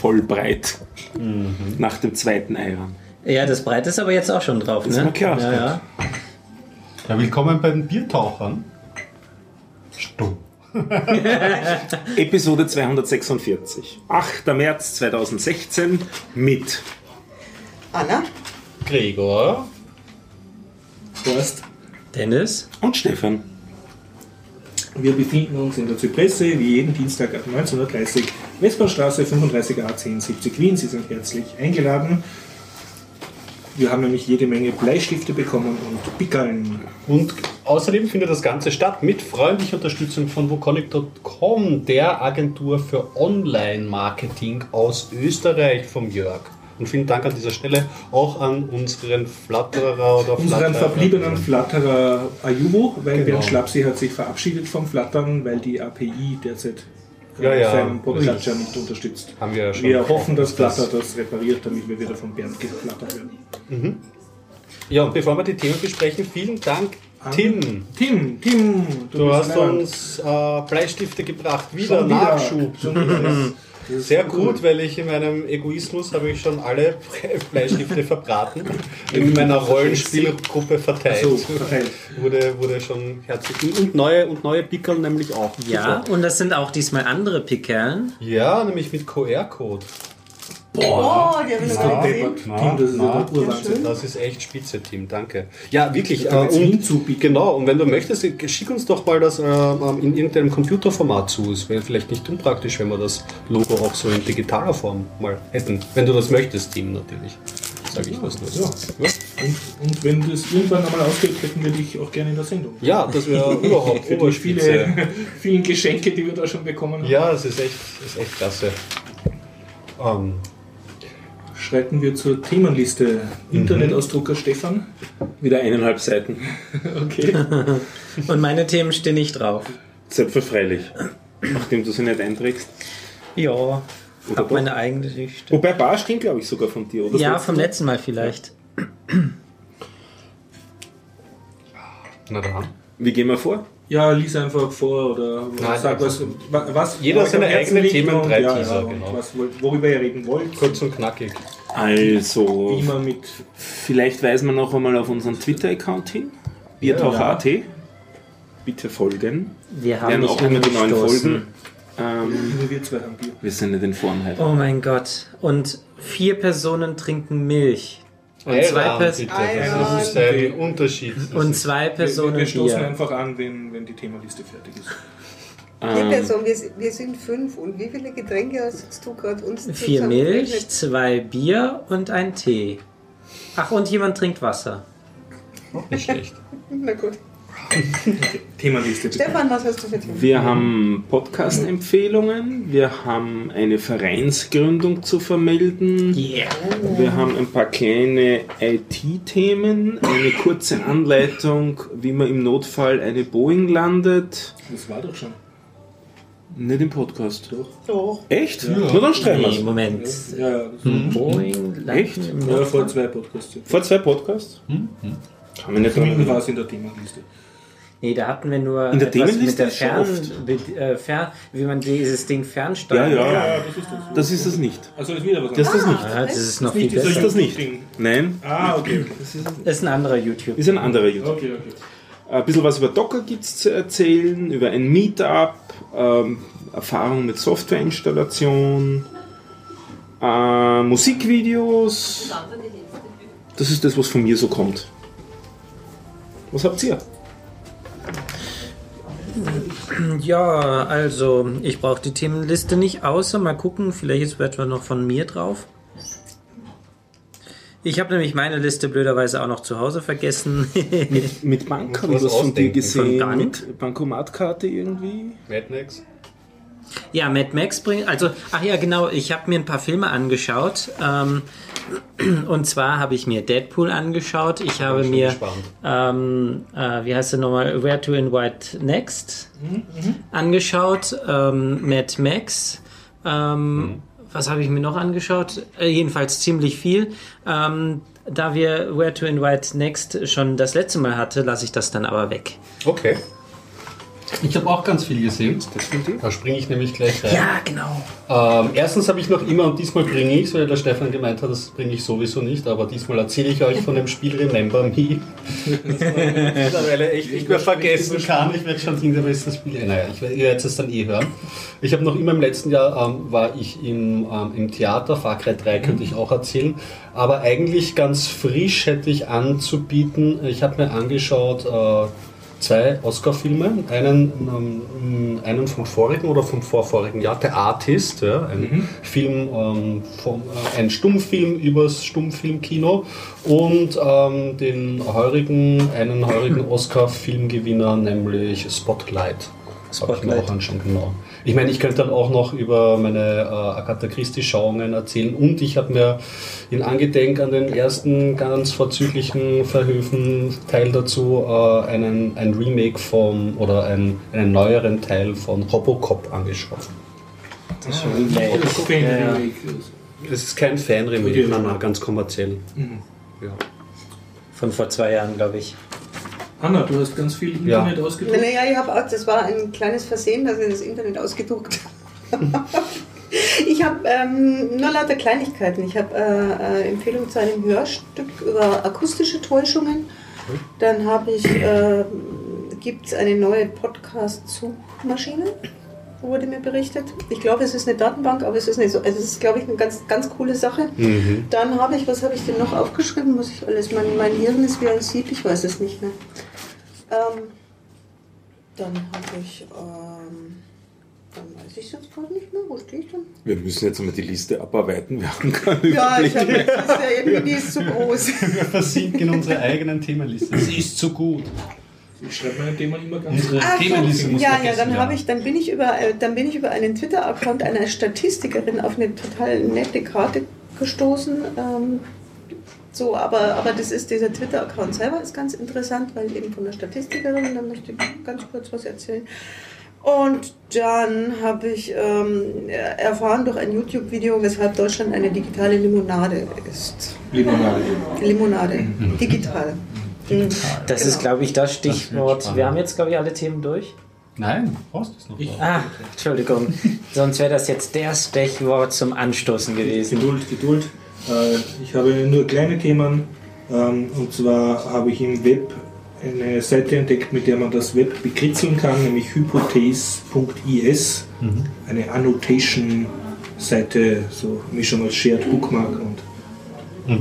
voll breit. Nach dem zweiten Eiern. Ja, das Breit ist aber jetzt auch schon drauf, Ist ne? mir klar. Ja, ja. Ja, willkommen bei den Biertauchern. Stumm. Episode 246. 8. März 2016 mit Anna? Gregor. Horst. Dennis? und Stefan. Wir befinden uns in der Zypresse, wie jeden Dienstag ab 19.30 Uhr, Westbahnstraße 35a 1070 Wien. Sie sind herzlich eingeladen. Wir haben nämlich jede Menge Bleistifte bekommen und Pickeln. Und außerdem findet das Ganze statt mit freundlicher Unterstützung von Voconic.com, der Agentur für Online-Marketing aus Österreich vom Jörg. Und vielen Dank an dieser Stelle auch an unseren Flatterer oder Unseren Flatterer. verbliebenen Flatterer Ayubo, weil Genau. Bernd Schlapsi hat sich verabschiedet vom Flattern, weil die API derzeit Ja, ja. seinen Podcatcher nicht unterstützt. Haben wir ja schon. Wir hoffen, dass das- Flutter das repariert, damit wir wieder von Bernd geflattert werden. Ja, und bevor wir die Themen besprechen, vielen Dank, Tim. Tim, Tim, Du bist hast uns äh, Bleistifte gebracht. Wieder Schon Nachschub. Sehr gut, weil ich in meinem Egoismus habe ich schon alle Bleistifte verbraten. In meiner Rollenspielgruppe verteilt. So, verteilt. Wurde, wurde schon herzlich. Und neue, und neue Pickel nämlich auch. Ja, und das sind auch diesmal andere Pickeln. Ja, nämlich mit QR-Code. Oh, noch Ja, nicht gesehen. Tim, das ist ja der Urwahnsinn. Das ist echt spitze, Team, danke. Ja, wirklich. Äh, und, genau, und wenn du möchtest, schick uns doch mal das äh, in irgendeinem Computerformat zu. Es wäre vielleicht nicht unpraktisch, wenn wir das Logo auch so in digitaler Form mal hätten. Wenn du das möchtest, Team, natürlich. Sage ich was nur. Ja. Und, und wenn das irgendwann einmal ausgeht, hätten wir dich auch gerne in der Sendung. Ja, das wäre überhaupt Für die viele, vielen Geschenke, die wir da schon bekommen haben. Ja, es ist echt, es ist echt klasse. Ähm, Schreiten wir zur Themenliste. Internetausdrucker Stefan. Wieder eineinhalb Seiten. Okay. Und meine Themen stehen nicht drauf. Selbstverfreilich. Nachdem du sie nicht einträgst. Ja, Oder hab meine eigene Geschichte. Wobei Bar stimmt, glaube ich, sogar von dir, oder? Ja, Das vom letzte? letzten Mal vielleicht. na dann. Wie gehen wir vor? Ja, lies einfach vor oder Nein, sag was, wa- was Jeder seine eigenen Themen, und- drei ja, Teaser, ja, und genau. was, worüber ihr reden wollt. Kurz und knackig. Also, Wie immer mit vielleicht weisen wir noch einmal auf unseren Twitter-Account hin. Biertaucher.at. Bitte folgen. Wir Wir haben dich auch immer die neuen. Folgen. Ähm, nur wir zwei haben Bier. wir sind nicht in Form heute. Oh mein Gott. Und vier Personen trinken Milch. Und zwei, Eiran, Pers bitte. Eiran. Das ist ein Unterschied. und zwei Wir, Personen wir, wir stoßen Bier. einfach an, wenn, wenn die Themenliste fertig ist. Ähm, Person, wir, wir sind fünf. Und wie viele Getränke hast du gerade uns Vier Milch, zwei Bier und ein Tee. Ach, und jemand trinkt Wasser. Nicht schlecht. Na gut. Themenliste. bitte. Stefan, was hast du für Themen? wir haben Podcast-Empfehlungen, wir haben eine Vereinsgründung zu vermelden, Yeah. wir haben ein paar kleine IT-Themen, eine kurze Anleitung, wie man im Notfall eine Boeing landet. Das war doch schon. Nicht im Podcast. Doch. Doch. Echt? Nur dann streichen Nee, wir's. Moment. Ja, ja, das Boeing, Echt? ja vor zwei Podcasts. Vor zwei Podcasts? Kann man nicht dran Zumindest war es in der Themenliste. Nee, da hatten wir nur In der etwas mit Themenliste der ist Fern, oft. mit, äh, Fern, wie man dieses Ding fernsteuern Ja, ja. kann. Ja, das ist das. Das ist es nicht. Also ist wieder was Das ist das nicht. Ja, das ist noch Nicht viel Das ist das nicht. Nein, Ah, okay. okay. Das ist ein anderer YouTube. ist ein anderer YouTube. Okay, okay. Ein bisschen was über Docker gibt es zu erzählen, über ein Meetup, ähm, Erfahrung mit Softwareinstallation, äh, Musikvideos. Das ist das, was von mir so kommt. Was habt ihr? Ja, also ich brauche die Themenliste nicht außer mal gucken, vielleicht ist etwa noch von mir drauf. Ich habe nämlich meine Liste blöderweise auch noch zu Hause vergessen. Mit Bank habe Muss ich was was von dir. Von gesehen. Bank? Mit Bankomatkarte irgendwie. Mad Max. ja, Mad Max bringt, also, ach ja, genau, ich habe mir ein paar Filme angeschaut. Ähm, und zwar habe ich mir Deadpool angeschaut. Ich habe mir, ähm, äh, wie heißt der nochmal, Where to Invite Next angeschaut. Ähm, Mad Max. Ähm, Was habe ich mir noch angeschaut? Äh, jedenfalls ziemlich viel. Ähm, da wir Where to Invite Next schon das letzte Mal hatte, lasse ich das dann aber weg. Okay. Ich habe auch ganz viel gesehen. Da springe ich nämlich gleich rein. Ja, genau. Ähm, erstens habe ich noch immer, und diesmal bringe ich es, weil der Stefan gemeint hat, das bringe ich sowieso nicht, aber diesmal erzähle ich euch von dem Spiel Remember Me. Das man mittlerweile echt nicht mehr vergessen kann. Ich werde schon aber ist das Spiel. Naja, ich, werd- ihr werdet es dann eh hören. Ich habe noch immer im letzten Jahr ähm, war ich im, ähm, im Theater, Far Cry 3 könnte ich auch erzählen, aber eigentlich ganz frisch hätte ich anzubieten. Ich habe mir angeschaut, äh, zwei Oscar-Filme. Einen, ähm, einen vom vorigen oder vom vorvorigen Jahr, The Artist, ja, ein Film, ähm, vom, äh, ein Stummfilm übers Stummfilmkino und ähm, den heurigen, einen heurigen Oscar-Filmgewinner, nämlich Spotlight. Das habe ich mir Spotlight. auch anschauen, genau. Ich meine, ich könnte dann auch noch über meine äh, Agatha Christie-Schauungen erzählen und ich habe mir in Angedenk an den ersten ganz vorzüglichen Verhöfen Teil dazu äh, einen, ein Remake vom oder ein, einen neueren Teil von Robocop angeschaut. Das Ja, ja. Es ist kein Fan-Remake, nein, ganz kommerziell. Ja. Von vor zwei Jahren, glaube ich. Anna, du hast ganz viel Ja. Internet ausgedruckt. Naja, ich habe auch, das war ein kleines Versehen, dass ich das Internet ausgedruckt habe. Ich habe ähm, nur lauter Kleinigkeiten. Ich habe äh, äh, Empfehlung zu einem Hörstück über akustische Täuschungen. Dann habe ich, äh, gibt es eine neue Podcast-Suchmaschine, wurde mir berichtet. Ich glaube, es ist eine Datenbank, aber es ist nicht so. Also es ist, glaube ich, eine ganz, ganz coole Sache. Mhm. Dann habe ich, was habe ich denn noch aufgeschrieben? Muss ich alles, mein, mein Hirn ist wie ein Sieb, ich weiß es nicht mehr. Ähm, dann habe ich, ähm, dann weiß ich es jetzt gerade nicht mehr. Wo stehe ich denn? Wir müssen jetzt mal die Liste abarbeiten. Wir haben keinen Ja, Überblick. ich habe jetzt, ja irgendwie die ist zu groß. Wir versinken in unsere eigenen Themenliste. Sie ist zu gut. Ich schreibe meine Themen immer ganz Unsere Ach so, Themenliste muss ja, dann habe ich, dann bin ich über, äh, dann bin ich über einen Twitter-Account einer Statistikerin auf eine total nette Karte gestoßen. Ähm, so, aber, aber das ist dieser Twitter-Account selber ist ganz interessant, weil eben von der Statistikerin, da möchte ich ganz kurz was erzählen. Und dann habe ich ähm, erfahren durch ein YouTube-Video, weshalb Deutschland eine digitale Limonade ist. Limonade. Limonade, digital. Mhm. Das Genau. ist, glaube ich, das Das Stichwort. spannend. Wir haben jetzt, glaube ich, alle Themen durch. Nein, brauchst du es noch. Ich- Ah, Entschuldigung. Sonst wäre das jetzt der Stichwort zum Anstoßen gewesen. Geduld, Geduld. Äh, Ich habe nur kleine Themen. ähm, Und zwar habe ich im Web eine Seite entdeckt, mit der man das Web bekritzeln kann, nämlich hypothese.is. Eine Annotation-Seite, so Mischung aus Shared Bookmark und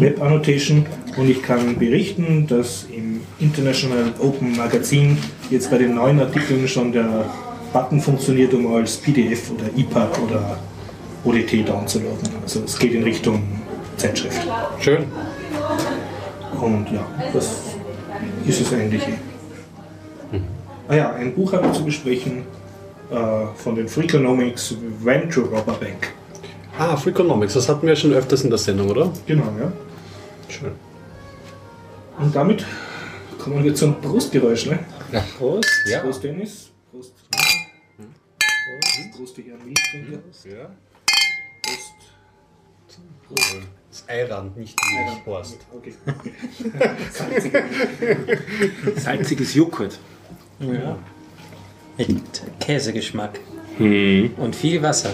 Web Annotation. Und ich kann berichten, dass im International Open Magazin jetzt bei den neuen Artikeln schon der Button funktioniert, um als PDF oder EPUB oder ODT downzuladen. Also es geht in Richtung Zeitschrift. Schön. Und ja, das ist es eigentlich. eh. Ah ja, ein Buch habe ich zu besprechen äh, von den Freakonomics, When to Rob a Bank. Ah, Freakonomics, das hatten wir schon öfters in der Sendung, oder? Genau, ja. Schön. Und damit kommen wir zum Brustgeräusch, ne? Prost. Ja. Prost, Dennis. Prost. Prost. Prost, die Herren Milchtrinker. ja. Das Eirand, nicht die Horst. Okay. Salziges Joghurt. Ja. Mit Käsegeschmack Hm. und viel Wasser.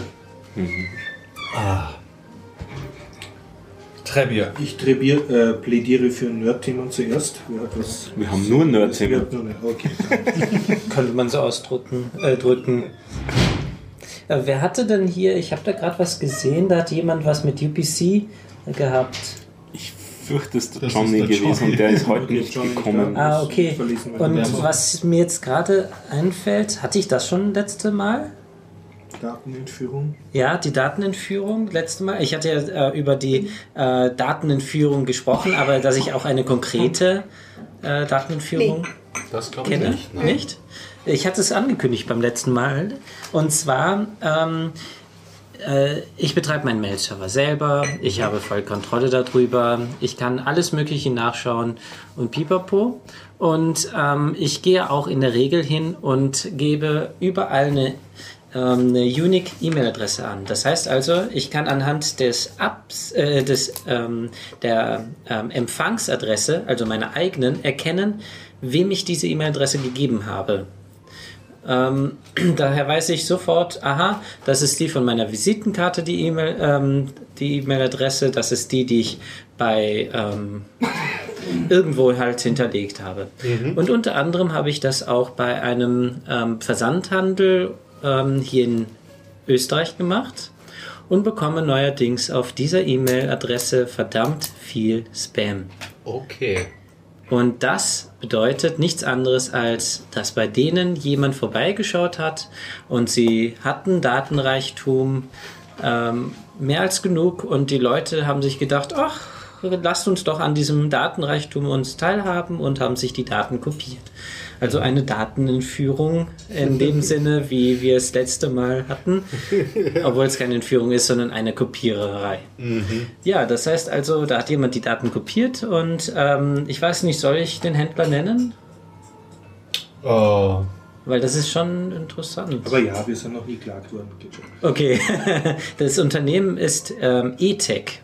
Très bien. Ich trebier, äh, plädiere für Nerd-Themen zuerst. Was? Wir haben nur Nerd-Themen. Okay. Könnte man so ausdrücken. Äh, drücken. Äh, wer hatte denn hier, ich habe da gerade was gesehen, da hat jemand was mit UPC gehabt. Ich fürchte, es ist der Das Johnny ist der gewesen Johnny. und der ist heute nicht Johnny, gekommen. Ah, okay. Und was mir jetzt gerade einfällt, hatte ich das schon letzte Mal? Datenentführung. Ja, die Datenentführung letzte Mal. Ich hatte ja äh, über die äh, Datenentführung gesprochen, aber dass ich auch eine konkrete äh, Datenentführung Das glaube ich kenne. nicht. Nein. Nicht? Ich hatte es angekündigt beim letzten Mal. Und zwar, ähm, äh, ich betreibe meinen Mail-Server selber. Ich habe voll Kontrolle darüber. Ich kann alles Mögliche nachschauen und pipapo. Und ähm, ich gehe auch in der Regel hin und gebe überall eine, ähm, eine Unique E-Mail-Adresse an. Das heißt also, ich kann anhand des Abs, äh, des, ähm, der ähm, Empfangsadresse, also meiner eigenen, erkennen, wem ich diese E-Mail-Adresse gegeben habe. Ähm, daher weiß ich sofort, aha, das ist die von meiner Visitenkarte, die E-Mail, ähm, die E-Mail-Adresse, das ist die, die ich bei ähm, irgendwo halt hinterlegt habe. Und unter anderem habe ich das auch bei einem ähm, Versandhandel ähm, hier in Österreich gemacht und bekomme neuerdings auf dieser E-Mail-Adresse verdammt viel Spam. Okay. Und das bedeutet nichts anderes als, dass bei denen jemand vorbeigeschaut hat und sie hatten Datenreichtum ähm, mehr als genug und die Leute haben sich gedacht, ach, lasst uns doch an diesem Datenreichtum uns teilhaben und haben sich die Daten kopiert. Also eine Datenentführung in dem Sinne, wie wir es letzte Mal hatten, obwohl es keine Entführung ist, sondern eine Kopiererei. Ja, das heißt also, da hat jemand die Daten kopiert und ähm, ich weiß nicht, soll ich den Händler nennen? Äh, Weil das ist schon interessant. Aber ja, wir sind noch nie klagt worden. Geht schon. Okay, das Unternehmen ist ähm, E-Tech.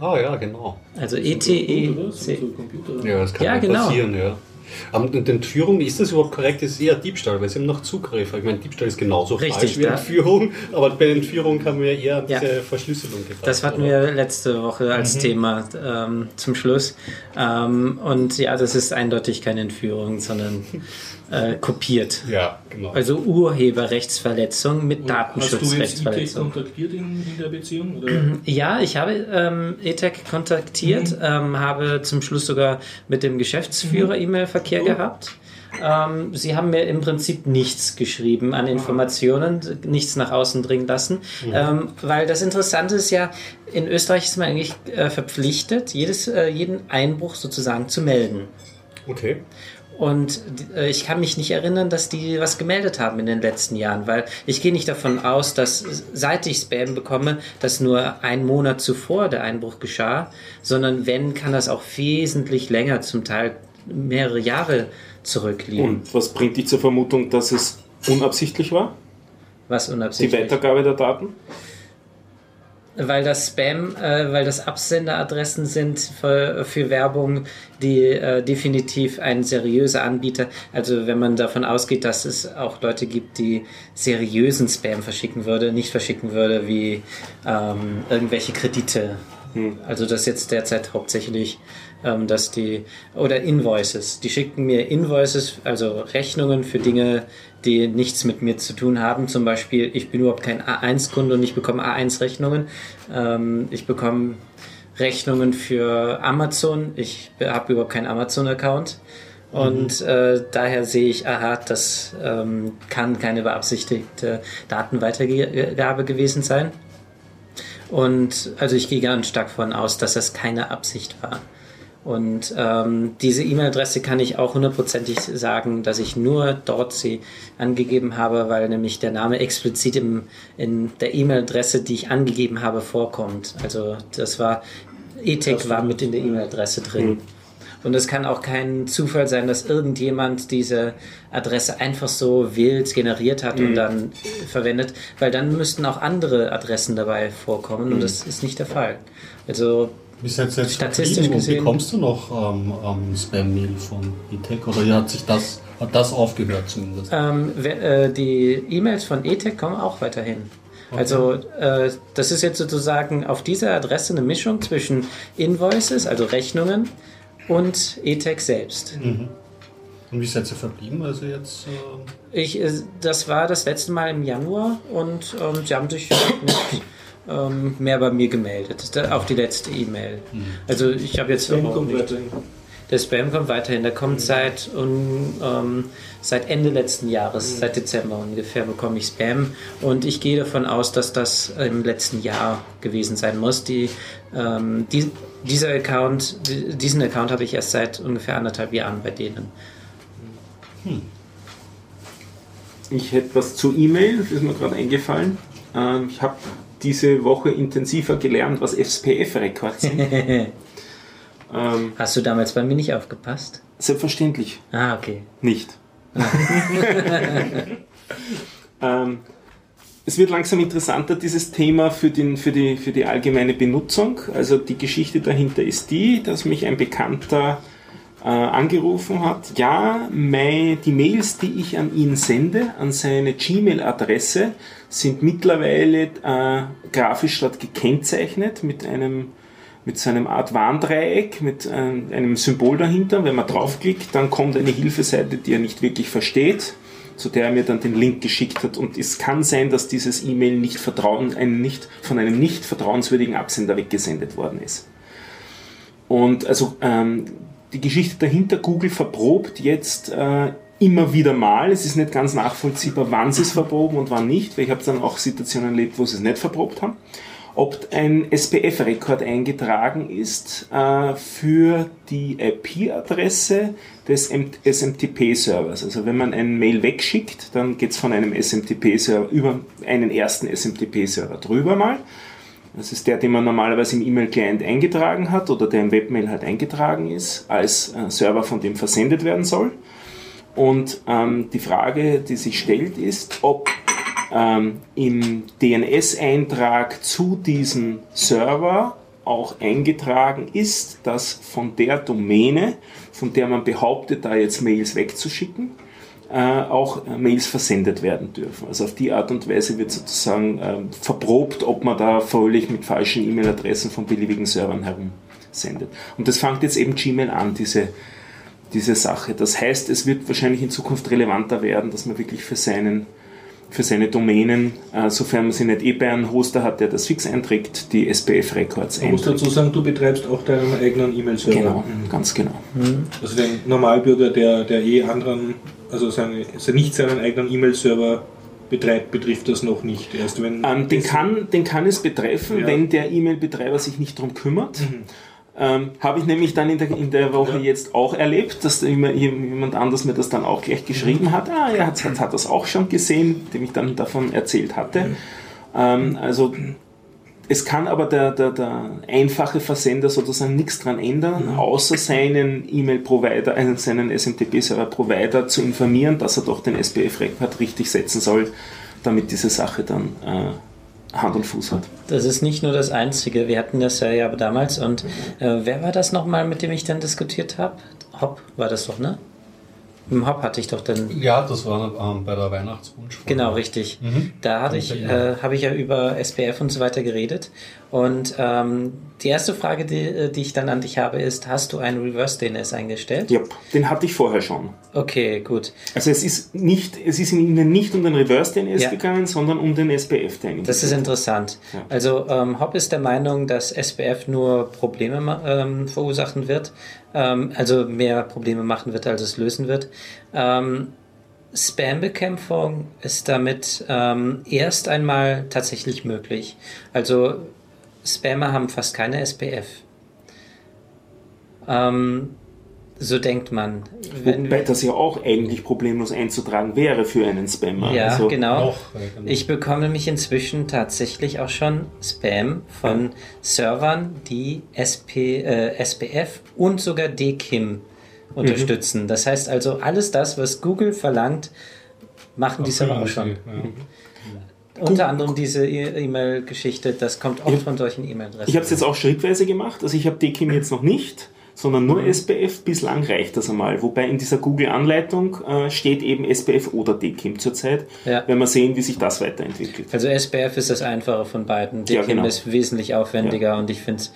ah ja, genau. Also? E-T-E-C. So Computer. Ja, das kann ja, genau. passieren, ja. Aber mit Entführung, ist das überhaupt korrekt? Das ist eher Diebstahl, weil sie haben noch Zugriff. Ich meine, Diebstahl ist genauso Richtig, falsch wie Entführung, aber bei Entführung haben wir eher Ja. diese Verschlüsselung gedacht. Das hatten oder? wir letzte Woche als Thema ähm, zum Schluss. Ähm, und ja, das ist eindeutig keine Entführung, sondern äh, kopiert. Ja, genau. Also Urheberrechtsverletzung mit Und Hast du jetzt E ITEC Datenschutzrechtsverletzung. kontaktiert in, in der Beziehung? Oder? Ja, ich habe ähm, ETEC kontaktiert, ähm, habe zum Schluss sogar mit dem Geschäftsführer E-Mail-Verkehr Oh. gehabt. Ähm, sie haben mir im Prinzip nichts geschrieben an Informationen, nichts nach außen dringen lassen, ähm, weil das Interessante ist ja, in Österreich ist man eigentlich äh, verpflichtet, jedes, äh, jeden Einbruch sozusagen zu melden. Okay. Und äh, ich kann mich nicht erinnern, dass die was gemeldet haben in den letzten Jahren, weil ich gehe nicht davon aus, dass seit ich Spam bekomme, dass nur ein Monat zuvor der Einbruch geschah, sondern wenn, kann das auch wesentlich länger, zum Teil mehrere Jahre zurückliegen. Und was bringt dich zur Vermutung, dass es unabsichtlich war? was Die unabsichtlich. Weitergabe der Daten? Weil das Spam, äh, weil das Absenderadressen sind für, für Werbung, die äh, definitiv ein seriöser Anbieter, also wenn man davon ausgeht, dass es auch Leute gibt, die seriösen Spam verschicken würde, nicht verschicken würde wie ähm, irgendwelche Kredite. Also das jetzt derzeit hauptsächlich, ähm, dass die, oder Invoices, die schicken mir Invoices, also Rechnungen für Dinge, die nichts mit mir zu tun haben. Zum Beispiel, ich bin überhaupt kein A1-Kunde und ich bekomme A1-Rechnungen. Ähm, ich bekomme Rechnungen für Amazon. Ich habe überhaupt keinen Amazon-Account. Und äh, daher sehe ich, aha, das ähm, kann keine beabsichtigte Datenweitergabe gewesen sein. Und also ich gehe ganz stark davon aus, dass das keine Absicht war. Und ähm, diese E-Mail-Adresse kann ich auch hundertprozentig sagen, dass ich nur dort sie angegeben habe, weil nämlich der Name explizit im, in der E-Mail-Adresse, die ich angegeben habe, vorkommt. Also das war, Ethik war mit in der E-Mail-Adresse drin. Und es kann auch kein Zufall sein, dass irgendjemand diese Adresse einfach so wild generiert hat und dann verwendet, weil dann müssten auch andere Adressen dabei vorkommen und das ist nicht der Fall. Also Wie seid ihr jetzt Statistisch gesehen- bekommst du noch ähm, ähm, Spam-Mail von E-Tech oder hat sich das, hat das aufgehört zumindest? ähm, äh, die E-Mails von ETEC kommen auch weiterhin. Also äh, das ist jetzt sozusagen auf dieser Adresse eine Mischung zwischen Invoices, also Rechnungen, und ETEC selbst. Und wie seid ihr verblieben? Also jetzt. ähm, Ich, äh, das war das letzte Mal im Januar und ähm, sie haben sich nicht ähm, mehr bei mir gemeldet. Da- Auch die letzte E-Mail. Also ich habe jetzt Spam kommt weiterhin. der Spam kommt weiterhin. Der kommt seit um, ähm, seit Ende letzten Jahres, seit Dezember ungefähr bekomme ich Spam und ich gehe davon aus, dass das im letzten Jahr gewesen sein muss. Die, ähm, die, dieser Account, diesen Account habe ich erst seit ungefähr anderthalb Jahren bei denen. Ich hätte was zu E-Mail, das ist mir gerade eingefallen. Ähm, ich habe diese Woche intensiver gelernt, was SPF-Records sind. ähm, Hast du damals bei mir nicht aufgepasst? selbstverständlich Ah, okay. nicht. ähm, es wird langsam interessanter, dieses Thema für, den, für, die, für die allgemeine Benutzung. Also die Geschichte dahinter ist die, dass mich ein Bekannter äh, angerufen hat, ja, mei, die Mails, die ich an ihn sende, an seine Gmail-Adresse, sind mittlerweile äh, grafisch dort gekennzeichnet mit einem mit so einem Art Warndreieck, mit äh, einem Symbol dahinter. Wenn man draufklickt, dann kommt eine Hilfeseite, die er nicht wirklich versteht, zu der er mir dann den Link geschickt hat. Und es kann sein, dass dieses E-Mail nicht, vertrauen, ein nicht von einem nicht vertrauenswürdigen Absender weggesendet worden ist. Und also ähm, die Geschichte dahinter, Google verprobt jetzt äh, immer wieder mal. Es ist nicht ganz nachvollziehbar, wann sie es verproben und wann nicht, weil ich habe dann auch Situationen erlebt, wo sie es nicht verprobt haben ob ein SPF-Rekord eingetragen ist äh, für die IP-Adresse des SMTP-Servers. Also wenn man ein Mail wegschickt, dann geht es von einem SMTP-Server über einen ersten SMTP-Server drüber mal. Das ist der, den man normalerweise im E-Mail-Client eingetragen hat oder der im Webmail halt eingetragen ist, als äh, Server, von dem versendet werden soll. Und ähm, die Frage, die sich stellt, ist, ob ähm, im DNS-Eintrag zu diesem Server auch eingetragen ist, dass von der Domäne, von der man behauptet, da jetzt Mails wegzuschicken, auch äh, Mails versendet werden dürfen. Also auf die Art und Weise wird sozusagen äh, verprobt, ob man da völlig mit falschen E-Mail-Adressen von beliebigen Servern herumsendet. Und das fängt jetzt eben Gmail an, diese, diese Sache. Das heißt, es wird wahrscheinlich in Zukunft relevanter werden, dass man wirklich für seinen für seine Domänen, äh, sofern man sie nicht eh bei einem Hoster hat, der das fix einträgt, die SPF-Records einträgt. Du musst dazu sagen, du betreibst auch deinen eigenen E-Mail-Server. Genau, ganz genau. Mhm. Also den Normalbürger, der, der eh anderen, also, seine, also nicht seinen eigenen E-Mail-Server betreibt, betrifft das noch nicht. Erst wenn ähm, den, kann, den kann es betreffen, ja. wenn der E-Mail-Betreiber sich nicht darum kümmert. Mhm. Ähm, Habe ich nämlich dann in der, in der Woche ja. jetzt auch erlebt, dass jemand anders mir das dann auch gleich geschrieben hat. Ah, er hat, hat, hat das auch schon gesehen, dem ich dann davon erzählt hatte. Mhm. Ähm, also es kann aber der, der, der einfache Versender sozusagen nichts dran ändern, mhm. außer seinen E-Mail-Provider, äh, seinen SMTP-Server-Provider zu informieren, dass er doch den SPF-Record richtig setzen soll, damit diese Sache dann äh, Hand und Fuß hat. Das ist nicht nur das Einzige. Wir hatten das ja, ja damals und äh, wer war das nochmal, mit dem ich dann diskutiert habe? Hopp war das doch, ne? Im Hop hatte ich doch dann. Ja, das war ähm, bei der Weihnachtswunsch. Genau, richtig. Mhm. Da hatte ich, äh, habe ich ja über SPF und so weiter geredet. Und ähm, die erste Frage, die, äh, die ich dann an dich habe, ist: Hast du einen Reverse DNS eingestellt? Ja, den hatte ich vorher schon. Okay, gut. Also es ist nicht, es ist Ihnen nicht um den Reverse DNS ja. gegangen, sondern um den SPF, den Das ist interessant. Ja. Also ähm, Hop ist der Meinung, dass SPF nur Probleme ähm, verursachen wird ähm, also mehr Probleme machen wird, als es lösen wird. Ähm, Spam-Bekämpfung ist damit ähm, erst einmal tatsächlich möglich. Also Spammer haben fast keine SPF. Ähm, so denkt man. Wenn Wobei das ja auch eigentlich problemlos einzutragen wäre für einen Spammer. Ja, also genau. Noch, genau. Ich bekomme nämlich inzwischen tatsächlich auch schon Spam von Servern, die SP, äh, SPF und sogar DKIM unterstützen. Mhm. Das heißt also, alles das, was Google verlangt, machen die Server auch schon. Ja. Mhm. Unter anderem diese e- E-Mail-Geschichte, das kommt oft von solchen E-Mail-Adressen. Ich habe es jetzt auch schrittweise gemacht. Also ich habe DKIM jetzt noch nicht sondern nur mhm. SPF. Bislang reicht das einmal. Wobei in dieser Google-Anleitung äh, steht eben SPF oder DKIM zurzeit. Ja. Wenn wir sehen, wie sich das weiterentwickelt. Also SPF ist das einfache von beiden. DKIM ja, genau. ist wesentlich aufwendiger ja. und ich finde es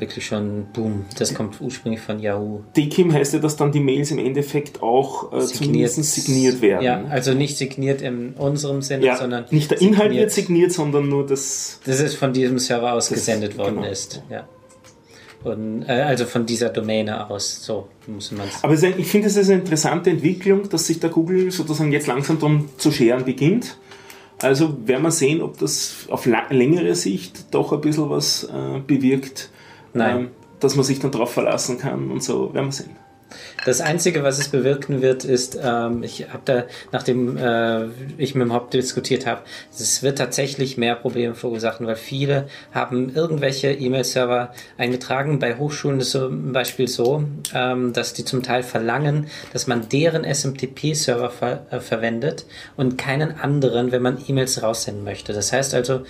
wirklich schon, boom, das kommt ursprünglich von Yahoo. DKIM heißt ja, dass dann die Mails im Endeffekt auch äh, signiert. signiert werden. Ja, also nicht signiert in unserem Sinne, ja, sondern. Nicht der Inhalt signiert. wird signiert, sondern nur das. Das ist von diesem Server aus gesendet worden genau. ist. Ja. Und, äh, also von dieser Domäne aus, so muss man es. Aber ich finde, es ist eine interessante Entwicklung, dass sich der Google sozusagen jetzt langsam darum zu scheren beginnt. Also werden wir sehen, ob das auf längere Sicht doch ein bisschen was äh, bewirkt, ähm, dass man sich dann darauf verlassen kann und so, werden wir sehen. Das Einzige, was es bewirken wird, ist, ähm, ich habe da, nachdem äh, ich mit dem Haupt diskutiert habe, es wird tatsächlich mehr Probleme verursachen, weil viele haben irgendwelche E-Mail-Server eingetragen. Bei Hochschulen ist es zum Beispiel so, ähm, dass die zum Teil verlangen, dass man deren SMTP-Server ver äh, verwendet und keinen anderen, wenn man E-Mails raussenden möchte. Das heißt also,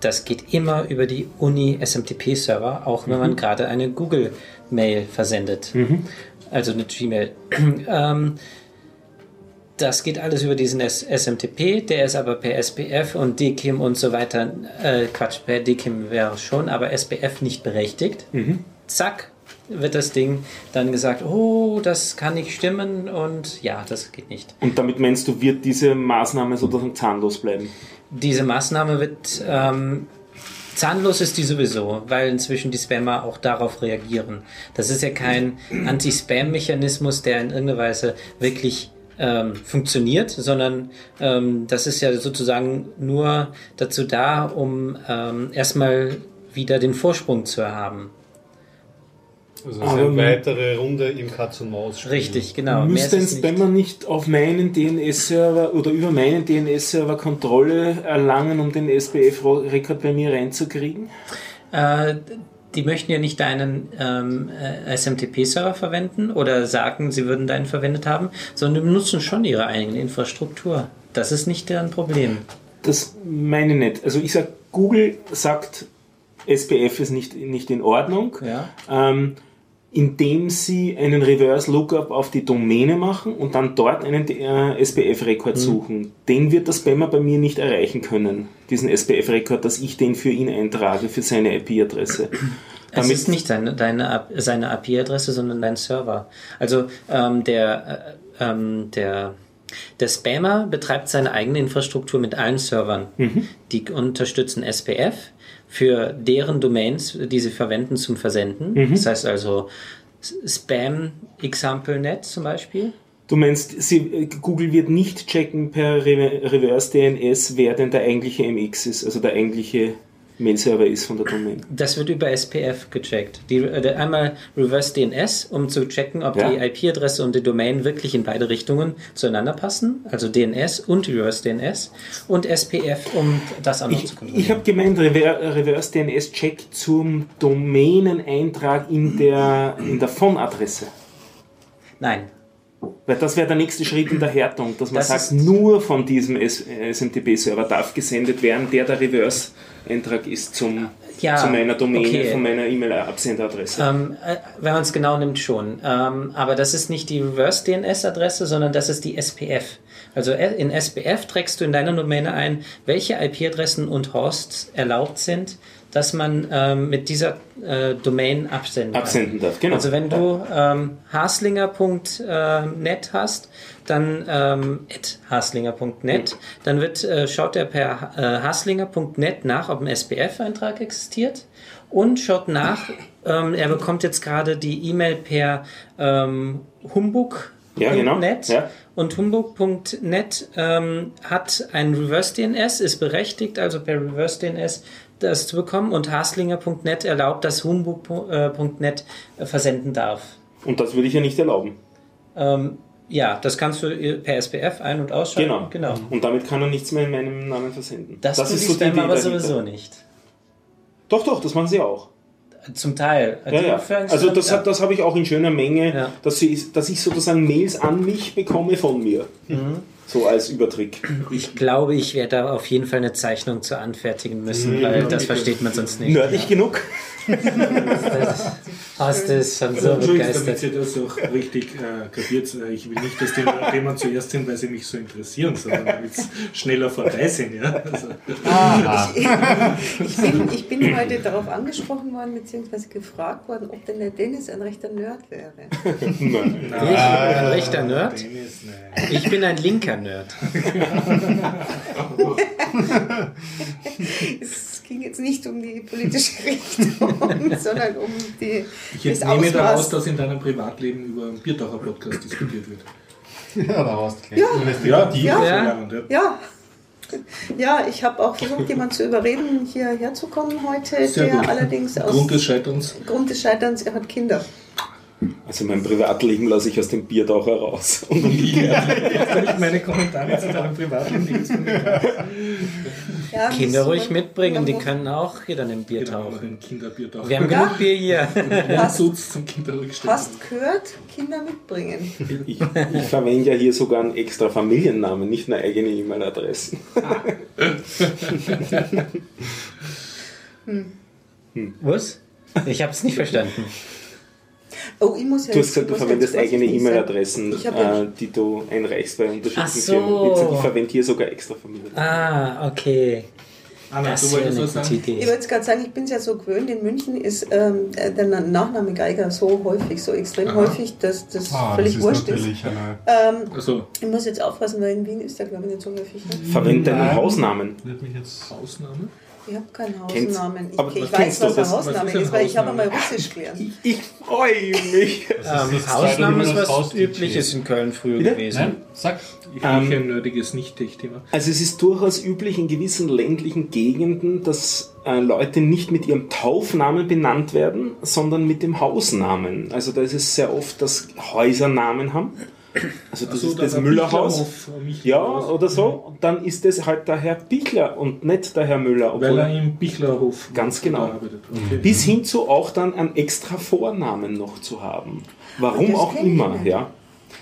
das geht immer über die Uni SMTP-Server, auch wenn mhm. man gerade eine Google-Mail versendet. Mhm. also eine Gmail. ähm, das geht alles über diesen SMTP, der ist aber per SPF und DKIM und so weiter, äh, Quatsch, per DKIM wäre schon, aber SPF nicht berechtigt. Zack, wird das Ding dann gesagt, oh, das kann nicht stimmen und ja, das geht nicht. Und damit meinst du, wird diese Maßnahme sozusagen zahnlos bleiben? Diese Maßnahme wird ähm, zahnlos ist die sowieso, weil inzwischen die Spammer auch darauf reagieren. Das ist ja kein Anti-Spam-Mechanismus, der in irgendeiner Weise wirklich ähm, funktioniert, sondern ähm, das ist ja sozusagen nur dazu da, um ähm, erstmal wieder den Vorsprung zu erhaben. Also das ist eine weitere Runde im Katz und Maus. -Spiel. Richtig, genau. Müsste ein es nicht. Spammer nicht auf meinen DNS-Server oder über meinen DNS-Server Kontrolle erlangen, um den SPF-Rekord bei mir reinzukriegen? Äh, die möchten ja nicht deinen ähm, äh, SMTP-Server verwenden oder sagen, sie würden deinen verwendet haben, sondern die benutzen schon ihre eigene Infrastruktur. Das ist nicht deren Problem. Das meine ich nicht. Also ich sage, Google sagt, SPF ist nicht, nicht in Ordnung. Ja. ähm, indem sie einen Reverse Lookup auf die Domäne machen und dann dort einen äh, SPF-Rekord suchen. Den wird der Spammer bei mir nicht erreichen können, diesen SPF-Rekord, dass ich den für ihn eintrage, für seine IP-Adresse. Es ist nicht deine, deine, seine IP-Adresse, sondern dein Server. Also ähm, der, äh, ähm, der, der Spammer betreibt seine eigene Infrastruktur mit allen Servern. Die unterstützen SPF für deren Domains, die sie verwenden zum Versenden. Das heißt also Spam Example.net zum Beispiel. Du meinst, sie, Google wird nicht checken per Re Reverse DNS, wer denn der eigentliche MX ist, also der eigentliche Mail-Server ist von der Domain. Das wird über SPF gecheckt. Die, äh, einmal Reverse DNS, um zu checken, ob Ja. die IP-Adresse und die Domain wirklich in beide Richtungen zueinander passen. Also DNS und Reverse DNS. Und SPF, um das auch noch Ich, zu kontrollieren. ich habe gemeint, Rever Reverse DNS checkt zum Domäneneintrag in der, in der von-Adresse. Nein. Weil das wäre der nächste Schritt in der Härtung, dass man Das sagt, nur von diesem SMTP-Server darf gesendet werden, der der Reverse-Eintrag ist zum, Ja, zu meiner Domäne, okay. von meiner E-Mail-Absenderadresse. Ähm, äh, wenn man es genau nimmt, schon. Ähm, aber das ist nicht die Reverse-DNS-Adresse, sondern das ist die SPF. Also äh, in SPF trägst du in deiner Domäne ein, welche IP-Adressen und Hosts erlaubt sind, dass man ähm, mit dieser äh, Domain absenden. Absenden darf, genau. Also wenn du ähm, haslinger.net hast, dann ähm, at haslinger.net, dann wird, äh, schaut er per äh, haslinger.net nach, ob ein SPF-Eintrag existiert und schaut nach, ähm, er bekommt jetzt gerade die E-Mail per ähm, humbug. Ja, genau. Ja. Und humbug.net ähm, hat ein Reverse DNS, ist berechtigt, also per Reverse DNS das zu bekommen und haslinger.net erlaubt, dass humbug.net äh, versenden darf. Und das würde ich ja nicht erlauben. Ähm, ja, das kannst du per SPF ein- und ausschalten. Genau. genau. Und damit kann er nichts mehr in meinem Namen versenden. Das, das ist so die Idee aber dahinter. sowieso nicht. Doch, doch, das machen sie auch. Zum Teil. Ja, ja. Also das, hat- das habe ich auch in schöner Menge, Ja. dass, sie, dass ich sozusagen Mails an mich bekomme von mir. Mhm. So als Übertrick. Ich glaube, ich werde da auf jeden Fall eine Zeichnung zu anfertigen müssen, weil das versteht man sonst nicht. Nördlich genug? Hast es schon so damit begeistert. Sie das auch richtig äh, kapiert. äh, Ich will nicht das Thema, Thema zuerst sind, weil sie mich so interessieren, sondern damit es schneller vorbei sind. Ja? Also, Ich bin, ich bin heute darauf angesprochen worden, beziehungsweise gefragt worden, ob denn der Dennis ein rechter Nerd wäre. Nein. Ich bin ein rechter Nerd. Dennis, nein. Ich bin ein linker Nerd. Es ging jetzt nicht um die politische Richtung, sondern um die, Ich das entnehme daraus, Ausmaß. dass in deinem Privatleben über einen Biertaucher Podcast diskutiert wird. Ja, daraus gleich. Ja, Ja. ja. Ja. Ja, ich habe auch versucht, jemanden zu überreden, hierher zu kommen heute, Sehr der gut. allerdings aus Grund des Scheiterns. Grund des Scheiterns, er hat Kinder. Also mein Privatleben lasse ich aus dem Biertaucher raus. Und umgekehrt. Kann ich meine Kommentare zu deinem Privatleben nicht Ja, Kinder ruhig mitbringen, die können auch hier dann im Bier Genau, tauchen. Kinderbiertaucher. Wir haben Ja. genug Bier hier. Wohnsitz zum. Hast gehört, Kinder mitbringen. Ich, ich verwende ja hier sogar einen extra Familiennamen, nicht eine eigene E-Mail-Adresse. Was? Ich habe es nicht verstanden. Oh, ich muss ja Du hast gesagt, du verwendest eigene. E-Mail-Adressen, äh, die du einreichst bei unterschiedlichen so. Firmen. Ich verwende hier sogar extra Familie. Ah, okay. Anna, Das du wolltest eine was sagen? Ich wollte gerade sagen, ich bin es ja so gewöhnt, in München ist ähm, der Nachname Geiger so häufig, so extrem häufig, dass das Ah, das völlig ist wurscht ist. Ähm, Also, ich muss jetzt aufpassen, weil in Wien ist der, glaube ich, nicht so häufig. Ne? Verwende deinen. Hausnamen. Wird mich jetzt. Ausnahme? Ich habe keinen Hausnamen. Ich, aber ich weiß, was ein Hausname ist ein ist, weil ich habe einmal Russisch gelernt. Ich freue mich. Ähm, das Hausname ist was Haus- Übliches in Köln früher Bitte? gewesen. Nein, sag. Ich ähm, ein nerdiges Nicht-Tech-Thema. Also es ist durchaus üblich in gewissen ländlichen Gegenden, dass äh, Leute nicht mit ihrem Taufnamen benannt werden, sondern mit dem Hausnamen. Also da ist es sehr oft, dass Häuser Namen haben. Also das so, ist da das Müllerhaus. Ja, oder so. Und dann ist es halt der Herr Bichler und nicht der Herr Müller. Weil Obwohl er im Bichlerhof Ganz genau. Okay. bis hin zu auch dann einen extra Vornamen noch zu haben. Warum Das auch immer, ja.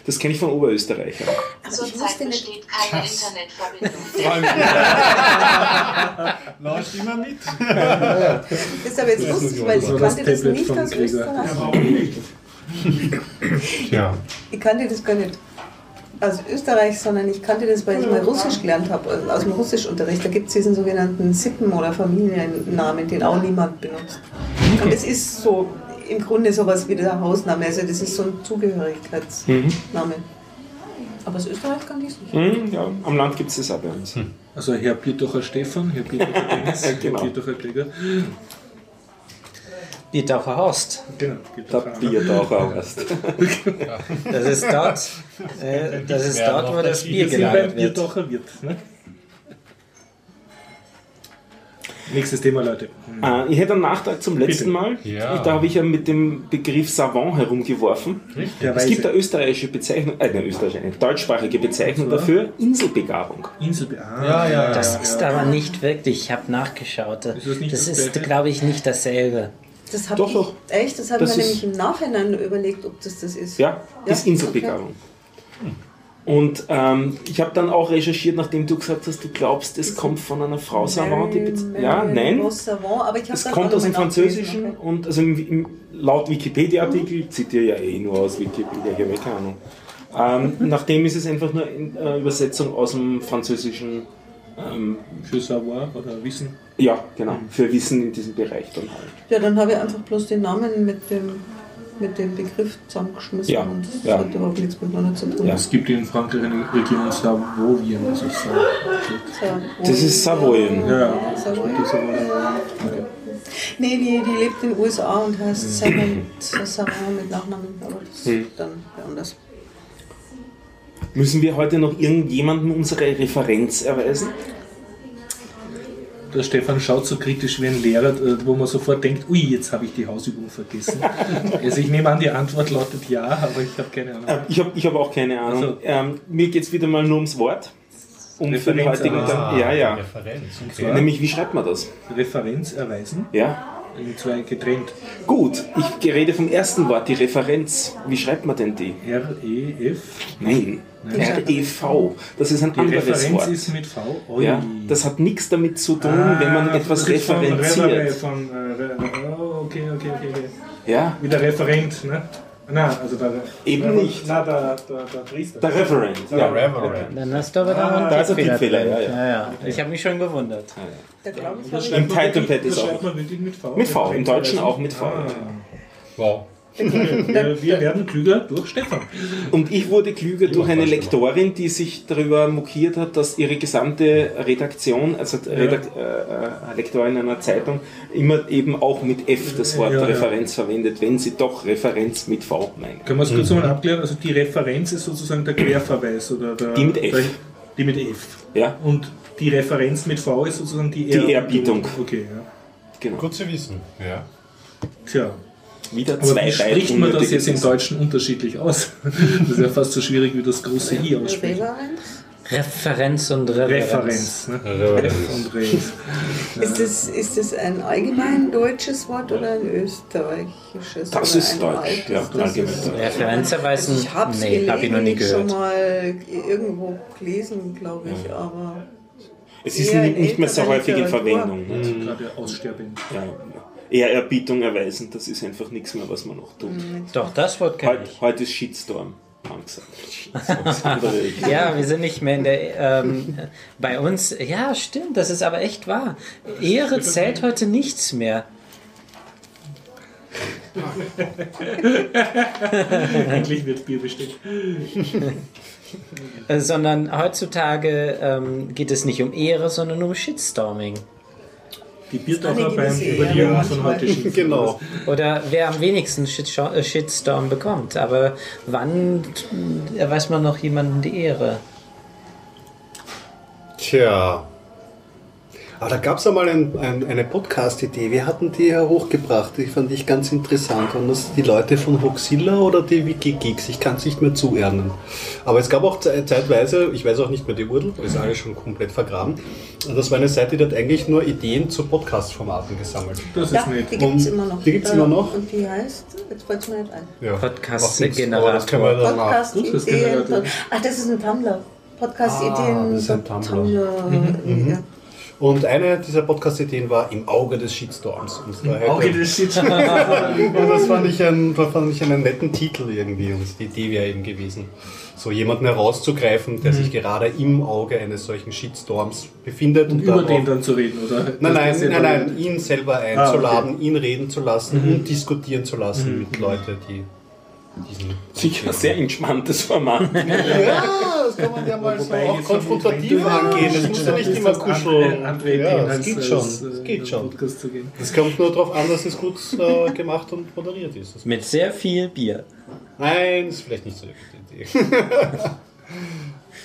Das kenne ich von Oberösterreichern. Zurzeit besteht keine Internetverbindung. Lauscht immer mit. Das ist aber jetzt lustig, weil ich das kannte das nicht aus. Österreich. Tja. Ich kannte das gar nicht aus Österreich, sondern ich kannte das, weil ich mal Russisch gelernt habe, also aus dem Russischunterricht. Da gibt es diesen sogenannten Sippen- oder Familiennamen, den auch niemand benutzt. Und es ist so im Grunde sowas wie der Hausname, also das ist so ein Zugehörigkeitsname. Aber aus Österreich kann ich es nicht. Hm, ja, am Land gibt es das auch bei uns. Also Herr Biertocher Stefan, Herr Biertocher Dennis, Ja, genau. Herr Biertocher Gregor. Biertaucher Horst. Genau, Der. Biertaucher erst. Das ist dort, äh, das ist dort wo das Bier gelagert wird. Biertocher Wirt. Ne? Nächstes Thema, Leute. Äh, ich hätte einen Nachtrag zum letzten Bitte. Mal. Ja. Ich, da habe ich ja mit dem Begriff Savant herumgeworfen. Der Es gibt eine österreichische Bezeichnung, äh, eine österreichische, eine deutschsprachige Bezeichnung So. dafür, Inselbegabung. Insel. Ah, Ja, ja, ja. Das ist aber nicht wirklich, ich habe nachgeschaut. Ist das nicht Das ist, glaube ich, nicht dasselbe. Das habe Doch, ich, doch. echt, das habe Das ich mir ist- nämlich im Nachhinein überlegt, ob das das ist. Ja, Ja, ist Inselbegabung. Und ähm, ich habe dann auch recherchiert, nachdem du gesagt hast, du glaubst, es kommt von einer Frau Savant. Ja, nein. Savant, Es kommt aus dem Französischen okay. und also im, im, laut Wikipedia-Artikel, ich zitiere ja eh nur aus Wikipedia, ich habe eh keine Ahnung. Ähm, nachdem ist es einfach nur in, äh, Übersetzung aus dem Französischen, ähm, Für Savoir oder Wissen. ja, genau, für Wissen in diesem Bereich dann halt. Ja, dann habe ich einfach bloß den Namen mit dem, mit dem Begriff zusammengeschmissen Ja, und das ja. hat überhaupt nichts miteinander zu tun. Ja. Es gibt in Frankreich eine Region Savoyen. Also Sa Savoyen. Das ist Savoyen. ja, Savoyen. Okay. Nee, die, die lebt in den USA und heißt Savant, Savant mit Nachnamen, aber das Hm. ist dann anders. Müssen wir heute noch irgendjemandem unsere Referenz erweisen? Der Stefan schaut so kritisch wie ein Lehrer, äh, wo man sofort denkt, ui, jetzt habe ich die Hausübung vergessen. also ich nehme an, die Antwort lautet ja, aber ich habe keine Ahnung. Äh, Ich habe ich hab auch keine Ahnung. Also- ähm, mir geht es wieder mal nur ums Wort. Um für den Referenz heutigen erweisen. Tag. Ja, ja. Referenz. Okay. Nämlich, wie schreibt man das? Referenz erweisen, Ja. in zwei getrennt. Gut, ich rede vom ersten Wort, die Referenz. Wie schreibt man denn die? R-E-F. Nein, R-E-V. Das ist ein Die anderes Referenz Wort. ist mit V. Ja, das hat nichts damit zu tun, Ah, wenn man etwas das ist von Referent, referenziert. Von, äh, oh, okay, okay, okay, okay. Ja, Wie der Referent, ne? Na, also der. Eben der, nicht. Na, der, der, der Priester. der Referent. Der Ja. Reverend. Dann hast du aber da Ah, einen Tippfehler Tippfehler, ja, ja. ja, ja. Ich habe mich schon gewundert. Das habe Im schreibt man Title wirklich- Pad ist das auch- schreibt man wirklich mit V. Mit V, im Deutschen auch mit V. Ah. Wow. Wir, wir werden klüger durch Stefan. Und ich wurde klüger durch eine Lektorin, die sich darüber mokiert hat, dass ihre gesamte Redaktion, also Redak äh, äh, Lektorin einer Zeitung, immer eben auch mit F das Wort Ja, ja. Referenz verwendet, wenn sie doch Referenz mit V meint. Können wir es kurz mal abklären? Also die Referenz ist sozusagen der Querverweis oder der, Die mit F. Der, die mit F. Ja, Und die Referenz mit V ist sozusagen die, Die Ehrbietung. Okay, ja. genau. Gut zu wissen. Ja. Tja, Wieder aber zwei wie spricht man das jetzt im. Deutschen unterschiedlich aus? Das ist ja fast so schwierig wie das große I aussprechen. Referenz? Und Referenz. Referenz. Ne? Referenz. F und Referenz. Ist das, ist das ein allgemein deutsches Wort oder ein österreichisches? Das ist Deutsch, altes? ja, allgemein Deutsch. Referenz erweisen? Ich habe es nee, habe ich noch nie schon gehört. mal irgendwo gelesen, glaube ich, aber Es ist nicht, nicht mehr so häufig in. Verwendung. Ne? Gerade aussterbend. Ja. Ehrerbietung erweisen. Das ist einfach nichts mehr, was man noch tut. Doch, das Wort kann Heute, ich. heute ist Shitstorm. Ja, wir sind nicht mehr in der. Ähm, bei uns. Ja, stimmt, das ist aber echt wahr. Ehre zählt heute nichts mehr. Eigentlich wird Bier bestellt. Äh, sondern heutzutage ähm, geht es nicht um Ehre, sondern um Shitstorming. Die Biertaucher Eine beim gewisse Überleben Ehre von manchmal. heute schimpfen. Genau. Oder wer am wenigsten Shitstorm, äh, Shitstorm bekommt. Aber wann weiß man noch jemandem die Ehre? Tja. Aber da gab es einmal ein, ein, eine Podcast-Idee. Wir hatten die ja hochgebracht. Die fand ich ganz interessant. Und das die Leute von Hoxilla oder die Wikigeeks. Ich kann es nicht mehr zuernen. Aber es gab auch ze- zeitweise, ich weiß auch nicht mehr die Url, ist alles schon komplett vergraben. Und das war eine Seite, die hat eigentlich nur Ideen zu Podcast-Formaten gesammelt. Das ist Ja, nett. die gibt es immer noch. die gibt's Äh, immer noch? Und die heißt, jetzt fällt es mir nicht ein. Ja. Podcast-Generator. Aber das können wir dann nach. Podcast das ist Ideen. Generator. Ach, das ist ein Tumblr. Podcast Ah, das ist ein Tumblr. ja. Und eine dieser Podcast-Ideen war im Auge des Shitstorms. Halt Auge des Shit. Und das fand ich, ein, das fand ich einen netten Titel irgendwie. Und die Idee wäre eben gewesen, so jemanden herauszugreifen, der sich gerade im Auge eines solchen Shitstorms befindet. Und Und, über den dann zu reden, oder? Nein, nein, nein, nein, ihn selber einzuladen, ihn reden zu lassen Mhm. und diskutieren zu lassen mit Leuten, die. Sicher ein sehr entspanntes Format. Ja, das kann man ja mal so auch konfrontativ angehen. Es muss ja nicht immer kuscheln. Andere Ja, das geht schon. äh, Das geht schon. Gehen. Es kommt nur darauf an, dass es gut äh, gemacht und moderiert ist. Mit sehr viel Bier Nein, ist vielleicht nicht so eine gute Idee.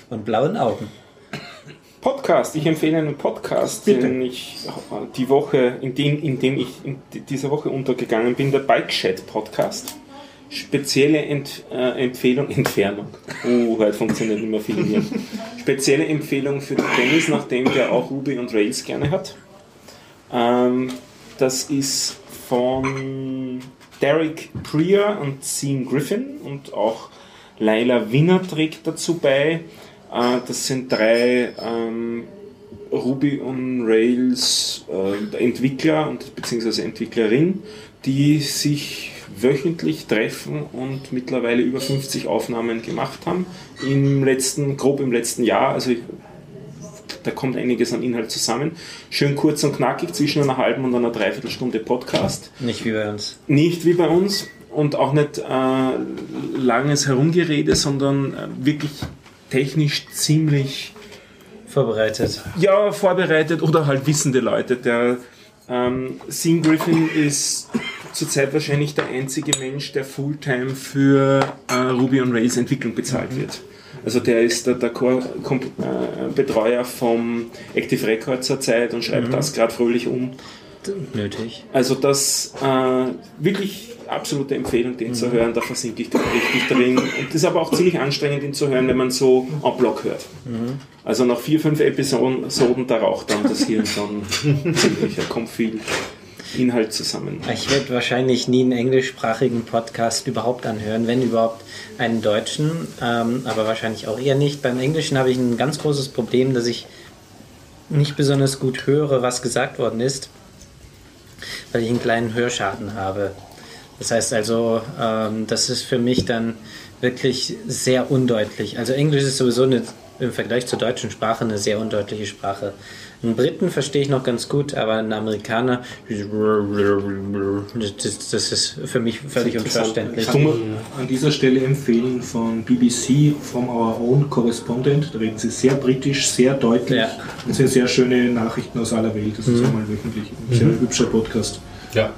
und blauen Augen. Podcast. Ich empfehle einen Podcast, den ich die Woche, in dem, in dem ich in dieser Woche untergegangen bin, der Bike Chat Podcast. Spezielle Ent, äh, Empfehlung, Entfernung. Oh, heute funktioniert nicht mehr viel hier. Spezielle Empfehlung für den Dennis, nachdem der auch Ruby und Rails gerne hat. Ähm, das ist von Derek Prier und Sean Griffin und auch Laila Winner trägt dazu bei. Äh, das sind drei ähm, Ruby und Rails äh, Entwickler und beziehungsweise Entwicklerin, die sich wöchentlich treffen und mittlerweile über 50 Aufnahmen gemacht haben. Im letzten, grob im letzten Jahr, also ich, da kommt einiges an Inhalt zusammen. Schön kurz und knackig, zwischen einer halben und einer Dreiviertelstunde Podcast. Nicht wie bei uns. Nicht wie bei uns und auch nicht äh, langes Herumgerede, sondern äh, wirklich technisch ziemlich Vorbereitet. ja, vorbereitet oder halt wissende Leute. Der ähm, Sean Griffin ist zurzeit wahrscheinlich der einzige Mensch, der Fulltime für äh, Ruby on Rails Entwicklung bezahlt wird. Also der ist der, der Core Kom äh, Betreuer vom Active Record zurzeit und schreibt das gerade fröhlich um. Nötig. Also das äh, wirklich absolute Empfehlung, den zu hören, da versinke ich richtig drin. Und das ist aber auch ziemlich anstrengend, ihn zu hören, wenn man so en bloc hört. Also nach vier, fünf Episoden, Episoden, da raucht dann das Hirn schon ziemlich, da kommt viel Inhalt zusammen. Ich werde wahrscheinlich nie einen englischsprachigen Podcast überhaupt anhören, wenn überhaupt einen deutschen, ähm, aber wahrscheinlich auch eher nicht. Beim Englischen habe ich ein ganz großes Problem, dass ich nicht besonders gut höre, was gesagt worden ist, weil ich einen kleinen Hörschaden habe. Das heißt also, ähm, das ist für mich dann wirklich sehr undeutlich. Also Englisch ist sowieso eine, im Vergleich zur deutschen Sprache eine sehr undeutliche Sprache. Einen Briten verstehe ich noch ganz gut, aber einen Amerikaner, das, das ist für mich völlig unverständlich. Ich kann an dieser Stelle empfehlen von BBC From Our Own Correspondent. Da reden sie sehr britisch, sehr deutlich Ja. und sind sehr schöne Nachrichten aus aller Welt. Das ist einmal wöchentlich ein sehr hübscher Podcast. Ja.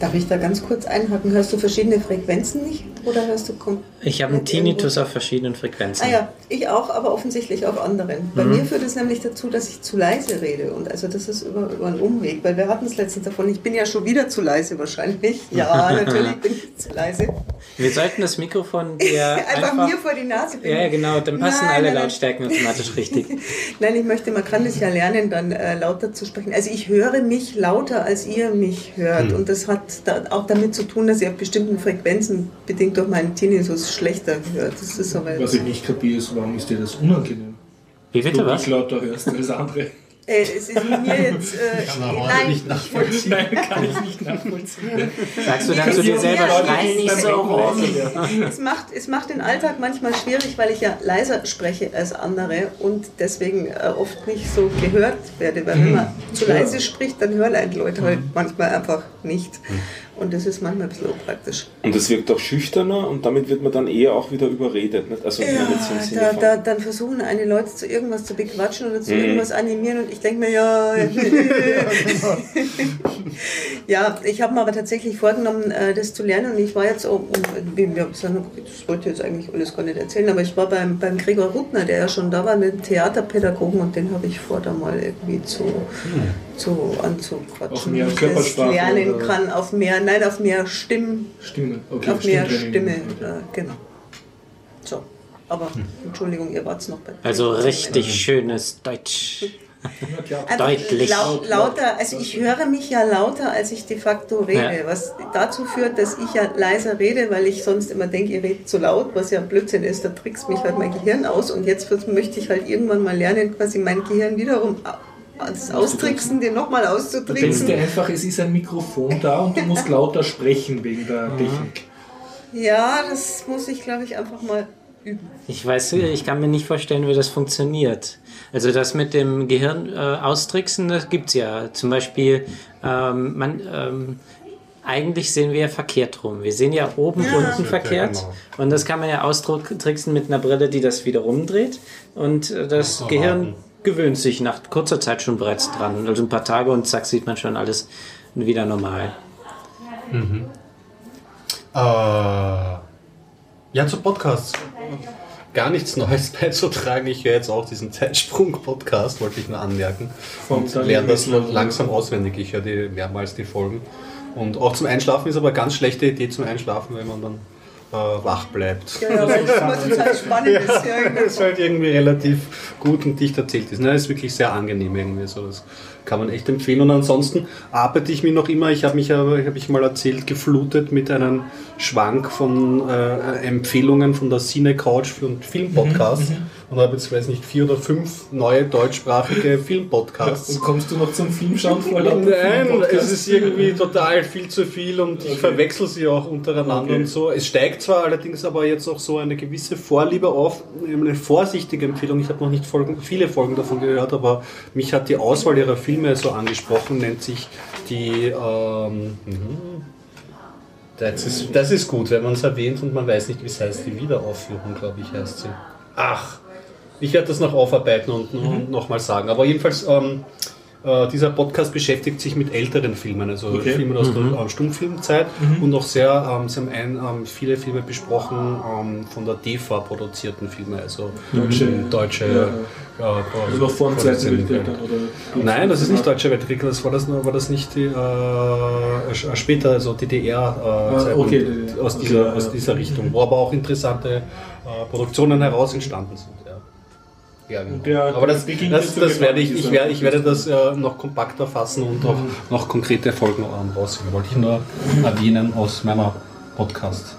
Darf ich da ganz kurz einhaken? Hörst du verschiedene Frequenzen nicht? Oder hörst du kom Ich habe einen irgendwo- Tinnitus auf verschiedenen Frequenzen. Ah ja, ich auch, aber offensichtlich auf anderen. Bei mir führt es nämlich dazu, dass ich zu leise rede. Und also das ist über, über einen Umweg, weil wir hatten es letztens davon, ich bin ja schon wieder zu leise wahrscheinlich. Ja, natürlich bin ich zu leise. Wir sollten das Mikrofon dir einfach, einfach... mir vor die Nase ja, ja, genau, dann passen Nein, alle nein, nein. Lautstärken automatisch richtig. Nein, ich möchte, man kann das ja lernen, dann äh, lauter zu sprechen. Also ich höre mich lauter, als ihr mich hört. Und das hat da auch damit zu tun, dass ich auf bestimmten Frequenzen, bedingt durch meinen Tinnitus, schlechter hört. Das ist aber Was ich nicht kapiere, ist, warum ist dir das unangenehm? Wie Du bitte was? dich lauter hörst als andere. Äh, es ist mir jetzt. Äh, Kann man nein, nicht nachvollziehen. Nein, kann ich nicht nachvollziehen. Sagst du dann zu dir selber, schrei nicht so rum. es, macht, es macht den Alltag manchmal schwierig, weil ich ja leiser spreche als andere und deswegen äh, oft nicht so gehört werde. Weil wenn man zu leise spricht, dann hören einen Leute halt manchmal einfach nicht. Und das ist manchmal ein bisschen unpraktisch. Und es wirkt auch schüchterner und damit wird man dann eher auch wieder überredet. Nicht? Also Ja, da, da, dann versuchen eine Leute zu irgendwas zu bequatschen oder zu Mhm. irgendwas animieren und ich denke mir, ja. ja, ich habe mir aber tatsächlich vorgenommen, äh, das zu lernen und ich war jetzt okay, das wollte ich jetzt eigentlich alles gar nicht erzählen, aber ich war beim, beim Gregor Ruttner, der ja schon da war mit Theaterpädagogen und den habe ich vor, da mal irgendwie zu, zu anzuquatschen. Auf mehr wie ich das Körpersprache lernen oder- kann, auf mehr, nein, auf mehr Stimmen, Stimme. Okay, auf mehr. Stimme, Okay. äh, genau. So, aber Entschuldigung, ihr wart noch bei. Also richtig schönes Deutsch. Klar. Einfach deutlich. Lau lauter, also ich höre mich ja lauter, als ich de facto rede, Ja. was dazu führt, dass ich ja leiser rede, weil ich sonst immer denke, ihr redet zu laut, was ja Blödsinn ist, da trickst mich halt mein Gehirn aus und jetzt möchte ich halt irgendwann mal lernen, quasi mein Gehirn wiederum das austricksen, den nochmal Du denkst dir auszutricksen. einfach, es ist ein Mikrofon da und du musst lauter sprechen wegen der Technik. Ja, das muss ich, glaube ich, einfach mal üben. Ich weiß, ich kann mir nicht vorstellen, wie das funktioniert. Also das mit dem Gehirn äh, austricksen, das gibt's ja. Zum Beispiel, ähm, man, ähm, eigentlich sehen wir ja verkehrt rum. Wir sehen ja oben, unten verkehrt. genau. Und das kann man ja austricksen mit einer Brille, die das wieder rumdreht. Und äh, das Gehirn. Gewöhnt sich nach kurzer Zeit schon bereits dran. Also ein paar Tage und zack, sieht man schon alles wieder normal. Äh, ja, zu Podcasts. Gar nichts Neues beizutragen. Ich höre jetzt auch diesen Zeitsprung-Podcast, wollte ich nur anmerken. Und lerne das langsam auswendig. Ich höre die mehrmals die Folgen. Und auch zum Einschlafen ist aber eine ganz schlechte Idee zum Einschlafen, wenn man dann äh, wach bleibt. Ja, ja, weil das immer total spannend ist. Ja, genau. Das ist halt irgendwie relativ gut und dicht erzählt ist. Nein, ist wirklich sehr angenehm irgendwie. So, das kann man echt empfehlen. Und ansonsten arbeite ich mir noch immer, ich habe mich aber, habe ich mal erzählt, geflutet mit einem Schwank von äh, Empfehlungen von der Cine Couch für einen Filmpodcast. Und habe jetzt, weiß nicht, vier oder fünf neue deutschsprachige Filmpodcasts. Und kommst du noch zum Filmschauen vor lauter Nein, Filmpodcasts? es ist irgendwie total viel zu viel und ich verwechsel sie auch untereinander Okay. und so. Es steigt zwar allerdings aber jetzt auch so eine gewisse Vorliebe auf, eine vorsichtige Empfehlung. Ich habe noch nicht Folgen, viele Folgen davon gehört, aber mich hat die Auswahl ihrer Filme so angesprochen, nennt sich die. Ähm, mhm. das, ist, das ist gut, wenn man es erwähnt und man weiß nicht, wie es heißt. Die Wiederaufführung, glaube ich, heißt sie. Ach, ich werde das noch aufarbeiten und, und nochmal sagen. Aber jedenfalls, ähm, äh, dieser Podcast beschäftigt sich mit älteren Filmen, also Okay. Filmen aus der äh, Stummfilmzeit und auch sehr, ähm, sie haben ein, ähm, viele Filme besprochen ähm, von der DEFA produzierten Filme, also Deutsche- ähm, deutsche ja. äh, Also noch vor dem Zweiten. Weltkrieg? Nein, das ist nicht Deutscher Weltkrieg, das war das, war das nicht die, äh, später, also DDR äh, Zeiten okay, aus, okay, dieser, ja. aus dieser Richtung, wo aber auch interessante äh, Produktionen heraus entstanden sind. Ja. Genau. Der aber das, das, das werde ich, ich, werde, ich werde das äh, noch kompakter fassen und auch Mhm. noch konkrete Folgen rausfinden. Wollte ich nur erwähnen aus meiner Podcast.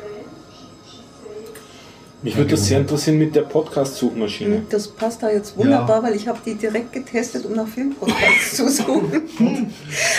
Mich würde das sehr interessieren mit der Podcast-Suchmaschine. Das passt da jetzt wunderbar, weil ich habe die direkt getestet, um nach Filmpodcasts zu suchen.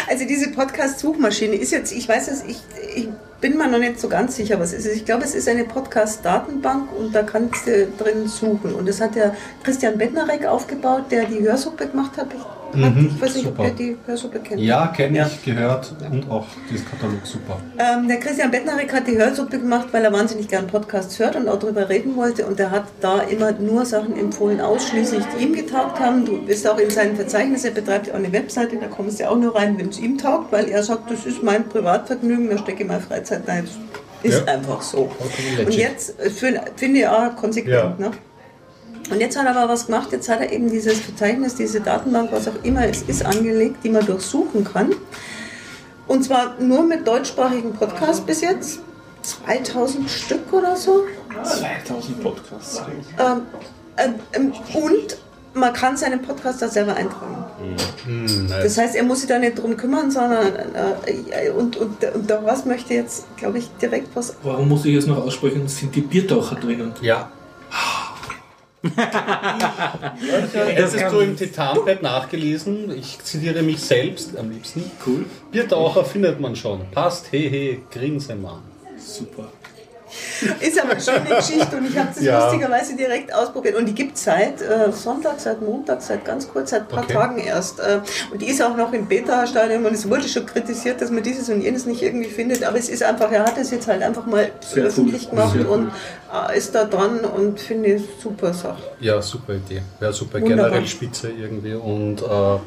Also diese Podcast-Suchmaschine ist jetzt, ich weiß es, ich, ich bin mir noch nicht so ganz sicher, was es ist. Ich glaube, es ist eine Podcast-Datenbank und da kannst du drin suchen. Und das hat der Christian Bednarek aufgebaut, der die Hörsuppe gemacht hat. Mhm, ich weiß nicht, super. ob ihr die Hörsuppe kennt. Ja, kenne Ja. ich, gehört und auch dieses Katalog super. Ähm, der Christian Bettnarek hat die Hörsuppe gemacht, weil er wahnsinnig gern Podcasts hört und auch darüber reden wollte. Und er hat da immer nur Sachen empfohlen, ausschließlich, die ihm getaugt haben. Du bist auch in seinem Verzeichnis, er betreibt ja auch eine Webseite, da kommst du auch nur rein, wenn es ihm taugt, weil er sagt, das ist mein Privatvergnügen, da stecke ich meine Freizeit rein. Das ist Ja. einfach so. Und jetzt äh, finde ich auch konsequent. Ja. Ne? Und jetzt hat er aber was gemacht, jetzt hat er eben dieses Verzeichnis, diese Datenbank, was auch immer es ist, angelegt, die man durchsuchen kann. Und zwar nur mit deutschsprachigen Podcasts bis jetzt. 2000 Stück oder so. 2000 Podcasts. Ähm, ähm, ähm, und man kann seinen Podcast da selber eintragen. Hm, nice. Das heißt, er muss sich da nicht drum kümmern, sondern äh, und, und, und der Horst möchte jetzt, glaube ich, direkt was. Warum muss ich jetzt noch aussprechen, sind die Biertaucher drinnen? Ja. Das hast du im Titanbett nachgelesen. Ich zitiere mich selbst am liebsten. Cool. Biertaucher findet man schon. Passt, hehe, Grinsemann. Super. Ist aber eine schöne Geschichte und ich habe das Ja. lustigerweise direkt ausprobiert. Und die gibt es seit äh, Sonntag, seit Montag, seit ganz kurz, seit ein paar Okay. Tagen erst. Äh, und die ist auch noch im Beta-Stadium und es wurde schon kritisiert, dass man dieses und jenes nicht irgendwie findet. Aber es ist einfach, er hat es jetzt halt einfach mal Sehr öffentlich cool. gemacht Sehr und äh, ist da dran und finde ich super Sache. Ja, super Idee. Ja, super. Wunderbar. Generell spitze irgendwie. Und äh,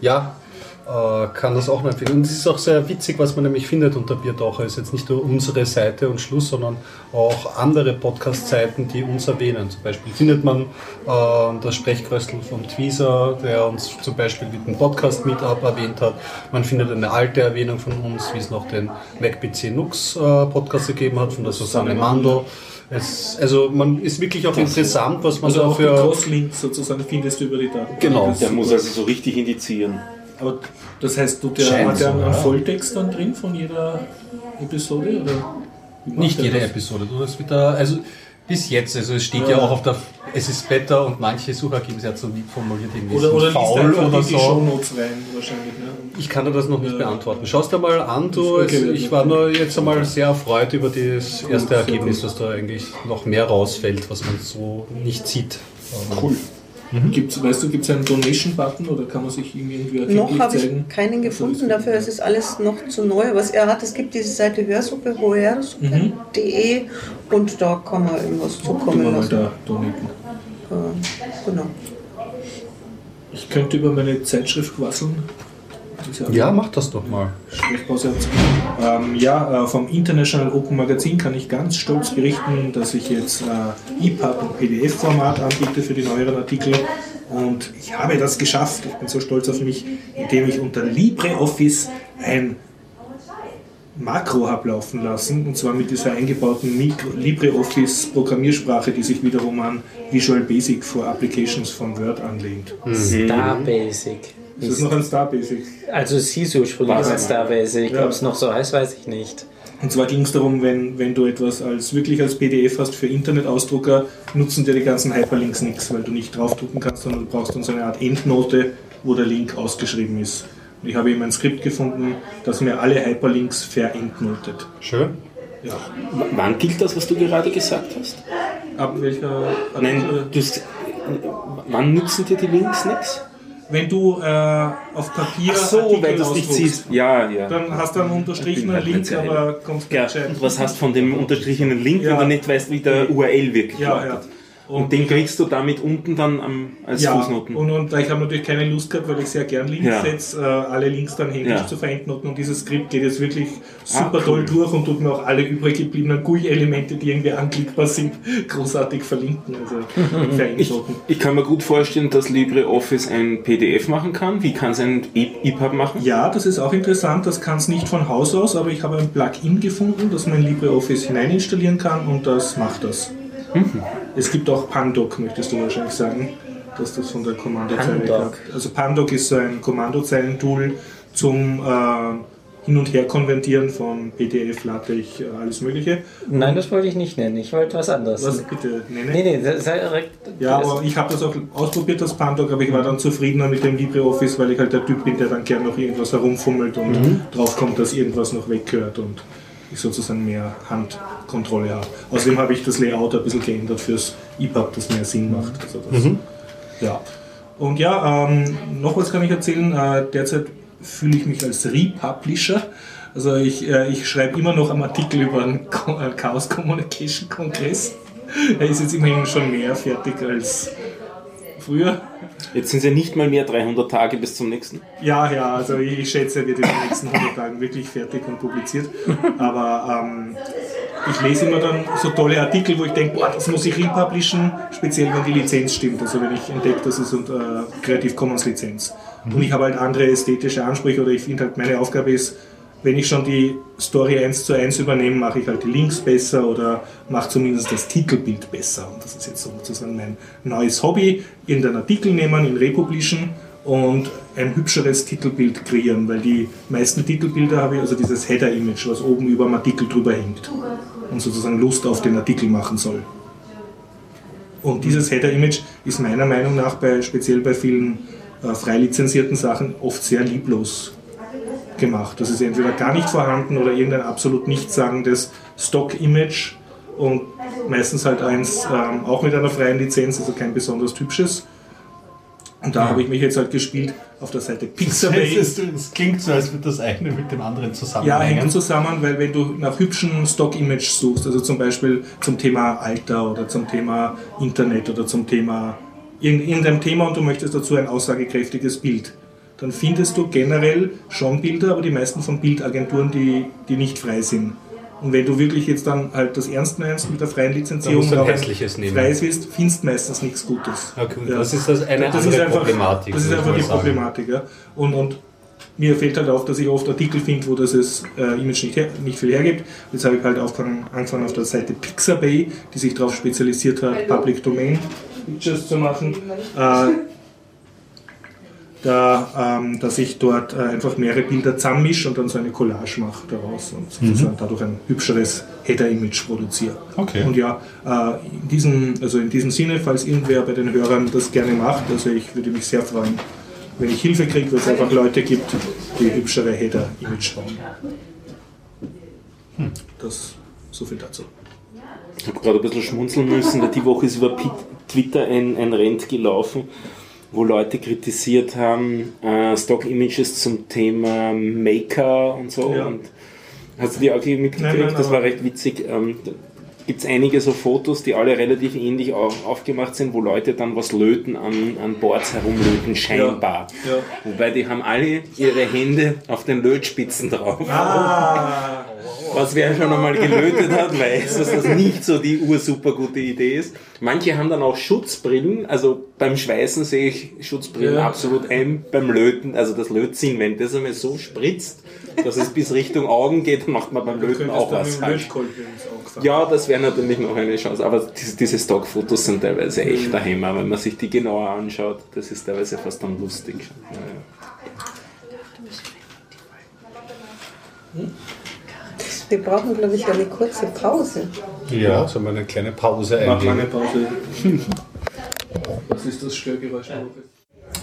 ja, äh, kann das auch nur empfehlen. Und es ist auch sehr witzig, was man nämlich findet unter Biertaucher. Ist jetzt nicht nur unsere Seite und Schluss, sondern auch andere Podcast-Seiten, die uns erwähnen. Zum Beispiel findet man äh, das Sprechkröstel von Tweezer, der uns zum Beispiel mit dem Podcast-Meetup erwähnt hat. Man findet eine alte Erwähnung von uns, wie es noch den MacPC Nux äh, Podcast gegeben hat, von der Susanne Mandel. Es, also man ist wirklich auch interessant, was man Also da auch für... Crosslinks sozusagen findest du über die Daten. Genau. Der muss also so richtig indizieren. Aber das heißt, du der, hat der so, einen ja. Volltext dann drin von jeder Episode? Oder Nicht der jede das? Episode. Du hast wieder, also bis jetzt, also es steht ja, Ja. auch auf der, es ist Beta und manche Suchergebnisse hat so lieb formuliert, irgendwie Oder, oder faul oder so. Shownotes rein wahrscheinlich. Ne? Ich kann dir das noch nicht Ja. beantworten. Schau es dir mal an, du. Okay, ich war nur jetzt einmal sehr erfreut über das erste Ergebnis, dass da eigentlich noch mehr rausfällt, was man so nicht sieht. Cool. Gibt's, weißt du, gibt es einen Donation-Button oder kann man sich ihm irgendwie Noch erkenntlich habe ich keinen gefunden, dafür ist es alles noch zu neu. Was er hat, es gibt diese Seite Hörsuppe, hörsuppe.de und da kann man irgendwas zukommen mal lassen. da donaten. Äh, genau. Ich könnte über meine Zeitschrift quasseln. Ja, mach das doch mal. Ähm, Ja, äh, vom International Open Magazin kann ich ganz stolz berichten, dass ich jetzt äh, EPUB und PDF-Format anbiete für die neueren Artikel. Und ich habe das geschafft. Ich bin so stolz auf mich, indem ich unter LibreOffice ein Makro habe laufen lassen. Und zwar mit dieser eingebauten Mikro LibreOffice Programmiersprache, die sich wiederum an Visual Basic for Applications von Word anlehnt. Star Basic. Ist das noch ein Star Basic? Also es hieß ursprünglich Was? mal Star Basic. Ja. Ob es noch so heißt, weiß ich nicht. Und zwar ging es darum, wenn, wenn du etwas als wirklich als PDF hast für Internetausdrucker, nutzen dir die ganzen Hyperlinks nichts, weil du nicht draufdrucken kannst, sondern du brauchst dann so eine Art Endnote, wo der Link ausgeschrieben ist. Und ich habe eben ein Skript gefunden, das mir alle Hyperlinks verendnotet. Schön. Ja. W- Wann gilt das, was du gerade gesagt hast? Ab welcher Nein, du wann nützen dir die Links nichts? Wenn du äh, auf Papier Ach so, Artikel weil du es nicht ausdruckst, siehst. Ja, ja. Dann hast du einen unterstrichenen halt Link, aber kommst ja. nicht was hast von dem unterstrichenen Link, Ja. wenn du nicht weißt, wie der URL wirklich Ja, lautet? ja. Und, den kriegst du damit unten dann am, als Ja, Fußnoten. und, und ich habe natürlich keine Lust gehabt, weil ich sehr gern Links Ja. setze, äh, alle Links dann händisch Ja. zu verendnoten und dieses Skript geht jetzt wirklich super Ah, cool. toll durch und tut mir auch alle übrig gebliebenen GUI-Elemente, die irgendwie anklickbar sind, großartig verlinken, also ich, ich kann mir gut vorstellen, dass LibreOffice ein PDF machen kann. Wie kann es ein EPUB machen? Ja, das ist auch interessant, das kann es nicht von Haus aus, aber ich habe ein Plugin gefunden, das man in LibreOffice hineinstallieren kann und das macht das. Mhm. Es gibt auch Pandoc, möchtest du wahrscheinlich sagen, dass das von der Kommandozeile kommt. Also Pandoc ist so ein Kommandozeilentool zum äh, Hin- und Her konvertieren von PDF, LaTeX, äh, alles Mögliche. Nein, das wollte ich nicht nennen. Ich wollte was anderes. Was bitte nenne? Nee, nee, das ist direkt. Ja, aber ich habe das auch ausprobiert, das Pandoc, aber ich war dann zufriedener mit dem LibreOffice, weil ich halt der Typ bin, der dann gern noch irgendwas herumfummelt und draufkommt, dass irgendwas noch weggehört und ich sozusagen mehr Handkontrolle habe. Außerdem habe ich das Layout ein bisschen geändert fürs EPUB, das mehr Sinn macht. Also das, ja. Und ja, ähm, noch was kann ich erzählen. Äh, derzeit fühle ich mich als Republisher. Also ich, äh, ich schreibe immer noch am Artikel über einen äh, Chaos Communication Kongress. Er ist jetzt immerhin schon mehr fertig als früher. Jetzt sind es ja nicht mal mehr 300 Tage bis zum nächsten. Ja, ja, also ich, ich schätze, er wird in den nächsten 100 Tagen wirklich fertig und publiziert. Aber ähm, ich lese immer dann so tolle Artikel, wo ich denke, boah, das muss ich republishen, speziell wenn die Lizenz stimmt. Also wenn ich entdecke, das ist unter Creative Commons Lizenz. Und ich habe halt andere ästhetische Ansprüche oder ich finde halt, meine Aufgabe ist, wenn ich schon die Story eins zu eins übernehme, mache ich halt die Links besser oder mache zumindest das Titelbild besser. Und das ist jetzt sozusagen mein neues Hobby. Irgendeinen Artikel nehmen, ihn republishen und ein hübscheres Titelbild kreieren, weil die meisten Titelbilder habe ich, also dieses Header-Image, was oben über dem Artikel drüber hängt und sozusagen Lust auf den Artikel machen soll. Und dieses Header-Image ist meiner Meinung nach bei, speziell bei vielen äh, frei lizenzierten Sachen oft sehr lieblos gemacht. Das ist entweder gar nicht vorhanden oder irgendein absolut nichtssagendes Stock-Image und meistens halt eins ähm, auch mit einer freien Lizenz, also kein besonders hübsches. Und da habe ich mich jetzt halt gespielt auf der Seite Pixabay. Es klingt so, als würde das eine mit dem anderen Ja, zusammenhängen. hängt zusammen, weil wenn du nach hübschen Stock-Image suchst, also zum Beispiel zum Thema Alter oder zum Thema Internet oder zum Thema irgend- irgendeinem Thema und du möchtest dazu ein aussagekräftiges Bild, dann findest du generell schon Bilder, aber die meisten von Bildagenturen, die, die nicht frei sind. Und wenn du wirklich jetzt dann halt das ernst meinst mit der freien Lizenzierung musst du hässliches nehmen. freies willst, findest meistens nichts Gutes. Okay, und das ist das eine das andere ist einfach, Problematik, Das ist einfach die sagen. Problematik. Ja. Und, und mir fällt halt auf, dass ich oft Artikel finde, wo das es, äh, Image nicht, her, nicht viel hergibt. Jetzt habe ich halt aufgefangen, angefangen auf der Seite Pixabay, die sich darauf spezialisiert hat, Public Domain Pictures zu machen. Äh, da, ähm, dass ich dort äh, einfach mehrere Bilder zusammenmische und dann so eine Collage mache daraus und sozusagen dadurch ein hübscheres Header-Image produziere. Okay. Und ja, äh, in, diesem, also in diesem Sinne, falls irgendwer bei den Hörern das gerne macht, also ich würde mich sehr freuen, wenn ich Hilfe kriege, weil es einfach Leute gibt, die hübschere Header-Image bauen. Das so viel dazu. Ich habe gerade ein bisschen schmunzeln müssen, weil die Woche ist über Twitter ein, ein Rent gelaufen, wo Leute kritisiert haben, äh, Stock-Images zum Thema Maker und so. Ja. Und hast du die auch mitgekriegt? Nein, nein, das war recht witzig. Ähm, gibt es einige so Fotos, die alle relativ ähnlich au- aufgemacht sind, wo Leute dann was löten an, an Boards herumlöten, scheinbar. Ja. Wobei die haben alle ihre Hände auf den Lötspitzen drauf. Ah, Was wer schon einmal gelötet hat, weiß, dass das nicht so die ursuper gute Idee ist. Manche haben dann auch Schutzbrillen, also beim Schweißen sehe ich Schutzbrillen Ja. absolut ein, beim Löten, also das Lötzinn, wenn das einmal so spritzt, dass es bis Richtung Augen geht, dann macht man beim Löten auch was falsch. Ja, das wäre natürlich noch eine Chance, aber diese, diese Stockfotos sind teilweise echt der Hammer, wenn man sich die genauer anschaut, das ist teilweise fast dann lustig. Ja, ja. Wir brauchen, glaube ich, eine kurze Pause. Ja, sollen wir eine kleine Pause Mach mal eine einlegen? Pause. Was ist das Störgeräusch?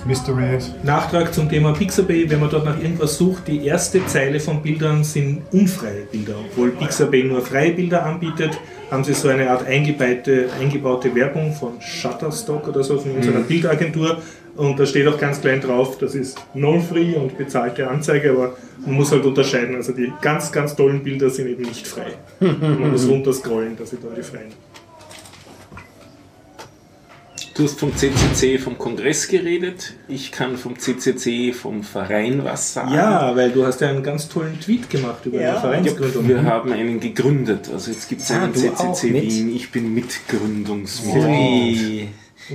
Mystery. Nachtrag zum Thema Pixabay, wenn man dort nach irgendwas sucht, die erste Zeile von Bildern sind unfreie Bilder. Obwohl Pixabay nur freie Bilder anbietet, haben sie so eine Art eingebaute, eingebaute Werbung von Shutterstock oder so, von unserer Bildagentur. Und da steht auch ganz klein drauf, das ist non-free und bezahlte Anzeige, aber man muss halt unterscheiden. Also die ganz, ganz tollen Bilder sind eben nicht frei. Man muss runterscrollen, dass sie dann die freien. Du hast vom CCC vom Kongress geredet, ich kann vom CCC vom Verein was sagen. Ja, weil du hast ja einen ganz tollen Tweet gemacht über Ja. eine Vereinsgründung. Wir haben einen gegründet, also jetzt gibt es Ah, einen CCC? Wien, ich bin Mitgründungsmitglied.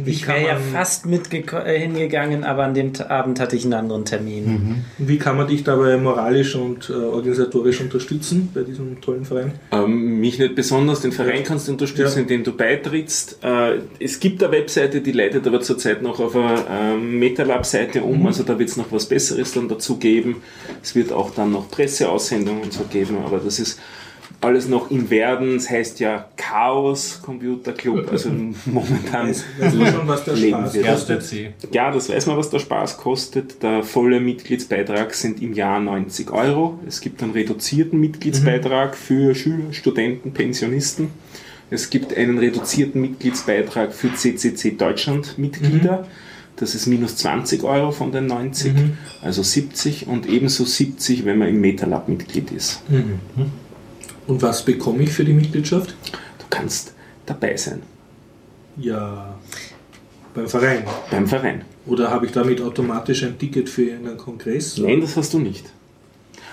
Ich wäre ja fast mitgeko- äh, hingegangen, aber an dem Abend hatte ich einen anderen Termin. Wie kann man dich dabei moralisch und äh, organisatorisch unterstützen bei diesem tollen Verein? Ähm, mich nicht besonders, den Verein kannst du unterstützen, Ja. indem du beitrittst. Äh, es gibt eine Webseite, die leitet aber zurzeit noch auf eine ähm, MetaLab-Seite um, Mhm. also da wird es noch was Besseres dann dazu geben. Es wird auch dann noch Presseaussendungen und so geben, aber das ist alles noch im Werden. Es heißt ja Chaos Computer Club, also momentan Weißt, weißt du schon, was der Spaß wir. Erste C. Ja, das weiß man, was der Spaß kostet. Der volle Mitgliedsbeitrag sind im Jahr 90 Euro. Es gibt einen reduzierten Mitgliedsbeitrag für Schüler, Studenten, Pensionisten. Es gibt einen reduzierten Mitgliedsbeitrag für CCC Deutschland Mitglieder. Das ist minus 20 Euro von den 90, also 70 und ebenso 70, wenn man im MetaLab Mitglied ist. Und was bekomme ich für die Mitgliedschaft? Du kannst dabei sein Ja, beim Verein. beim Verein. Oder habe ich damit automatisch ein Ticket für irgendeinen Kongress? Nein, das hast du nicht.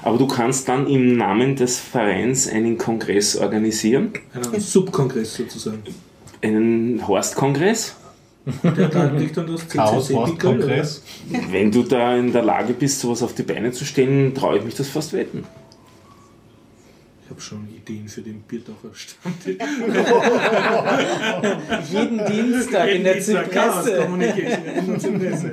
Aber du kannst dann im Namen des Vereins einen Kongress organisieren, Einen Subkongress sozusagen. einen Horstkongress. Der da kriegt dann das Chaos CCC Horst Pickel, oder? Kongress. Wenn du da in der Lage bist, sowas auf die Beine zu stellen, traue ich mich das fast wetten. Ich habe schon Ideen für den Bierdacher Stand. Jeden Dienstag in der Zypresse. Communication in der Zypresse.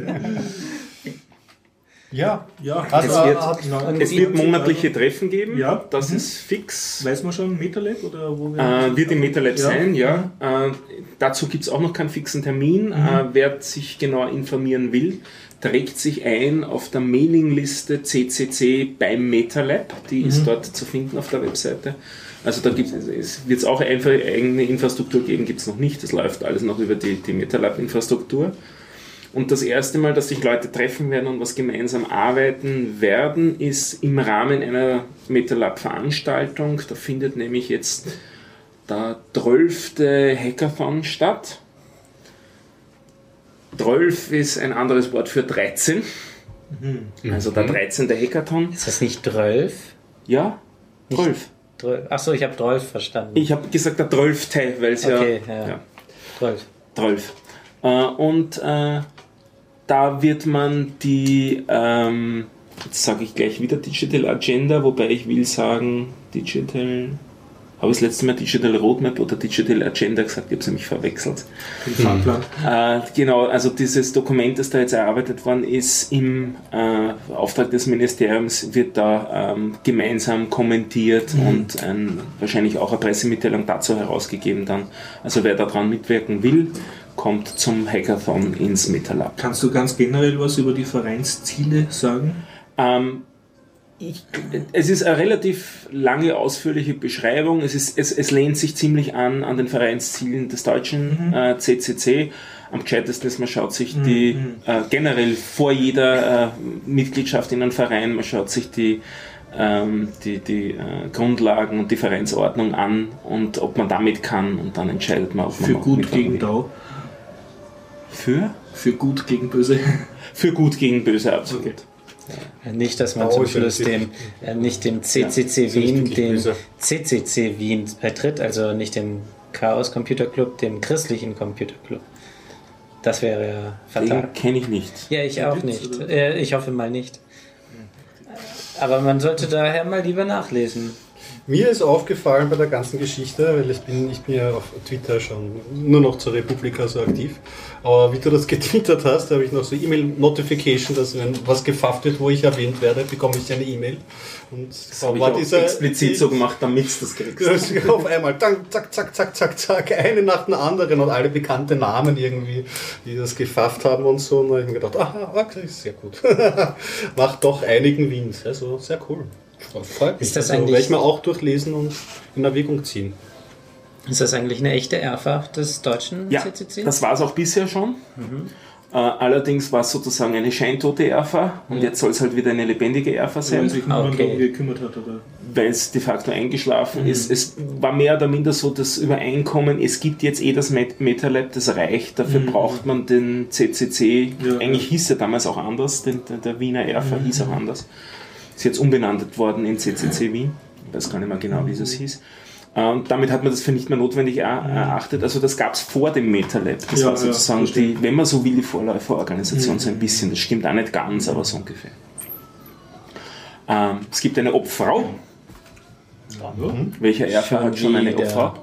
Ja. Ja, Also, Es wird- genau. Es wird monatliche Treffen geben, Ja. das Mhm. ist fix. Weiß man schon, MetaLab oder wo wir Äh, wird im MetaLab Ja. sein, ja. Äh, dazu gibt es auch noch keinen fixen Termin. Äh, wer sich genauer informieren will, trägt sich ein auf der Mailingliste CCC beim MetaLab. Die ist dort zu finden auf der Webseite. Also da gibt es wird es auch einfach eigene Infrastruktur geben, gibt es noch nicht. Das läuft alles noch über die, die MetaLab-Infrastruktur. Und das erste Mal, dass sich Leute treffen werden und was gemeinsam arbeiten werden, ist im Rahmen einer MetaLab-Veranstaltung. Da findet nämlich jetzt der 12. Hackathon statt. 12 ist ein anderes Wort für 13. Also der 13. Hackathon. Ist das nicht 12? Ja, 12. Achso, ich habe 12 verstanden. Ich habe gesagt der 12. weil es Okay, ja, ja. ja 12. 12. Äh, und äh, da wird man die, ähm, jetzt sage ich gleich wieder Digital Agenda, wobei ich will sagen Digital, habe ich das letzte Mal Digital Roadmap oder Digital Agenda gesagt, ich habe es nämlich verwechselt. den Fahrplan. Äh, genau, also dieses Dokument, das da jetzt erarbeitet worden ist, im äh, Auftrag des Ministeriums wird da ähm, gemeinsam kommentiert und ein, wahrscheinlich auch eine Pressemitteilung dazu herausgegeben dann. Also wer daran mitwirken will, kommt zum Hackathon ins MetaLab. Kannst du ganz generell was über die Vereinsziele sagen? Ähm, ich, es ist eine relativ lange, ausführliche Beschreibung. Es, ist, es, es lehnt sich ziemlich an an den Vereinszielen des deutschen äh, CCC. Am gescheitesten ist, man schaut sich die äh, generell vor jeder äh, Mitgliedschaft in einem Verein, man schaut sich die, ähm, die, die äh, Grundlagen und die Vereinsordnung an und ob man damit kann und dann entscheidet man, ob man Für gut gegen. Dau. Für? Für gut gegen böse. Für gut gegen böse, absolut. Okay. Nicht, dass man Oh, zum Schluss den, äh, nicht den CCC sind Wien, den böse. CCC Wien vertritt, also nicht den Chaos Computer Club, den christlichen Computer Club. Das wäre ja fatal. Den kenne ich nicht. Ja, ich auch Witz, nicht. oder? Äh, Ich hoffe mal nicht. Aber man sollte daher mal lieber nachlesen. Mir ist aufgefallen bei der ganzen Geschichte, weil ich bin, ich bin ja auf Twitter schon nur noch zur Republika so aktiv. Aber wie du das getwittert hast, habe ich noch so E-Mail-Notification, dass wenn was gefafft wird, wo ich erwähnt werde, bekomme ich eine E-Mail. Und Das habe ich auch explizit so gemacht, damit du das kriegst. auf einmal, dann, zack, zack, zack, zack, zack, eine nach der anderen und alle bekannte Namen irgendwie, die das gefafft haben und so. Und da habe ich mir gedacht, aha, okay, sehr gut. Macht doch einigen Wind. Also sehr cool. Freut mich. Ist das also, eigentlich- werde ich mir auch durchlesen und in Erwägung ziehen. Ist das eigentlich eine echte Erfa des deutschen Ja, CCC? das war es auch bisher schon. Äh, allerdings war es sozusagen eine scheintote Erfa und jetzt soll es halt wieder eine lebendige Erfa Weil sein, sich niemand Okay. darum gekümmert hat. Oder? weil es de facto eingeschlafen ist. Es war mehr oder minder so das Übereinkommen, es gibt jetzt eh das Met- MetaLab, das reicht, dafür braucht man den CCC. Ja, Eigentlich ja. hieß er damals auch anders, den, der, der Wiener Erfa hieß auch anders. Ist jetzt umbenannt worden in CCC Wien. Ich weiß gar nicht mehr genau, wie es hieß. Und damit hat man das für nicht mehr notwendig er- erachtet. Also das gab es vor dem MetaLab. Das Ja, war ja, sozusagen verstehe. die, wenn man so will, die Vorläuferorganisation so ein bisschen. Das stimmt auch nicht ganz, aber so ungefähr. Ähm, es gibt eine Obfrau. Welcher Erfa Schon hat schon eine wieder. Obfrau?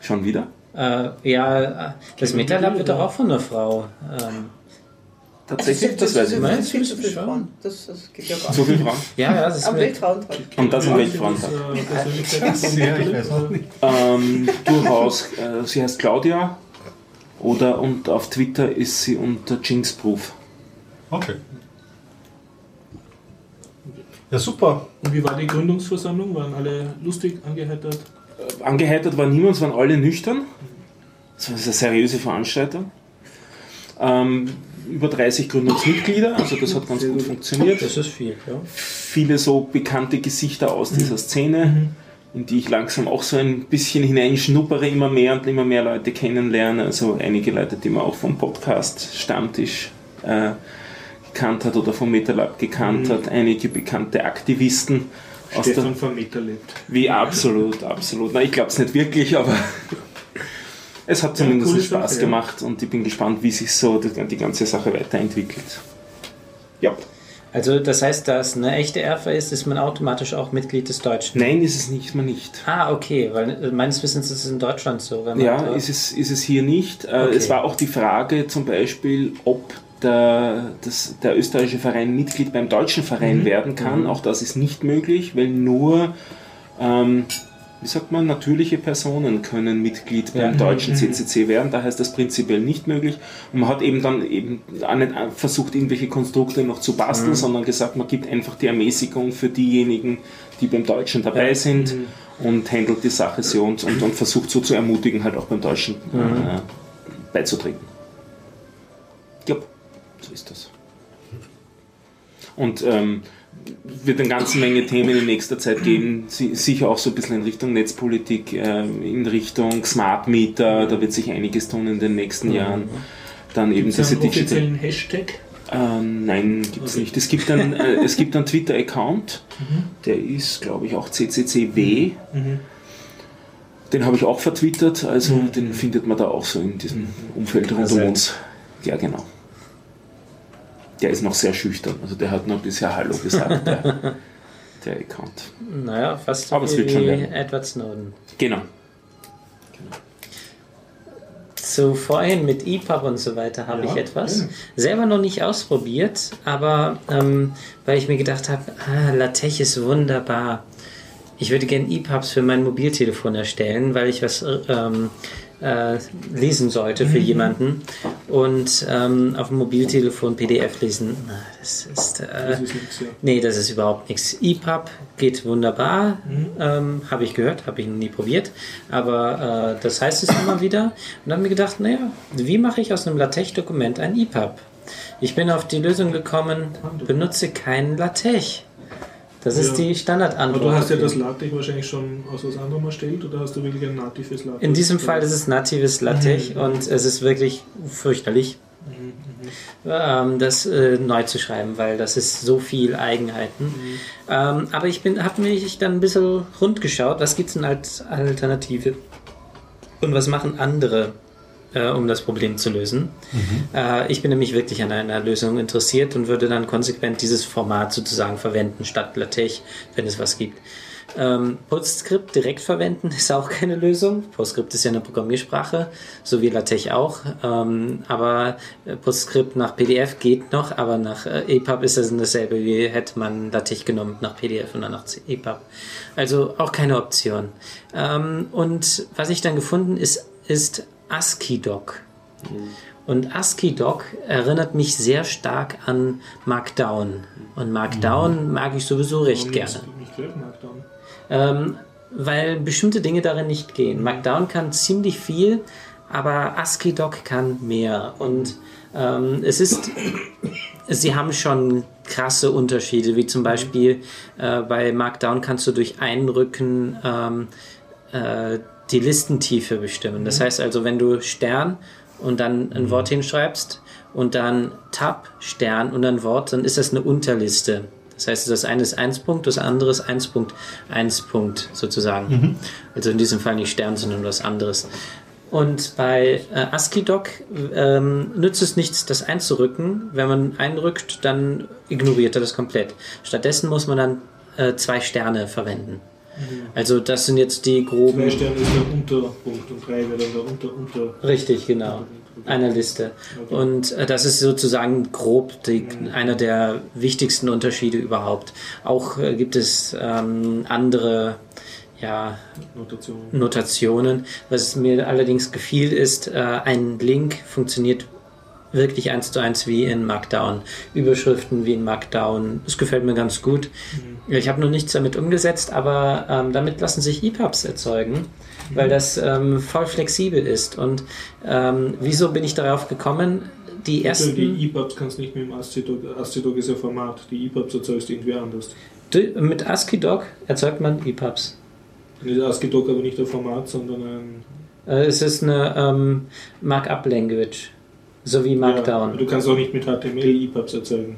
Schon wieder? Äh, ja, äh, das Metalab wird doch auch von einer Frau. Ähm, Tatsächlich, das weiß ich nicht. Das, Meinst das, du, das, das das, das, das geht ja gar So nicht. viele Frauen. ja, ja, das ist Am Weltfrauentag. Und das am Ja, Weltfrauentag. das, äh, Persönlichkeit- Ja, ich weiß auch nicht. Ähm, durchaus. Äh, sie heißt Claudia. Oder und auf Twitter ist sie unter Jinxproof. Okay. Ja, super. Und wie war die Gründungsversammlung? Waren alle lustig, angeheitert? Angeheitert war niemand, es waren alle nüchtern. Es war eine seriöse Veranstaltung. Ähm, über 30 Gründungsmitglieder, also das hat ganz gut funktioniert. das ist viel. Ja. Viele so bekannte Gesichter aus dieser Szene, in die ich langsam auch so ein bisschen hineinschnuppere, immer mehr und immer mehr Leute kennenlerne. Also einige Leute, die man auch vom Podcast Stammtisch äh, gekannt hat oder vom MetaLab gekannt hat, einige bekannte Aktivisten aus der Stefan von Meter lebt. wie absolut, absolut. Na, ich glaube es nicht wirklich, aber es hat zumindest coole Spaß Sache, ja. gemacht und ich bin gespannt, wie sich so die, die ganze Sache weiterentwickelt. Ja. Also das heißt, da es eine echte Erfa ist, ist man automatisch auch Mitglied des Deutschen. Nein, ist es nicht, man nicht. Ah, okay, weil äh, meines Wissens ist es in Deutschland so. Wenn man Ja, ist es, ist es hier nicht. Äh, Okay. Es war auch die Frage zum Beispiel, ob der, das, der österreichische Verein Mitglied beim deutschen Verein werden kann. Auch das ist nicht möglich, weil nur, ähm, wie sagt man, natürliche Personen können Mitglied beim deutschen CCC werden. Daher ist das prinzipiell nicht möglich. Und man hat eben dann eben versucht, irgendwelche Konstrukte noch zu basteln, sondern gesagt, man gibt einfach die Ermäßigung für diejenigen, die beim Deutschen dabei sind und handelt die Sache so und, und, und versucht so zu ermutigen, halt auch beim Deutschen äh, beizutreten. Ja, so ist das. Und ähm, wird eine ganze Menge Themen in nächster Zeit geben, si- sicher auch so ein bisschen in Richtung Netzpolitik, äh, in Richtung Smart Meter, da wird sich einiges tun in den nächsten Jahren. Dann eben Gibt es diese einen Digital. offiziellen Hashtag? Äh, nein, gibt es nicht. Es gibt einen, äh, es gibt einen Twitter-Account, der ist, glaube ich, auch CCCW. Den habe ich auch vertwittert, also den findet man da auch so in diesem Umfeld rund um Präsent. uns. Ja, genau. Der ist noch sehr schüchtern, also der hat noch bisher Hallo gesagt, der, der Account. Naja, fast so Aber es viel wird schon wie werden. Edward Snowden. Genau. So vorhin mit EPUB und so weiter habe Ja, ich etwas. gerne. Selber noch nicht ausprobiert, aber ähm, weil ich mir gedacht habe, ah, LaTeX ist wunderbar. Ich würde gerne EPUBs für mein Mobiltelefon erstellen, weil ich was ähm, äh, lesen sollte Mhm. für jemanden. Und ähm, auf dem Mobiltelefon PDF lesen, na, das ist. Äh, Das ist nichts, ja. Nee, das ist überhaupt nichts. EPUB geht wunderbar, Mhm. ähm, habe ich gehört, habe ich noch nie probiert, aber äh, das heißt es immer wieder. Und dann habe ich mir gedacht, naja, wie mache ich aus einem LaTeX-Dokument ein EPUB? Ich bin auf die Lösung gekommen, benutze kein LaTeX. Das ist Ja. die Standardantwort. Aber du hast ja das LaTeX wahrscheinlich schon aus was anderem erstellt oder hast du wirklich ein natives LaTeX? In diesem Fall ist es natives LaTeX und es ist wirklich fürchterlich, ähm, das äh, neu zu schreiben, weil das ist so viel Eigenheiten. Ähm, aber ich habe mich dann ein bisschen rund geschaut, was gibt es denn als Alternative und was machen andere, äh, um das Problem zu lösen. Äh, ich bin nämlich wirklich an einer Lösung interessiert und würde dann konsequent dieses Format sozusagen verwenden statt LaTeX, wenn es was gibt. Ähm, PostScript direkt verwenden ist auch keine Lösung. PostScript ist ja eine Programmiersprache, so wie LaTeX auch. Ähm, aber äh, PostScript nach PDF geht noch, aber nach äh, EPUB ist das dasselbe, wie hätte man LaTeX genommen nach PDF und dann nach EPUB. Also auch keine Option. Ähm, und was ich dann gefunden ist, ist ASCII-Doc. Und ASCII-Doc erinnert mich sehr stark an Markdown. Und Markdown mag ich sowieso recht gerne. Nicht gleich Markdown. Ähm, weil bestimmte Dinge darin nicht gehen. Markdown kann ziemlich viel, aber ASCII-Doc kann mehr. Und ähm, es ist, sie haben schon krasse Unterschiede, wie zum Beispiel äh, bei Markdown kannst du durch Einrücken ähm, äh, die Listentiefe bestimmen. Das heißt also, wenn du Stern und dann ein Wort hinschreibst und dann Tab, Stern und ein Wort, dann ist das eine Unterliste. Das heißt, das eine ist 1 Punkt, das andere ist 1 Punkt, 1 Punkt sozusagen. Also in diesem Fall nicht Stern, sondern was anderes. Und bei äh, ASCII-Doc ähm, nützt es nichts, das einzurücken. Wenn man einrückt, dann ignoriert er das komplett. Stattdessen muss man dann äh, zwei Sterne verwenden. Also das sind jetzt die groben... Zwei Sterne ist der Unterpunkt und drei wäre dann der Unter, Unter. Richtig, genau. Einer Liste. Und äh, das ist sozusagen grob die, einer der wichtigsten Unterschiede überhaupt. Auch äh, gibt es ähm, andere ja, Notation. Notationen. Was mir allerdings gefiel, ist, äh, ein Link funktioniert wirklich eins zu eins wie in Markdown. Überschriften wie in Markdown. Das gefällt mir ganz gut. Ich habe noch nichts damit umgesetzt, aber ähm, damit lassen sich EPUBs erzeugen, weil das ähm, voll flexibel ist. Und ähm, wieso bin ich darauf gekommen? Die Also ersten. die EPUBs kannst du nicht mit dem ASCII-Doc. ASCII-Doc ist ja Format. Die EPUBs erzeugst du irgendwie anders. Du- mit ASCII-Doc erzeugt man EPUBs. Ist ASCII-Doc aber nicht ein Format, sondern ein. Äh, es ist eine ähm, Markup-Language, so wie Markdown. Ja, du kannst auch nicht mit HTML EPUBs erzeugen.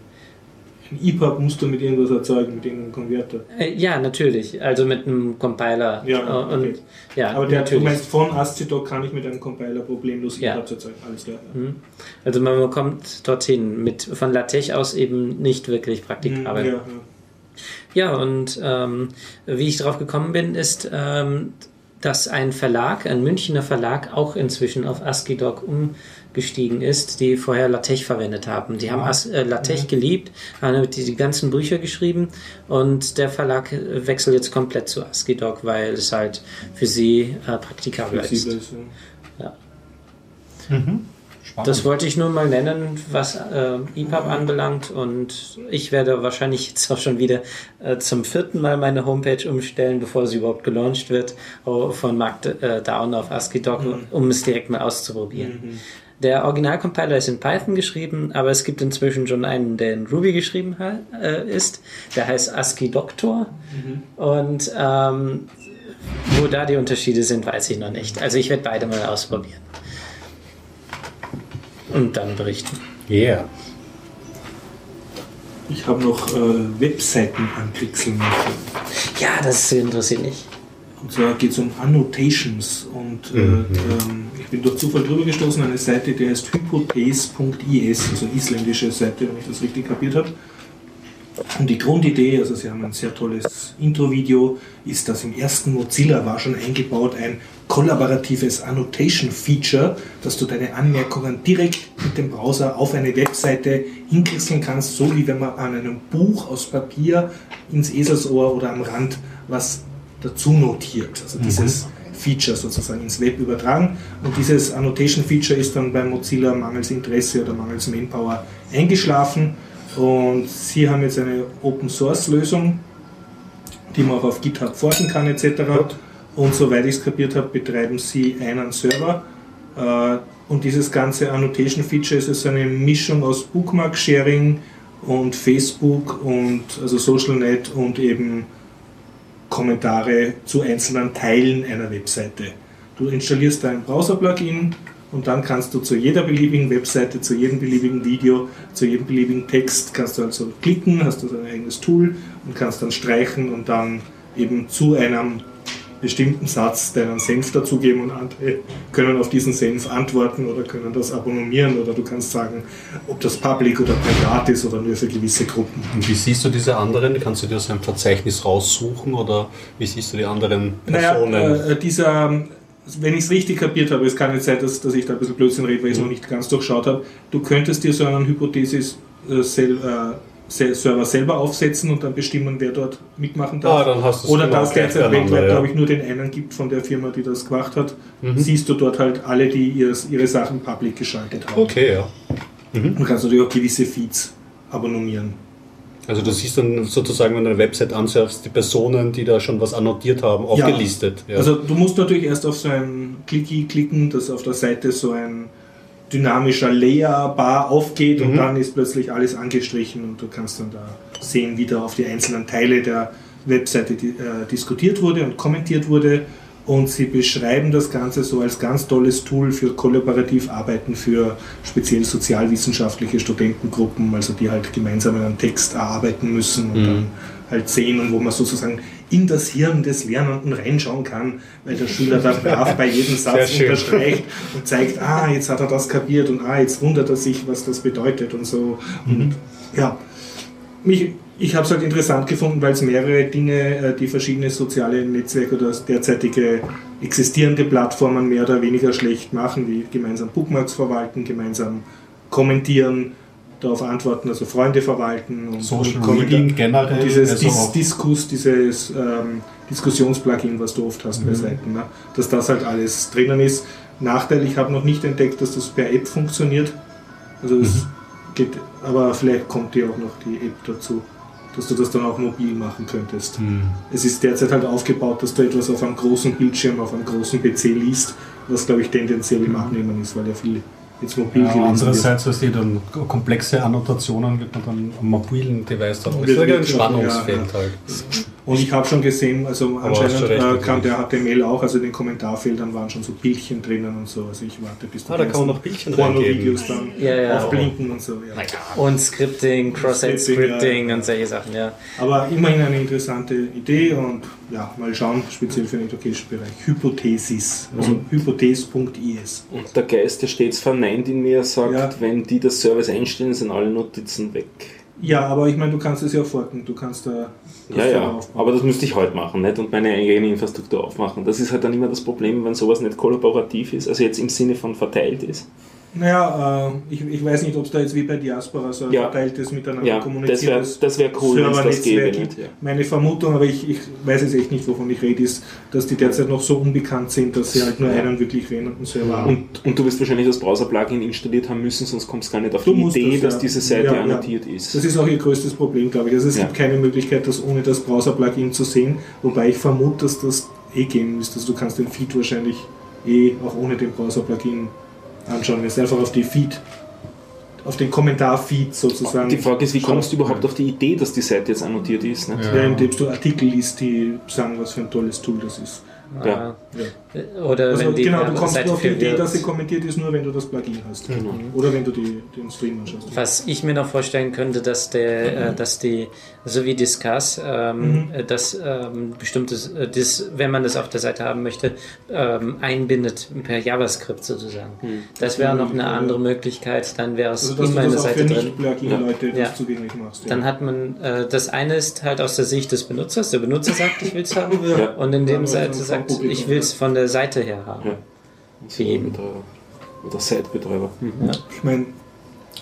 Ein EPUB musst du mit irgendwas erzeugen, mit irgendeinem Konverter. Äh, ja, natürlich. Also mit einem Compiler. Ja, Äh, und, okay. ja Aber der, du natürlich. meinst, von ASCII-Doc kann ich mit einem Compiler problemlos Ja. EPUBs erzeugen. Alles klar. Ja. Mhm. Also man kommt dorthin. Mit von LaTeX aus eben nicht wirklich praktikabel. Mhm, Ja, ja. Ja, und ähm, wie ich drauf gekommen bin, ist, ähm, dass ein Verlag, ein Münchner Verlag, auch inzwischen auf ASCII-Doc gestiegen ist, die vorher LaTeX verwendet haben. Die haben As äh, LaTeX geliebt, haben die, die ganzen Bücher geschrieben und der Verlag wechselt jetzt komplett zu ASCII-Doc, weil es halt für sie äh, praktikabler ist. Ist, ja. Das wollte ich nur mal nennen, was äh, EPUB anbelangt. Und ich werde wahrscheinlich jetzt auch schon wieder äh, zum vierten Mal meine Homepage umstellen, bevor sie überhaupt gelauncht wird, oh, von Mark äh, Down auf ASCII-Doc, um es direkt mal auszuprobieren. Der Originalcompiler ist in Python geschrieben, aber es gibt inzwischen schon einen, der in Ruby geschrieben ha- äh, ist. Der heißt ASCII Doctor. Und ähm, wo da die Unterschiede sind, weiß ich noch nicht. Also ich werde beide mal ausprobieren. Und dann berichten. Yeah. Ich habe noch äh, Webseiten ankriegseln müssen. Ja, das interessiert mich. Und zwar geht es um Annotations. Und äh, ähm, ich bin durch Zufall drüber gestoßen, eine Seite, die heißt hypothese.is, also eine isländische Seite, wenn ich das richtig kapiert habe. Und die Grundidee, also Sie haben ein sehr tolles Intro-Video, ist, dass im ersten Mozilla war schon eingebaut ein kollaboratives Annotation-Feature, dass du deine Anmerkungen direkt mit dem Browser auf eine Webseite hinkrisseln kannst, so wie wenn man an einem Buch aus Papier ins Eselsohr oder am Rand was dazu notiert. Also dieses Feature sozusagen ins Web übertragen. Und dieses Annotation-Feature ist dann bei Mozilla mangels Interesse oder mangels Manpower eingeschlafen. Und sie haben jetzt eine Open-Source-Lösung, die man auch auf GitHub forschen kann etc. Und soweit ich es kapiert habe, betreiben sie einen Server. Äh, Und dieses ganze Annotation-Feature ist also eine Mischung aus Bookmark-Sharing und Facebook und also SocialNet und eben Kommentare zu einzelnen Teilen einer Webseite. Du installierst dein Browser-Plugin und dann kannst du zu jeder beliebigen Webseite, zu jedem beliebigen Video, zu jedem beliebigen Text, kannst du also klicken, hast du dein eigenes Tool und kannst dann streichen und dann eben zu einem bestimmten Satz deinen Senf dazugeben und andere können auf diesen Senf antworten oder können das abonnieren oder du kannst sagen, ob das public oder privat ist oder nur für gewisse Gruppen. Und wie siehst du diese anderen? Kannst du dir aus einem Verzeichnis raussuchen oder wie siehst du die anderen Personen? Naja, äh, dieser, wenn ich es richtig kapiert habe, es kann jetzt sein, dass, dass ich da ein bisschen Blödsinn rede, weil ich es noch nicht ganz durchschaut habe, du könntest dir so einen Hypothesis äh, sel, äh, Server selber aufsetzen und dann bestimmen, wer dort mitmachen darf. Ah, Oder genau dass derzeit weltweit, ja. glaube ich, nur den einen gibt von der Firma, die das gemacht hat. Mhm. Siehst du dort halt alle, die ihres, ihre Sachen public geschaltet haben. Okay, ja. Du kannst natürlich auch gewisse Feeds abonnieren. Also du siehst dann sozusagen, wenn du eine Website ansurfst, die Personen, die da schon was annotiert haben, aufgelistet. Ja. Also du musst natürlich erst auf so ein Clicky klicken, dass auf der Seite so ein dynamischer Layer-Bar aufgeht und Mhm. dann ist plötzlich alles angestrichen und du kannst dann da sehen, wie da auf die einzelnen Teile der Webseite äh, diskutiert wurde und kommentiert wurde. Und sie beschreiben das Ganze so als ganz tolles Tool für kollaborativ Arbeiten für speziell sozialwissenschaftliche Studentengruppen, also die halt gemeinsam einen Text erarbeiten müssen und Mhm. dann halt sehen und wo man sozusagen in das Hirn des Lernenden reinschauen kann, weil der Schüler da brav bei jedem Satz unterstreicht und zeigt, ah, jetzt hat er das kapiert und ah, jetzt wundert er sich, was das bedeutet und so. Und ja, mich, ich habe es halt interessant gefunden, weil es mehrere Dinge, äh, die verschiedene soziale Netzwerke oder derzeitige existierende Plattformen mehr oder weniger schlecht machen, wie gemeinsam Bookmarks verwalten, gemeinsam kommentieren, darauf antworten, also Freunde verwalten und Social und Reading generell, dieses also Dis Diskus, dieses ähm, Diskussionsplugin, was du oft hast Mhm. bei Seiten, ne? dass das halt alles drinnen ist. Nachteil, ich habe noch nicht entdeckt, dass das per App funktioniert. Also es Mhm. geht, aber vielleicht kommt dir auch noch die App dazu, dass du das dann auch mobil machen könntest. Mhm. Es ist derzeit halt aufgebaut, dass du etwas auf einem großen Bildschirm, auf einem großen PC liest, was glaube ich tendenziell im Abnehmen ist, weil ja viel jetzt mobil. Ja, wird. andererseits, was die dann komplexe Annotationen wird man dann am mobilen Device dann Wird- Das ist ein wird- Spannungsfeld ja, ja. halt. Und ich habe schon gesehen, also anscheinend äh, kann natürlich. der HTML auch, also in den Kommentarfeldern waren schon so Bildchen drinnen und so. Also ich warte bis Ah, da kann man noch Bildchen Porno-Videos dann Ja, ja. aufblinken und so. Ja. Und Scripting, Cross-Site Scripting, Scripting ja. und solche Sachen, ja. Aber immerhin eine interessante Idee und ja, mal schauen, speziell für den education Bereich. Hypothesis, also Mhm. hypothese.is. Und der Geist, der stets verneint in mir, sagt, Ja. wenn die das Service einstellen, sind alle Notizen weg. Ja, aber ich meine, du kannst es ja forken, du kannst da Ja, ja, aufbauen. aber das müsste ich heute machen, nicht? Und meine eigene Infrastruktur aufmachen. Das ist halt dann immer das Problem, wenn sowas nicht kollaborativ ist, also jetzt im Sinne von verteilt ist. Naja, äh, ich, ich weiß nicht, ob es da jetzt wie bei Diaspora so ein Ja. verteiltes Miteinander Ja, das kommuniziert wäre ist. das wär cool, wenn es das gäbe. Gibt. Ja. Meine Vermutung, aber ich, ich weiß jetzt echt nicht, wovon ich rede, ist, dass die derzeit noch so unbekannt sind, dass sie halt nur einen wirklich rennenden Server haben. Und, und du wirst wahrscheinlich das Browser-Plugin installiert haben müssen, sonst kommst du gar nicht auf Du die Idee, das, ja. dass diese Seite Ja, ja. annotiert ist. Das ist auch ihr größtes Problem, glaube ich. Also es Ja. gibt keine Möglichkeit, das ohne das Browser-Plugin zu sehen, wobei ich vermute, dass das eh gehen müsste. Also du kannst den Feed wahrscheinlich eh auch ohne den Browser-Plugin anschauen. Wenn du einfach auf die Feed, auf den Kommentar-Feed sozusagen. Die Frage ist, wie kommst du überhaupt auf die Idee, dass die Seite jetzt annotiert ist? Nicht? Ja. Ja, indem du Artikel liest, die sagen, was für ein tolles Tool das ist. Ja. Oder Also wenn die genau, du kommst Seite nur auf die Idee, dass sie kommentiert ist, nur wenn du das Plugin hast. Genau. Oder wenn du die, den Stream anschaust. Was ich mir noch vorstellen könnte, dass der, äh, dass die, so wie Discuss, ähm, Mhm. äh, dass ähm, bestimmtes, äh, das, wenn man das auf der Seite haben möchte, ähm, einbindet per JavaScript sozusagen. Das wäre noch eine andere Möglichkeit. Dann wäre es Also dass in für Seite drin. Nicht-Plugin-Leute Ja. das zugänglich machst. ja. Dann hat man, äh, das eine ist halt aus der Sicht des Benutzers. Der Benutzer sagt, ich will es haben. Ja. Und in dem Ja, Seite sagt, ich will es von der Seite her haben. Ja. Für jeden. Betreiber. Oder Site-Betreiber. Mhm. Ich meine,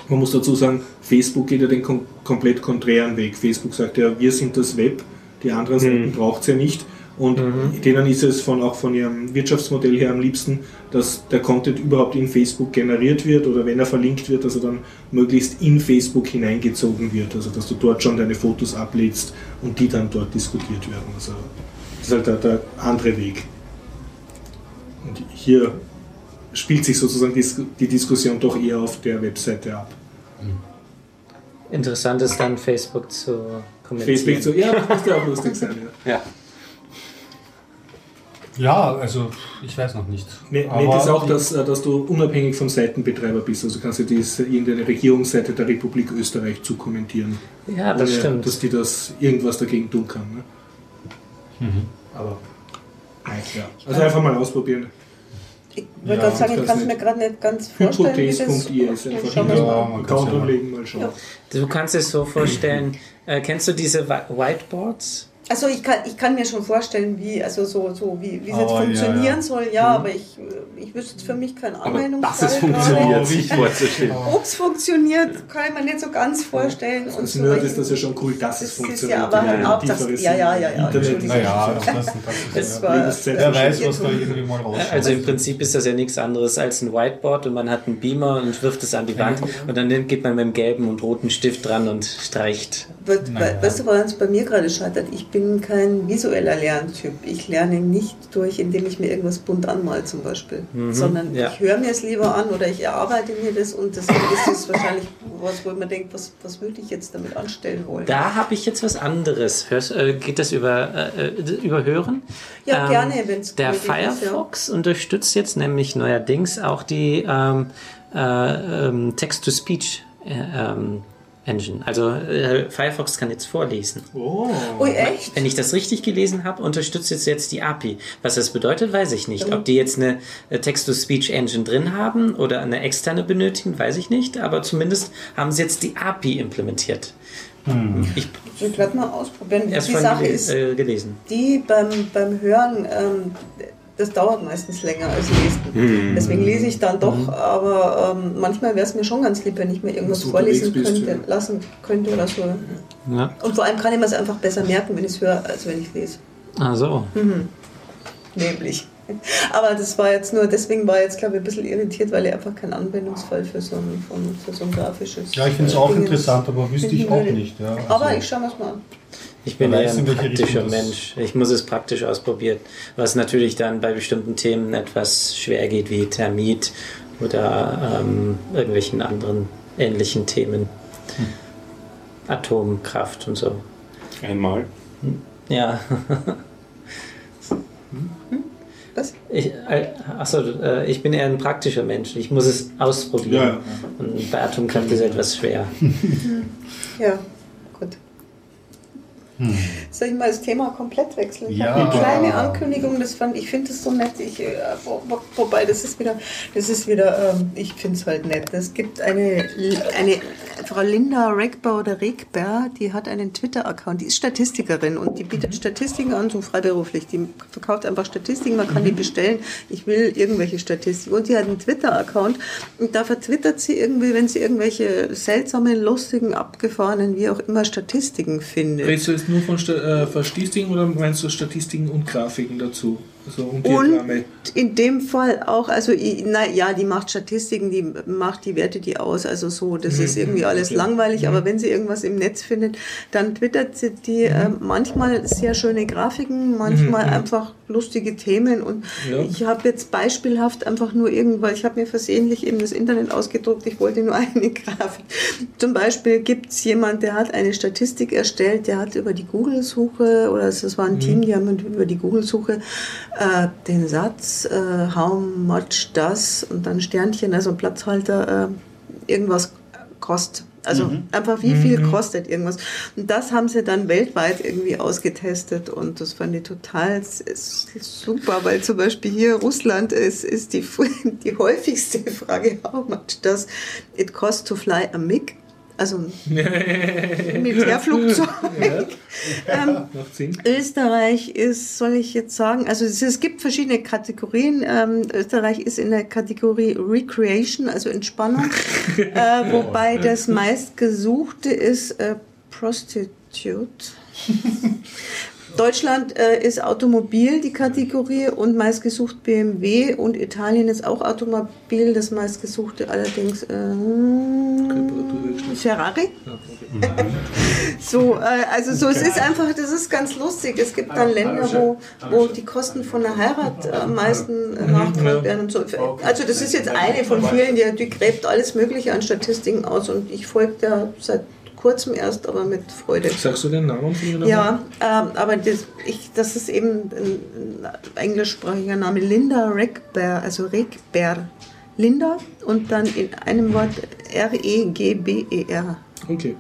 man muss dazu sagen, Facebook geht ja den kom komplett konträren Weg. Facebook sagt ja, wir sind das Web, die anderen Seiten braucht es ja nicht. Und denen ist es von, auch von ihrem Wirtschaftsmodell her am liebsten, dass der Content überhaupt in Facebook generiert wird oder wenn er verlinkt wird, dass er dann möglichst in Facebook hineingezogen wird. Also dass du dort schon deine Fotos ablädst und die dann dort diskutiert werden. Also das ist halt der, der andere Weg. Und hier spielt sich sozusagen die Diskussion doch eher auf der Webseite ab. Interessant ist dann Facebook zu kommentieren. Facebook so, ja, das müsste auch lustig sein. Ja. Ja. Ja, also ich weiß noch nicht. Ne- Aber Nett ist auch, dass, äh, dass du unabhängig vom Seitenbetreiber bist. Also kannst du dies in der Regierungsseite der Republik Österreich zu kommentieren. Ja, das ohne, stimmt. Dass die das irgendwas dagegen tun kann. Ne? Aber nein, ja. Also einfach mal ausprobieren. Ich wollte Ja, gerade sagen, ich kann es mir gerade nicht ganz vorstellen, ist einfach Ja, mal. Account ja mal- schauen. Du kannst es so vorstellen, äh, kennst du diese Whi- Whiteboards? Also ich kann, ich kann mir schon vorstellen, wie, also so, so wie, wie es jetzt Oh, ja, funktionieren ja. soll, ja, aber ich, ich wüsste jetzt für mich keinen Aber Anwendungsfall. dass es funktioniert, sich vorzustellen. Ob es funktioniert, kann ich mir nicht so ganz vorstellen. und Als so Nerd ist das ja schon cool, dass es Das ist funktioniert. ja aber Ja, ja. Hauptsache, ja, ja, ja, ja, Internet. Naja, das, das, das Es ist, war- ja. Wer weiß, was da irgendwie mal rausschaut. Also im Prinzip ist das ja nichts anderes als ein Whiteboard und man hat einen Beamer und wirft es an die Wand und dann geht man mit dem gelben und roten Stift dran und streicht. Naja. Weißt du, woran es bei mir gerade scheitert? Ich bin kein visueller Lerntyp. Ich lerne nicht durch, indem ich mir irgendwas bunt anmal zum Beispiel, sondern ja. ich höre mir es lieber an oder ich erarbeite mir das und deswegen ist es wahrscheinlich was, wo mir denke, was, was würde ich jetzt damit anstellen wollen? Da habe ich jetzt was anderes. Hörst, äh, geht das über, äh, äh, über Hören? Ja, Ähm, gerne, wenn es Der Firefox unterstützt jetzt nämlich neuerdings auch die ähm, äh, ähm, Text-to-Speech äh, ähm, Engine. Also äh, Firefox kann jetzt vorlesen. Oh. Ui, echt? Wenn ich das richtig gelesen habe, unterstützt jetzt, jetzt die API. Was das bedeutet, weiß ich nicht. Ob die jetzt eine äh, Text-to-Speech-Engine drin haben oder eine externe benötigen, weiß ich nicht. Aber zumindest haben sie jetzt die API implementiert. Ich Ich glaube mal ausprobieren. erst die Sache gele ist, äh, gelesen. die beim, beim Hören, ähm, das dauert meistens länger als Lesen. Deswegen lese ich dann doch, aber ähm, manchmal wäre es mir schon ganz lieb, wenn ich mir irgendwas du vorlesen bist, könnte, ja. lassen könnte oder so. Ja. Und vor allem kann ich mir es einfach besser merken, wenn ich es höre, als wenn ich lese. Ah, so. Nämlich. Aber das war jetzt nur, deswegen war ich jetzt, glaube ich, ein bisschen irritiert, weil ich einfach keinen Anwendungsfall für so ein, von, für so ein grafisches. Ja, ich finde es auch Ding interessant, aber wüsste ich auch nicht. Ja. Aber Also- ich schaue mir es mal an. Ich bin eher ein praktischer Mensch. Ich muss es praktisch ausprobieren. Was natürlich dann bei bestimmten Themen etwas schwer geht, wie Thermit oder ähm, irgendwelchen anderen ähnlichen Themen. Atomkraft und so. Einmal. Ja. Was? Ich, äh, achso, äh, ich bin eher ein praktischer Mensch. Ich muss es ausprobieren. Ja, ja. Und bei Atomkraft ist es etwas schwer. Ja, gut. Soll ich mal das Thema komplett wechseln? Ich Ja. habe eine kleine Ankündigung, das fand ich finde es so nett. Ich, äh, wo, wo, wobei, das ist wieder, das ist wieder, ähm, ich finde es halt nett. Es gibt eine, eine Frau Linda Regber oder Regber, die hat einen Twitter-Account, die ist Statistikerin und die bietet Statistiken an, so freiberuflich. Die verkauft einfach Statistiken, man kann die bestellen. Ich will irgendwelche Statistiken. Und die hat einen Twitter-Account und da vertwittert sie irgendwie, wenn sie irgendwelche seltsamen, lustigen, abgefahrenen, wie auch immer, Statistiken findet. Redest du jetzt nur von, Sta äh, Statistiken oder meinst du Statistiken und Grafiken dazu? Also und Und in dem Fall auch, also i- na ja, die macht Statistiken, die macht die Werte die aus, also so, das ist irgendwie alles okay. langweilig, aber wenn sie irgendwas im Netz findet, dann twittert sie die äh, manchmal sehr schöne Grafiken, manchmal einfach lustige Themen. Und Ja. ich habe jetzt beispielhaft einfach nur irgendwann, ich habe mir versehentlich eben das Internet ausgedruckt, ich wollte nur eine Grafik. Zum Beispiel gibt es jemand, der hat eine Statistik erstellt, der hat über die Google-Suche, oder es war ein Team, die haben über die Google-Suche äh, den Satz, äh, how much does, und dann Sternchen, also Platzhalter, äh, irgendwas kostet. Also einfach wie viel kostet irgendwas. Und das haben sie dann weltweit irgendwie ausgetestet und das fand ich total super, weil zum Beispiel hier Russland ist, ist die, die häufigste Frage, how much does it cost to fly a MiG? Also Militärflugzeug. ähm, Macht Sinn. Österreich ist, soll ich jetzt sagen, also es, es gibt verschiedene Kategorien. Ähm, Österreich ist in der Kategorie Recreation, also Entspannung, äh, wobei das meistgesuchte ist äh, Prostitute. Deutschland äh, ist Automobil die Kategorie und meistgesucht BMW und Italien ist auch Automobil, das meistgesuchte allerdings äh, Ferrari. So, äh, also so, es ist einfach, das ist ganz lustig. Es gibt dann Länder, wo, wo die Kosten von der Heirat am meisten äh, nachgefragt werden so. Also das ist jetzt eine von vielen, die, die gräbt alles Mögliche an Statistiken aus und ich folge da seit kurzem erst, aber mit Freude. Sagst du den Namen von ihr Ja, ähm, aber das, ich, das ist eben ein, englischsprachiger Name, Linda Regber, also Regber. Linda und dann in einem Wort E R-E-G-B-E-R. Okay.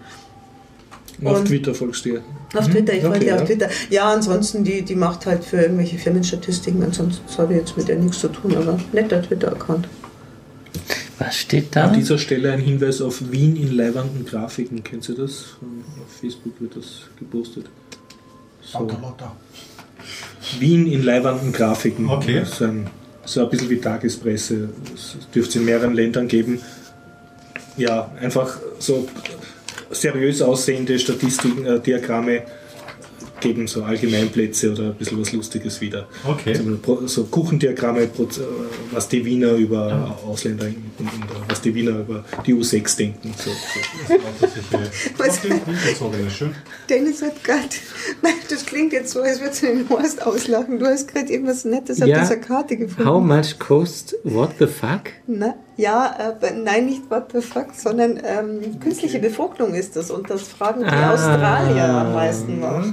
Und auf Twitter folgst du ihr. Auf Twitter, ich folge okay, auf ja. Twitter. Ja, ansonsten, die, die macht halt für irgendwelche Firmenstatistiken, ansonsten habe ich jetzt mit ihr nichts zu tun, aber netter Twitter-Account. Was steht da? An dieser Stelle ein Hinweis auf Wien in leibenden Grafiken. Kennt ihr das? Auf Facebook wird das gepostet. So. Lauter, lauter. Wien in leibenden Grafiken. Okay. So ein, so ein bisschen wie Tagespresse. Das dürfte es in mehreren Ländern geben. Ja, einfach so seriös aussehende Statistiken, äh, Diagramme geben so Allgemeinplätze oder ein bisschen was Lustiges wieder. Okay. So, Pro- so Kuchendiagramme, was die Wiener über Ausländer in, in, in, was die Wiener über die U6 denken. So, so. Was? Okay, Winterzogene, schön. Dennis hat gerade, das klingt jetzt so, als würdest du den Horst auslachen. Du hast gerade irgendwas Nettes auf Ja. dieser Karte gefunden. How much cost what the fuck? Na, ja, aber nein, nicht what the fuck, sondern ähm, künstliche Befruchtung ist das und das fragen die Ah. Australier am meisten nach.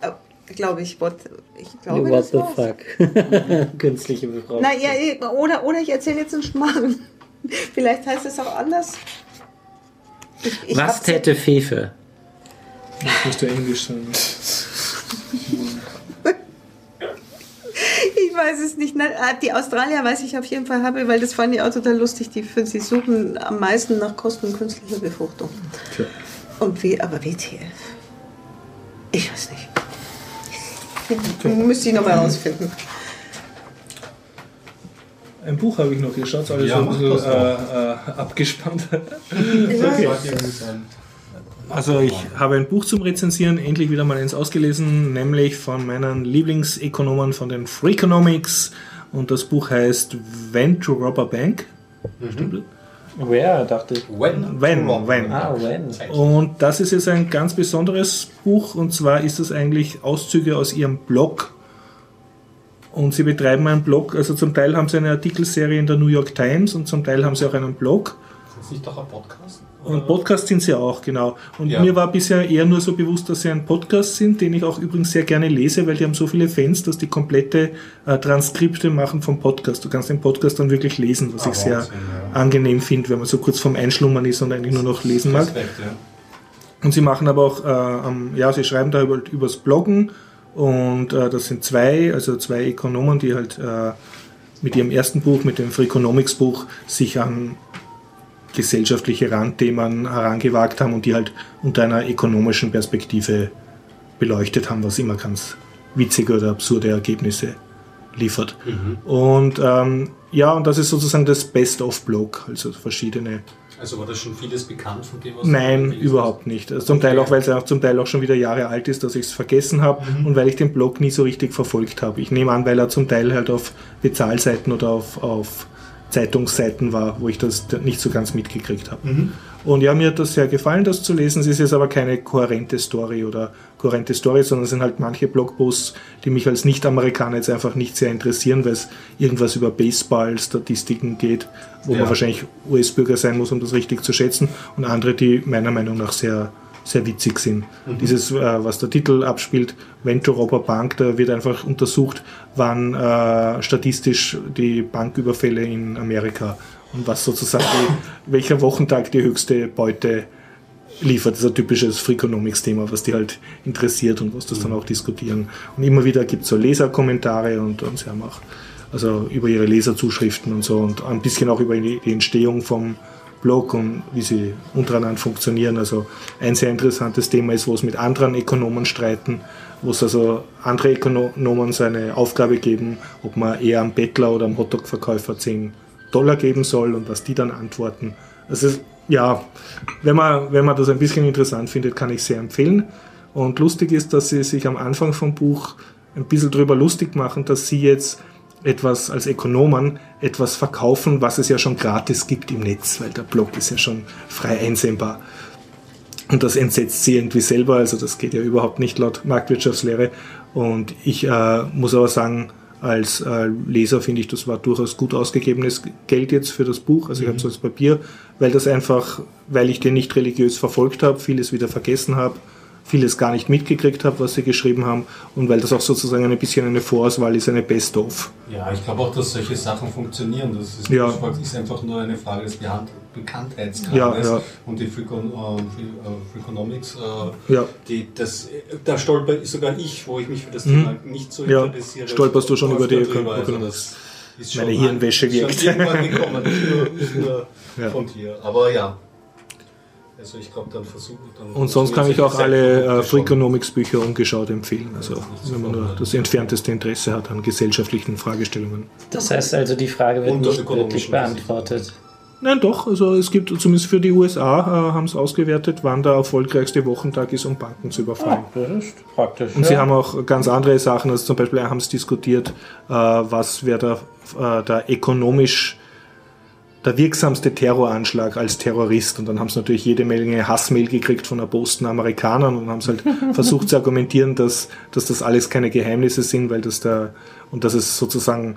Äh, glaube ich, what, ich glaube, what das the war's. fuck? Künstliche Befragung. Na ja, oder, oder ich erzähle jetzt einen Schmarrn. Vielleicht heißt es auch anders. Ich, ich Was täte Fefe? Das musst du Englisch sagen. Ich weiß es nicht. Nein, äh, die Australier weiß ich auf jeden Fall habe, weil das fand ich auch total lustig. Die, für- sie suchen am meisten nach Kosten künstlicher Befruchtung. Tja. Und wie, aber WTF? Ich weiß nicht. Müsste ich nochmal rausfinden. Ein Buch habe ich noch, ihr schaut alle Ja, so ein bisschen äh, äh, abgespannt. Das sollte irgendwie sein. Also ich habe ein Buch zum Rezensieren endlich wieder mal eins ausgelesen, nämlich von meinen Lieblingsökonomen von den Freakonomics und das Buch heißt When to Rob a Bank. Stimmt Where, dachte ich. When? When, when. Ah, when. Und das ist jetzt ein ganz besonderes Buch und zwar ist das eigentlich Auszüge aus ihrem Blog. Und sie betreiben einen Blog, also zum Teil haben sie eine Artikelserie in der New York Times und zum Teil haben sie auch einen Blog. Ist das nicht doch ein Podcast? Und Podcast sind sie auch, genau. Und Ja. mir war bisher eher nur so bewusst, dass sie ein Podcast sind, den ich auch übrigens sehr gerne lese, weil die haben so viele Fans, dass die komplette äh, Transkripte machen vom Podcast. Du kannst den Podcast dann wirklich lesen, was Ah, ich sehr Wahnsinn, ja. angenehm finde, wenn man so kurz vorm Einschlummern ist und eigentlich nur noch lesen mag. Ja. Und sie machen aber auch, äh, ja, sie schreiben da über, übers Bloggen und äh, das sind zwei, also zwei Ökonomen, die halt äh, mit ihrem ersten Buch, mit dem Freakonomics Buch, sich an gesellschaftliche Randthemen herangewagt haben und die halt unter einer ökonomischen Perspektive beleuchtet haben, was immer ganz witzige oder absurde Ergebnisse liefert. Und ähm, ja, und das ist sozusagen das Best-of-Blog, also verschiedene Also war das schon vieles bekannt von dem, was Nein, überhaupt nicht. Also zum Teil auch, weil es auch zum Teil auch schon wieder Jahre alt ist, dass ich es vergessen habe und weil ich den Blog nie so richtig verfolgt habe. Ich nehme an, weil er zum Teil halt auf Bezahlseiten oder auf, auf Zeitungsseiten war, wo ich das nicht so ganz mitgekriegt habe. Und ja, mir hat das sehr gefallen, das zu lesen. Es ist jetzt aber keine kohärente Story oder kohärente Story, sondern es sind halt manche Blogposts, die mich als Nicht-Amerikaner jetzt einfach nicht sehr interessieren, weil es irgendwas über Baseball-Statistiken geht, wo Ja. man wahrscheinlich US-Bürger sein muss, um das richtig zu schätzen. Und andere, die meiner Meinung nach sehr, sehr witzig sind. Dieses, äh, was der Titel abspielt, Venture Robber Bank, da wird einfach untersucht, wann äh, statistisch die Banküberfälle in Amerika und was sozusagen die, welcher Wochentag die höchste Beute liefert. Das ist ein typisches Freakonomics-Thema, was die halt interessiert und was das dann auch diskutieren. Und immer wieder gibt es so Leserkommentare und, und sie haben auch also über ihre Leserzuschriften und so und ein bisschen auch über die Entstehung vom Blog und wie sie untereinander funktionieren. Also ein sehr interessantes Thema ist, wo es mit anderen Ökonomen streiten, wo es also andere Ökonomen so eine Aufgabe geben, ob man eher am Bettler oder am Hotdog-Verkäufer 10 Dollar geben soll und was die dann antworten. Also ja, wenn man, wenn man das ein bisschen interessant findet, kann ich sehr empfehlen. Und lustig ist, dass sie sich am Anfang vom Buch ein bisschen drüber lustig machen, dass sie jetzt etwas als Ökonomen etwas verkaufen, was es ja schon gratis gibt im Netz, weil der Blog ist ja schon frei einsehbar. Und das entsetzt sie irgendwie selber, also das geht ja überhaupt nicht laut Marktwirtschaftslehre. Und ich äh, muss aber sagen, als äh, Leser finde ich, das war durchaus gut ausgegebenes Geld jetzt für das Buch. Also ich habe so das Papier, weil das einfach, weil ich den nicht religiös verfolgt habe, vieles wieder vergessen habe, vieles gar nicht mitgekriegt habe, was sie geschrieben haben und weil das auch sozusagen ein bisschen eine Vorauswahl ist, eine Best-of. Ja, ich glaube auch, dass solche Sachen funktionieren. Das ist, Ja. das ist einfach nur eine Frage des Bekanntheitsgrades. Ja, ja. Und die Freakon, äh, äh, Freakonomics, äh, Ja. die, das, da stolper sogar ich, wo ich mich für das Thema nicht so Mhm. Ja, interessiere. stolperst du schon über die drüber. Also Ökonomics. das ist Meine schon- Hirnwäsche ist schon wirkt. irgendwann gekommen, nicht nur, nicht nur Ja. von dir. Aber ja. Also ich glaube, dann versuche dann Und sonst kann ich auch alle äh, Freakonomics-Bücher ungeschaut empfehlen, also wenn man nur das entfernteste Interesse hat an gesellschaftlichen Fragestellungen. Das heißt also, die Frage wird nicht wirklich beantwortet. Nein, doch, also es gibt zumindest für die USA, äh, haben es ausgewertet, wann der erfolgreichste Wochentag ist, um Banken zu überfallen. Das ist praktisch. Und sie haben auch ganz andere Sachen, also zum Beispiel haben sie diskutiert, äh, was wäre der, äh, der ökonomisch der wirksamste Terroranschlag als Terrorist. Und dann haben sie natürlich jede Menge Hassmail gekriegt von erbosten Amerikanern und haben es halt versucht zu argumentieren, dass, dass das alles keine Geheimnisse sind, weil das der, und dass es sozusagen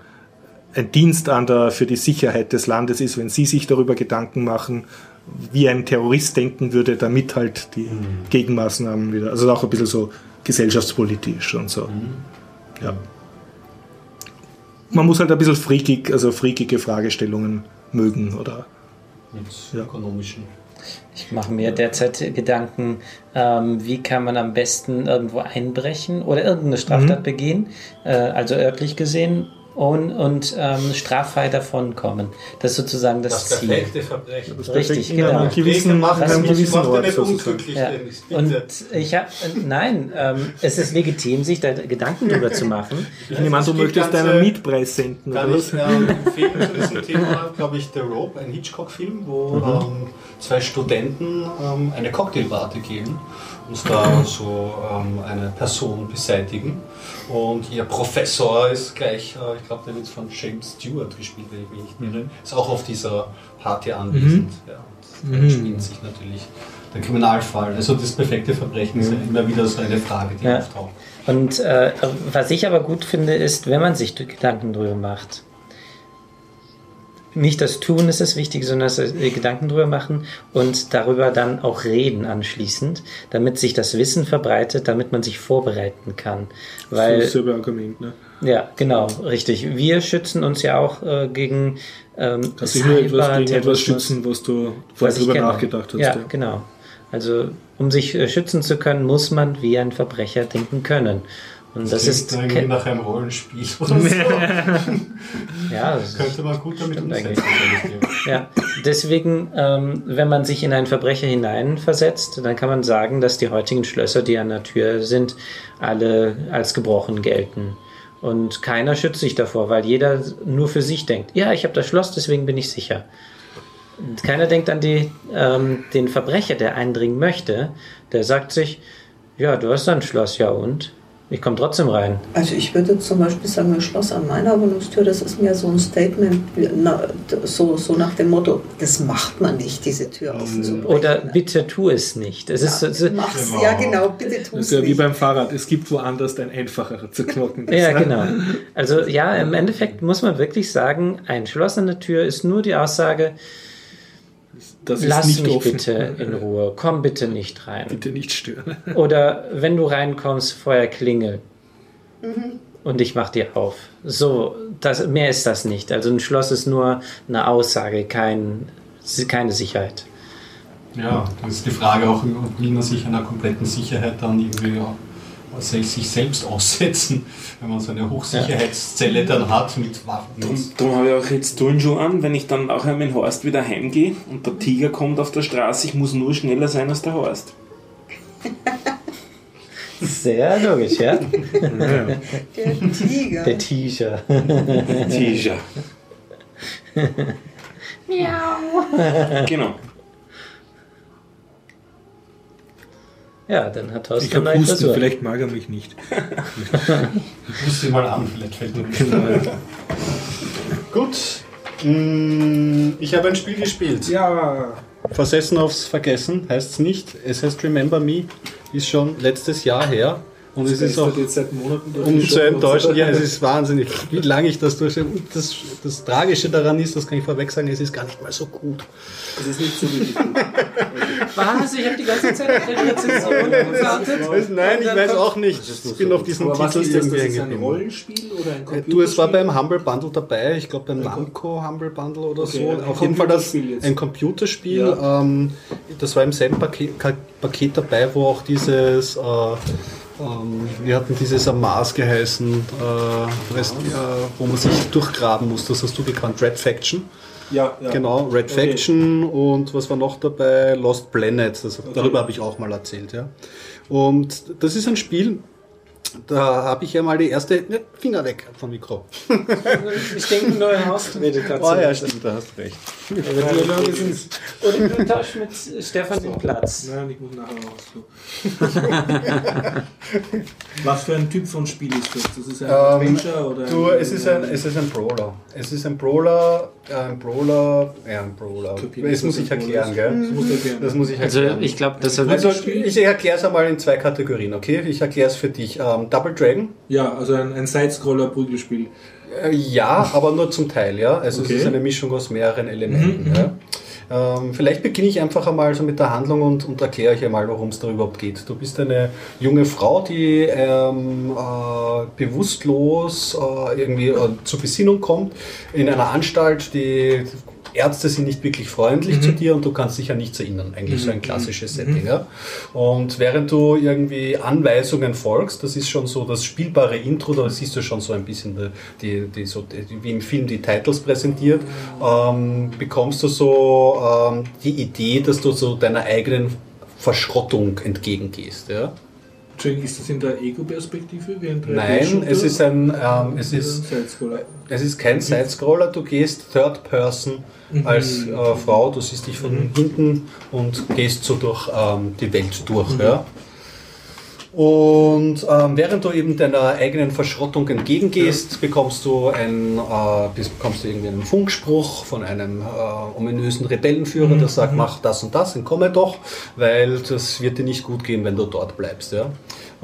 ein Dienst an der, für die Sicherheit des Landes ist, wenn sie sich darüber Gedanken machen, wie ein Terrorist denken würde, damit halt die Gegenmaßnahmen wieder, also auch ein bisschen so gesellschaftspolitisch und so. Ja. Man muss halt ein bisschen freakig, also freakige Fragestellungen mögen oder mit Ja. ökonomischen. Ich mache mir derzeit Gedanken, ähm, wie kann man am besten irgendwo einbrechen oder irgendeine Straftat Mhm. begehen, äh, also örtlich gesehen, und, und ähm, straffrei davonkommen. Das ist sozusagen das, Das Ziel. perfekte Verbrechen. Richtig, in einem genau. gewissen, macht in einem gewissen macht Ort nicht unglücklich, Ja. Dennis, Und ich habe, nein, ähm, es ist legitim, sich da Gedanken drüber zu machen. Ich nehme an, du möchtest deinen Mietpreis senden, Kann oder ich was? ähm, empfehlen zu diesem Thema, glaube ich, The Rope, ein Hitchcock-Film, wo Mhm. ähm, zwei Studenten ähm, eine Cocktailparty geben und da so ähm, eine Person beseitigen. Und ihr Professor ist gleich, äh, ich glaube, der wird von James Stewart gespielt, wenn ich mich nicht Mhm. irre. Ist auch auf dieser Party anwesend. Ja, und Mhm. spinnt sich natürlich der Kriminalfall. Also das perfekte Verbrechen ist ja immer wieder so eine Frage, die Ja. auftaucht. Und äh, was ich aber gut finde, ist, wenn man sich Gedanken drüber macht. Nicht das Tun ist das Wichtige, sondern das äh, Gedanken drüber machen und darüber dann auch reden anschließend, damit sich das Wissen verbreitet, damit man sich vorbereiten kann. Weil Dasselbe Argument, ne? Ja, genau, richtig. Wir schützen uns ja auch äh, gegen ähm, Kannst dich nur etwas gegen etwas schützen, was du vorher ich drüber nachgedacht hast. Ja, genau. Also um sich äh, schützen zu können, muss man wie ein Verbrecher denken können. Und das, klingt ist irgendwie nach einem Rollenspiel oder so. ja, das Könnte man gut damit umsetzen. Ja, deswegen, ähm, wenn man sich in einen Verbrecher hineinversetzt, dann kann man sagen, dass die heutigen Schlösser, die an der Tür sind, alle als gebrochen gelten. Und keiner schützt sich davor, weil jeder nur für sich denkt, ja, ich habe das Schloss, deswegen bin ich sicher. Und keiner denkt an die, ähm, den Verbrecher, der eindringen möchte. Der sagt sich, ja, du hast ein Schloss, ja und? Ich komme trotzdem rein. Also ich würde zum Beispiel sagen, ein Schloss an meiner Wohnungstür, das ist mir so ein Statement, na, so, so nach dem Motto, das macht man nicht, diese Tür aufzubrechen. Oder bitte tu es nicht. Es ist, es ist, Mach's, ja genau, bitte tu Das es ist ja wie nicht. beim Fahrrad. Es gibt woanders ein einfacher zu knocken. Ja, genau. Also ja, im Endeffekt muss man wirklich sagen, ein Schloss an der Tür ist nur die Aussage, Das ist lass nicht mich offen. bitte in Ruhe, komm bitte nicht rein. Bitte nicht stören. Oder wenn du reinkommst, vorher klingel und ich mach dir auf. So, das, mehr ist das nicht. Also ein Schloss ist nur eine Aussage, kein, keine Sicherheit. Ja, das ist die Frage auch, will man sich einer kompletten Sicherheit dann irgendwie sich selbst aussetzen, wenn man so eine Hochsicherheitszelle dann hat mit Waffen. Darum, darum habe ich auch jetzt Turnschuhe an, wenn ich dann auch einmal in Horst wieder heimgehe und der Tiger kommt auf der Straße, ich muss nur schneller sein als der Horst. Sehr logisch, ja? Der Tiger. Der T-Shirt. Tiger. Genau. Ja, dann hat Ich Thorsten habe eine Husten, Frisur. vielleicht mag er mich nicht. Ich muss sie mal an, vielleicht fällt mir nicht. Gut. Mm, Ich habe ein Spiel gespielt. Ja. Versessen aufs Vergessen heißt es nicht. Es heißt Remember Me. Ist schon letztes Jahr her. Und es ist auch jetzt seit Monaten um zu enttäuschen, ja, es ist wahnsinnig, wie lange ich das durch. Und das, das Tragische daran ist, das kann ich vorweg sagen, es ist gar nicht mal so gut. Das ist nicht so wie Was? Ich habe die ganze Zeit auf die Rezension gewartet. Nein, ich weiß auch nicht. Ich bin auf diesen Titel ist das? irgendwie Das ist ein. Rollenspiel oder ein Äh, Computerspiel? Du, es war beim Humble Bundle dabei, ich glaube beim Namco Humble Bundle oder Okay, so. ein Auf jeden Fall das, jetzt. ein Computerspiel. Ja. Ähm, das war im selben Paket, Paket dabei, wo auch dieses, äh, ähm, wir hatten dieses am Mars geheißen, äh, weißt, äh, wo man sich durchgraben muss. Das hast du gekannt, Red Faction. Ja, ja. Genau, Red Okay. Faction und was war noch dabei? Lost Planet. Das, Darüber habe ich auch mal erzählt, ja. Und das ist ein Spiel, da habe ich ja mal die erste ne, Finger weg vom Mikro. Ich denke, neue Hausrede Oh ja, stimmt, da hast du recht. Sind. Oder du tauschst mit Stefan den Platz. Nein, ich muss nachher raus. Was für ein Typ von Spiel ist das? Das ist ein Ähm, Adventure oder Du, es ist ein, es ist ein Brawler. Es ist ein Brawler, äh, ein Brawler, ja, ein Brawler. Das muss ich ein erklären, gell? Das du erklären. Muss ich Also erklären. ich glaube, das Also, also, ich erkläre es einmal in zwei Kategorien, okay? Ich erkläre es für dich. Ähm, Double Dragon, Ja, also ein, ein Sidescroller-Prügelspiel. Äh, Ja, aber nur zum Teil, ja. Also Okay. es ist eine Mischung aus mehreren Elementen. Ja. Ähm, vielleicht beginne ich einfach einmal so mit der Handlung und, und erkläre euch einmal, worum es da überhaupt geht. Du bist eine junge Frau, die ähm, äh, bewusstlos äh, irgendwie äh, zur Besinnung kommt, in einer Anstalt, die Ärzte sind nicht wirklich freundlich zu dir und du kannst dich an nichts erinnern. Eigentlich so ein klassisches Setting. Ja? Und während du irgendwie Anweisungen folgst, das ist schon so das spielbare Intro, da siehst du schon so ein bisschen die, die, so, wie im Film die Titles präsentiert, ähm, bekommst du so ähm, die Idee, dass du so deiner eigenen Verschrottung entgegengehst. Ja? Entschuldigung, ist das in der Ego-Perspektive? wie ein 3D Nein, es ist ein, ähm, es ist. Es ist kein Sidescroller, du gehst Third Person als äh, Frau, du siehst dich von hinten und gehst so durch ähm, die Welt durch. Ja. Und ähm, während du eben deiner eigenen Verschrottung entgegengehst, bekommst du ein, äh, bekommst du irgendwie einen Funkspruch von einem äh, ominösen Rebellenführer, der sagt, mach das und das, entkomme doch, weil das wird dir nicht gut gehen, wenn du dort bleibst. Ja.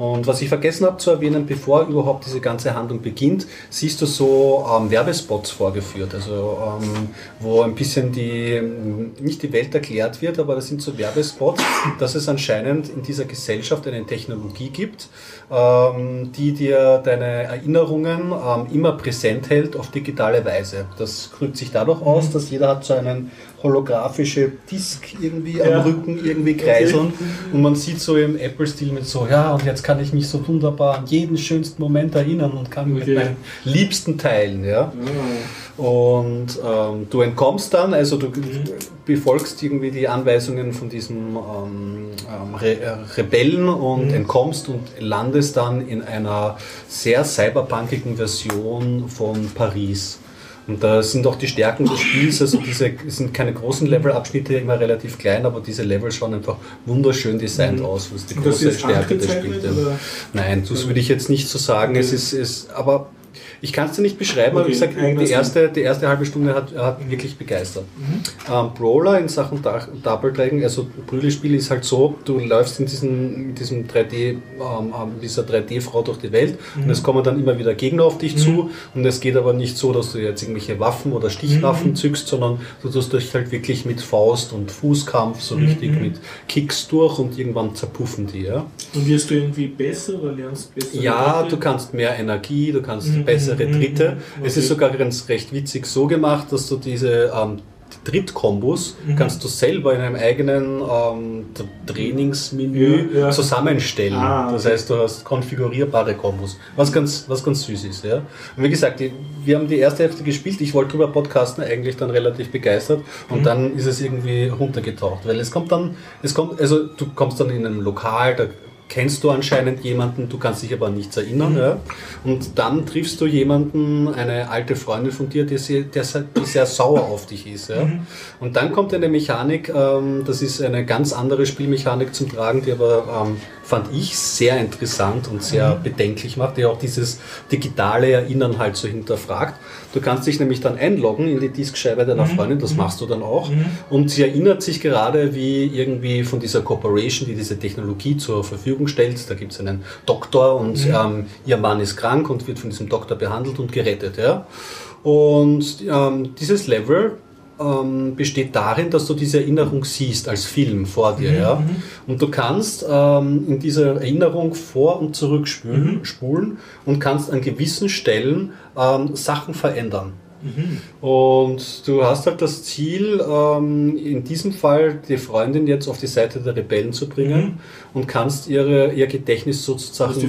Und was ich vergessen habe zu erwähnen, bevor überhaupt diese ganze Handlung beginnt, siehst du so ähm, Werbespots vorgeführt, also ähm, wo ein bisschen die, ähm, nicht die Welt erklärt wird, aber das sind so Werbespots, dass es anscheinend in dieser Gesellschaft eine Technologie gibt, ähm, die dir deine Erinnerungen ähm, immer präsent hält auf digitale Weise. Das drückt sich dadurch aus, dass jeder hat so einen holographische Disk irgendwie am Rücken irgendwie kreiseln und man sieht so im Apple-Stil mit so, ja und jetzt kann ich mich so wunderbar an jeden schönsten Moment erinnern und kann Okay. mit meinen Liebsten teilen. Ja? Und ähm, du entkommst dann, also du befolgst irgendwie die Anweisungen von diesem ähm, ähm, Re äh, Rebellen und entkommst und landest dann in einer sehr cyberpunkigen Version von Paris. Und da sind auch die Stärken des Spiels, also diese es sind keine großen Levelabschnitte, immer relativ klein, aber diese Level schauen einfach wunderschön designt aus, was die große Stärke des Spiels ist. Nein, das würde ich jetzt nicht so sagen. Es ist, es, aber ich kann es dir nicht beschreiben, aber wie Okay, gesagt, eigenes die erste, die erste halbe Stunde hat, hat wirklich begeistert. Ähm, Brawler in Sachen Double Dragon, also Prügelspiel ist halt so, du läufst in diesem, mit diesem 3D, ähm, ähm, dieser 3D-Frau durch die Welt und es kommen dann immer wieder Gegner auf dich zu und es geht aber nicht so, dass du jetzt irgendwelche Waffen oder Stichwaffen zückst, sondern du tust dich halt wirklich mit Faust und Fußkampf so richtig mit Kicks durch und irgendwann zerpuffen die, ja. Und wirst du irgendwie besser oder lernst besser? Ja, du kannst mehr Energie, du kannst Mhm, bessere mhm, Tritte. mhm, Es ist sogar ganz recht witzig so gemacht, dass du diese ähm, Trittkombos Mhm. kannst du selber in einem eigenen ähm, Trainingsmenü Ja, ja. zusammenstellen. Ah, Das okay. heißt, du hast konfigurierbare Kombos, was ganz, was ganz süß ist. Ja? Und wie gesagt, die, wir haben die erste Hälfte gespielt. Ich wollte drüber podcasten, eigentlich dann relativ begeistert. Und Mhm. dann ist es irgendwie runtergetaucht, weil es kommt dann, es kommt, also du kommst dann in einem Lokal, da kennst du anscheinend jemanden, du kannst dich aber an nichts erinnern. Ja? Und dann triffst du jemanden, eine alte Freundin von dir, die sehr, die sehr sauer auf dich ist. Ja? Und dann kommt eine Mechanik, ähm, das ist eine ganz andere Spielmechanik zum Tragen, die aber, ähm, fand ich, sehr interessant und sehr bedenklich macht, die auch dieses digitale Erinnern halt so hinterfragt. Du kannst dich nämlich dann einloggen in die Diskscheibe deiner Freundin, das machst du dann auch. Und sie erinnert sich gerade, wie irgendwie von dieser Corporation, die diese Technologie zur Verfügung stellt. Da gibt es einen Doktor und ähm, ihr Mann ist krank und wird von diesem Doktor behandelt und gerettet. Ja? Und ähm, dieses Level ähm, besteht darin, dass du diese Erinnerung siehst als Film vor dir. Ja? Und du kannst ähm, in dieser Erinnerung vor- und zurückspulen spulen und kannst an gewissen Stellen ähm, Sachen verändern. Und du hast halt das Ziel, ähm, in diesem Fall die Freundin jetzt auf die Seite der Rebellen zu bringen und kannst ihre, ihr Gedächtnis sozusagen Also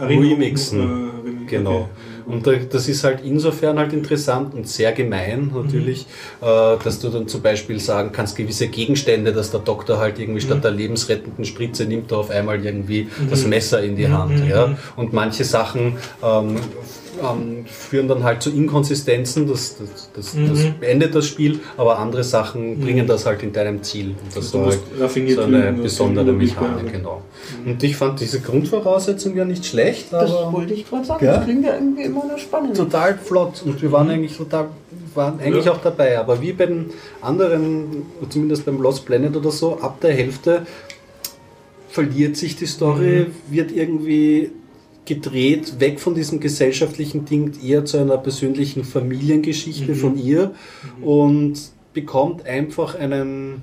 remixen. äh. Genau. Okay. Und da- das ist halt insofern halt interessant und sehr gemein natürlich, äh, dass du dann zum Beispiel sagen kannst, gewisse Gegenstände, dass der Doktor halt irgendwie statt der lebensrettenden Spritze nimmt er auf einmal irgendwie das Messer in die Hand. Ja? Und manche Sachen ähm, ähm, führen dann halt zu Inkonsistenzen, das, das, das, das beendet das Spiel, aber andere Sachen bringen das halt in deinem Ziel. Und das war musst halt so eine besondere Mechanik, genau. Und ich fand diese Grundvoraussetzung ja nicht schlecht, Das aber wollte ich gerade sagen. Ja? Das klingt ja irgendwie immer noch spannend. total flott und wir waren eigentlich total waren eigentlich Ja. auch dabei, aber wie bei den anderen, zumindest beim Lost Planet oder so, ab der Hälfte verliert sich die Story, wird irgendwie gedreht, weg von diesem gesellschaftlichen Ding, eher zu einer persönlichen Familiengeschichte von ihr. Und bekommt einfach einen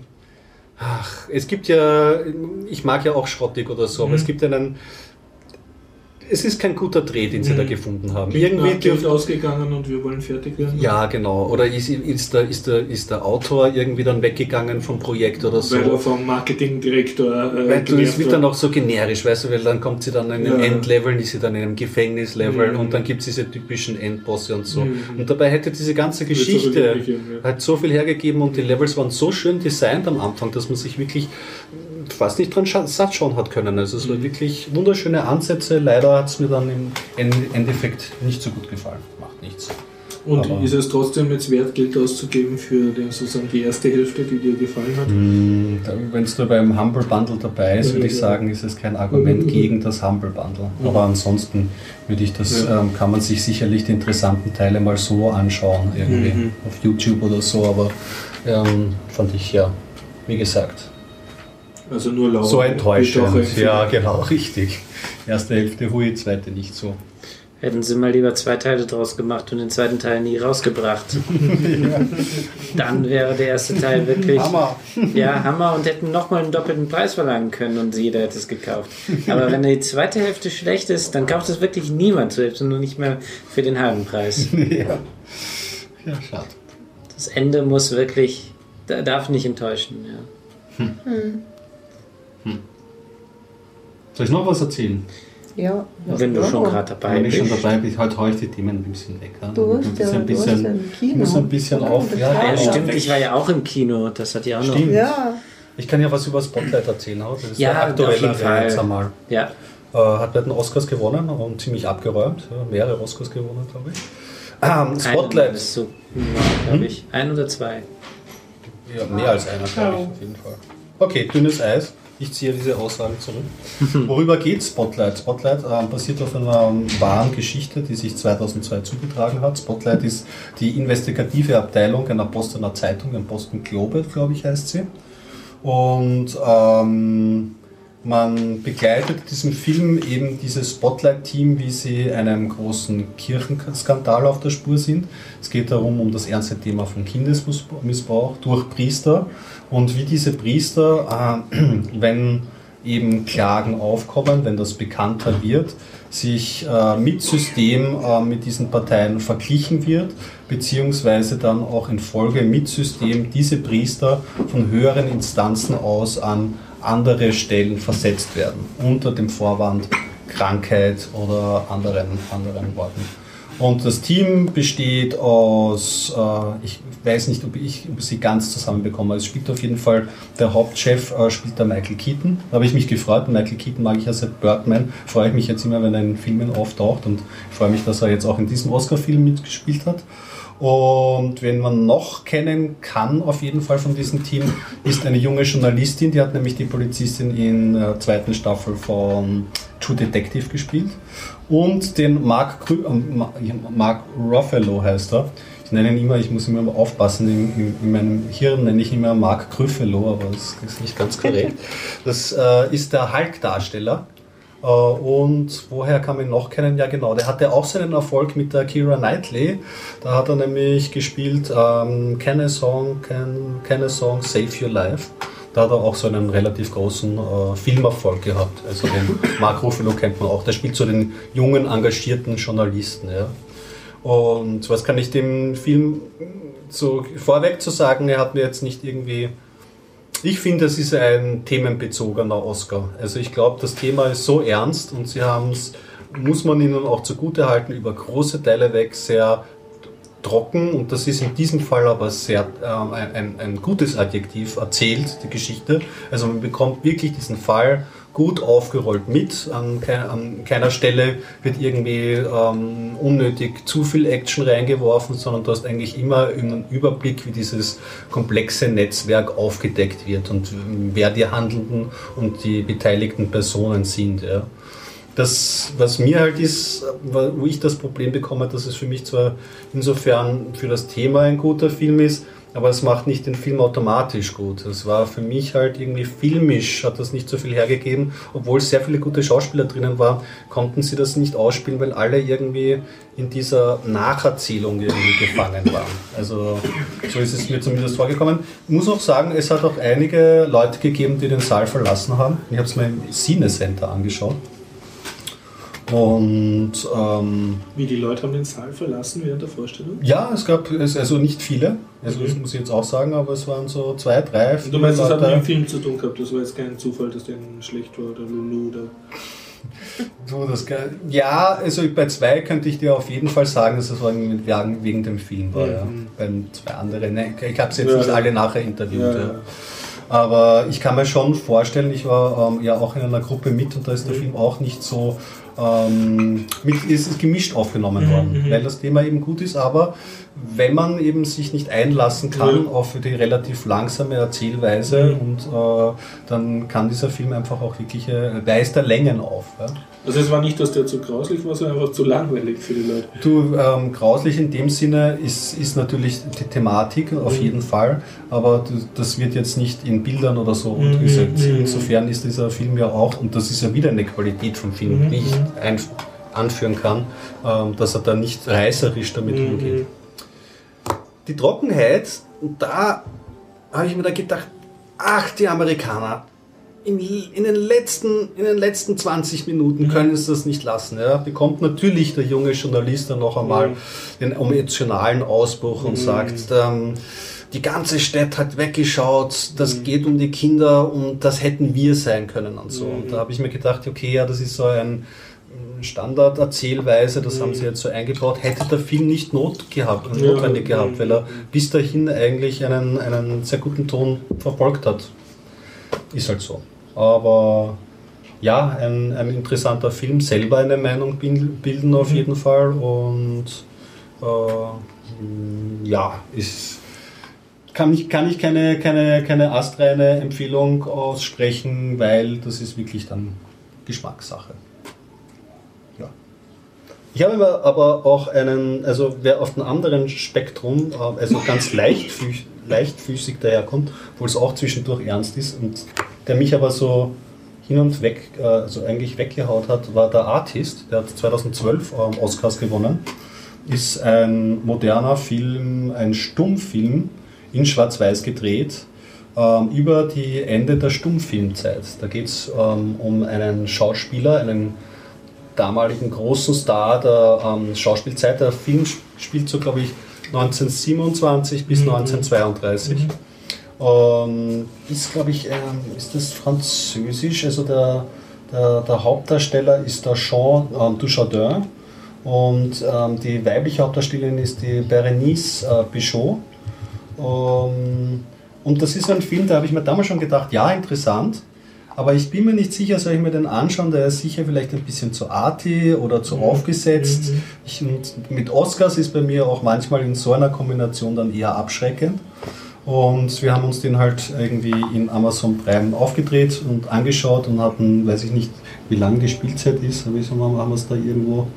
Ach, es gibt ja, ich mag ja auch Schrottig oder so, aber es gibt einen, es ist kein guter Dreh, den sie da gefunden haben. Irgendwie dürfen, ausgegangen und wir wollen fertig werden. ja, genau. Oder ist, ist, der, ist, der, ist der Autor irgendwie dann weggegangen vom Projekt oder so? Weil er vom Marketingdirektor äh, Weil du, es wird dann auch so generisch, weißt du, weil dann kommt sie dann in einem Ja. Endlevel, ist sie dann in einem Gefängnislevel Mhm. und dann gibt es diese typischen Endbosse und so. Mhm. Und dabei hätte diese ganze so Geschichte ja. halt so viel hergegeben und die Levels waren so schön designt am Anfang, dass man sich wirklich fast nicht dran satt schauen hat können. Also es Mhm. war wirklich wunderschöne Ansätze. Leider hat es mir dann im En- Endeffekt nicht so gut gefallen. Macht nichts. Und Aber- ist es trotzdem jetzt wert, Geld auszugeben für den, sozusagen die erste Hälfte, die dir gefallen hat? Wenn es nur beim Humble Bundle dabei ist, würde ich Ja. sagen, ist es kein Argument Mhm. gegen das Humble Bundle. Aber ansonsten würde ich das, Ja. ähm, kann man sich sicherlich die interessanten Teile mal so anschauen, irgendwie Mhm. auf YouTube oder so, aber ähm, fand ich ja, wie gesagt, Also nur laut. so enttäuschend. Ja, genau, richtig. Erste Hälfte hui, zweite nicht so. Hätten sie mal lieber zwei Teile draus gemacht und den zweiten Teil nie rausgebracht. Dann wäre der erste Teil wirklich. Hammer! Ja, Hammer und hätten nochmal einen doppelten Preis verlangen können und jeder hätte es gekauft. Aber wenn die zweite Hälfte schlecht ist, dann kauft es wirklich niemand zur Hälfte, nur nicht mehr für den halben Preis. ja. ja, schade. Das Ende muss wirklich, da- darf nicht enttäuschen. Ja. Soll ich noch was erzählen? Ja, Wenn du schon gerade dabei Wenn ich schon bist. dabei bin, halt hau ich die Themen ein bisschen weg. Ja? Du hast ein ja, bisschen, du hast bisschen, ja ein Kino. muss ein bisschen auf. Ja, Ja, stimmt, ich war ja auch im Kino, das hat ja auch noch. Stimmt. Ja, Ich kann ja was über Spotlight erzählen. Das ist Ja, der auf aktuelle jeden Fall. einmal. Ja, Äh, hat bei den Oscars gewonnen und ziemlich abgeräumt. Ja, mehrere Oscars gewonnen, glaube ich. Ähm, Ein, Spotlight. ist so, glaube ich. Ein oder zwei. Ja, mehr als einer, glaube ich, auf jeden Fall. Okay, dünnes Eis. Ich ziehe diese Aussage zurück. Worüber geht Spotlight? Spotlight ähm, basiert auf einer wahren Geschichte, die sich 2002 zugetragen hat. Spotlight ist die investigative Abteilung einer Bostoner Zeitung, ein Boston Globe, glaube ich, heißt sie. Und ähm, man begleitet in diesem Film eben dieses Spotlight-Team, wie sie einem großen Kirchenskandal auf der Spur sind. Es geht darum, um das ernste Thema von Kindesmissbrauch durch Priester und wie diese Priester, äh, wenn eben Klagen aufkommen, wenn das bekannter wird, sich äh, mit System äh, mit diesen Parteien verglichen wird, beziehungsweise dann auch in Folge mit System diese Priester von höheren Instanzen aus an andere Stellen versetzt werden, unter dem Vorwand Krankheit oder anderen, anderen Worten. Und das Team besteht aus, äh, ich weiß nicht, ob ich ob sie ganz zusammenbekomme, es spielt auf jeden Fall, der Hauptchef äh, spielt der Michael Keaton. Da habe ich mich gefreut, Michael Keaton mag ich ja seit Birdman, freue ich mich jetzt immer, wenn er in Filmen auftaucht und freue mich, dass er jetzt auch in diesem Oscar-Film mitgespielt hat. Und wenn man noch kennen kann, auf jeden Fall von diesem Team, ist eine junge Journalistin, die hat nämlich die Polizistin in der zweiten Staffel von True Detective gespielt. Und den Mark, Krü- äh, Ma- Mark Ruffalo heißt er. Ich nenne ihn immer, ich muss immer aufpassen, in, in, in meinem Hirn nenne ich ihn immer Mark Krüffalo, aber das ist nicht ganz korrekt. Das äh, ist der Hulk-Darsteller. Äh, Und woher kann man ihn noch kennen? Ja, genau, der hatte auch seinen Erfolg mit der Kira Knightley. Da hat er nämlich gespielt ähm, Can a Song, Can, Can a Song Save Your Life. Da hat er auch so einen relativ großen äh, Filmerfolg gehabt. Also den Mark Ruffalo kennt man auch. Der spielt so den jungen, engagierten Journalisten. Ja. Und was kann ich dem Film so vorweg zu sagen? Er hat mir jetzt nicht irgendwie ich finde, es ist ein themenbezogener Oscar. Also ich glaube, das Thema ist so ernst und sie haben es, muss man ihnen auch zugutehalten, über große Teile weg sehr trocken und das ist in diesem Fall aber sehr ähm, ein, ein, ein gutes Adjektiv erzählt, die Geschichte. Also man bekommt wirklich diesen Fall gut aufgerollt mit. An, kein, an keiner Stelle wird irgendwie ähm, unnötig zu viel Action reingeworfen, sondern du hast eigentlich immer einen Überblick, wie dieses komplexe Netzwerk aufgedeckt wird und wer die Handelnden und die beteiligten Personen sind. Ja. Das, was mir halt ist, wo ich das Problem bekomme, dass es für mich zwar insofern für das Thema ein guter Film ist, aber es macht nicht den Film automatisch gut. Es war für mich halt irgendwie filmisch, hat das nicht so viel hergegeben, obwohl sehr viele gute Schauspieler drinnen waren, konnten sie das nicht ausspielen, weil alle irgendwie in dieser Nacherzählung irgendwie gefangen waren. Also so ist es mir zumindest vorgekommen. Ich muss auch sagen, es hat auch einige Leute gegeben, die den Saal verlassen haben. Ich habe es mir im Cine Center angeschaut. Und ähm, Wie die Leute haben den Saal verlassen während der Vorstellung? ja, es gab es, also nicht viele, also das muss ich jetzt auch sagen, aber es waren so zwei, drei, Du meinst, das hat mit Leute. dem Film zu tun gehabt, das war jetzt kein Zufall, dass der schlecht war oder Lulu oder. Du, das, ja, also bei zwei könnte ich dir auf jeden Fall sagen, dass es wegen, dem Film war. Ja. Mhm. Bei zwei anderen, ne, ich habe sie jetzt Ja, nicht ja. alle nachher interviewt. Ja, Ja. ja. Aber ich kann mir schon vorstellen, ich war ähm, ja auch in einer Gruppe mit und da ist der Mhm. Film auch nicht so ähm, mit, ist, gemischt aufgenommen Mhm, worden, mhm. weil das Thema eben gut ist, aber wenn man eben sich nicht einlassen kann Mhm. auf die relativ langsame Erzählweise Mhm. und äh, dann kann dieser Film einfach auch wirklich, äh, weist er Längen auf. Ja? Also es war nicht, dass der zu grauslich war, sondern einfach zu langweilig für die Leute. Du, ähm, grauslich in dem Sinne ist, ist natürlich die Thematik auf Mhm. jeden Fall, aber das wird jetzt nicht in Bildern oder so Mhm, umgesetzt. mhm. Insofern ist dieser Film ja auch, und das ist ja wieder eine Qualität vom Film, Mhm, die ich ein, anführen kann, ähm, dass er da nicht reißerisch damit Mhm. umgeht. Die Trockenheit, und da habe ich mir da gedacht, ach, die Amerikaner, in, in, den letzten, in den letzten 20 Minuten können sie das nicht lassen. Ja. Bekommt natürlich der junge Journalist dann noch einmal Mhm. den emotionalen Ausbruch und Mhm. sagt, ähm, die ganze Stadt hat weggeschaut, das Mhm. geht um die Kinder und das hätten wir sein können und so. Mhm. Und da habe ich mir gedacht, okay, ja, das ist so ein Standarderzählweise, das haben sie jetzt so eingebaut, hätte der Film nicht not gehabt, notwendig gehabt, weil er bis dahin eigentlich einen, einen sehr guten Ton verfolgt hat. Ist halt so. Aber ja, ein, ein interessanter Film, selber eine Meinung bil- bilden auf jeden Fall und äh, ja, ist kann ich, kann ich keine, keine, keine astreine Empfehlung aussprechen, weil das ist wirklich dann Geschmackssache. Ich habe immer aber auch einen, also wer auf dem anderen Spektrum, äh, also ganz leichtfüß, leichtfüßig daherkommt, obwohl es auch zwischendurch ernst ist und der mich aber so hin und weg, äh, also eigentlich weggehaut hat, war der Artist, der hat 2012 ähm, Oscars gewonnen. Ist ein moderner Film, ein Stummfilm in Schwarz-Weiß gedreht ähm, über die Ende der Stummfilmzeit. Da geht es ähm, um einen Schauspieler, einen damaligen großen Star der ähm, Schauspielzeit. Der Film sp- spielt so, glaube ich, 1927 bis 1932. Ähm, ist, glaube ich, ähm, ist das französisch? Also der, der, der Hauptdarsteller ist der Jean ähm, Dujardin und ähm, die weibliche Hauptdarstellerin ist die Berenice äh, Bichot. Ähm, und das ist ein Film, da habe ich mir damals schon gedacht, ja, interessant. Aber ich bin mir nicht sicher, soll ich mir den anschauen? Der ist sicher vielleicht ein bisschen zu arty oder zu aufgesetzt. Ich, und mit Oscars ist bei mir auch manchmal in so einer Kombination dann eher abschreckend. Und wir haben uns den halt irgendwie in Amazon Prime aufgedreht und angeschaut und hatten, weiß ich nicht, wie lang die Spielzeit ist, aber wieso haben wir es da irgendwo?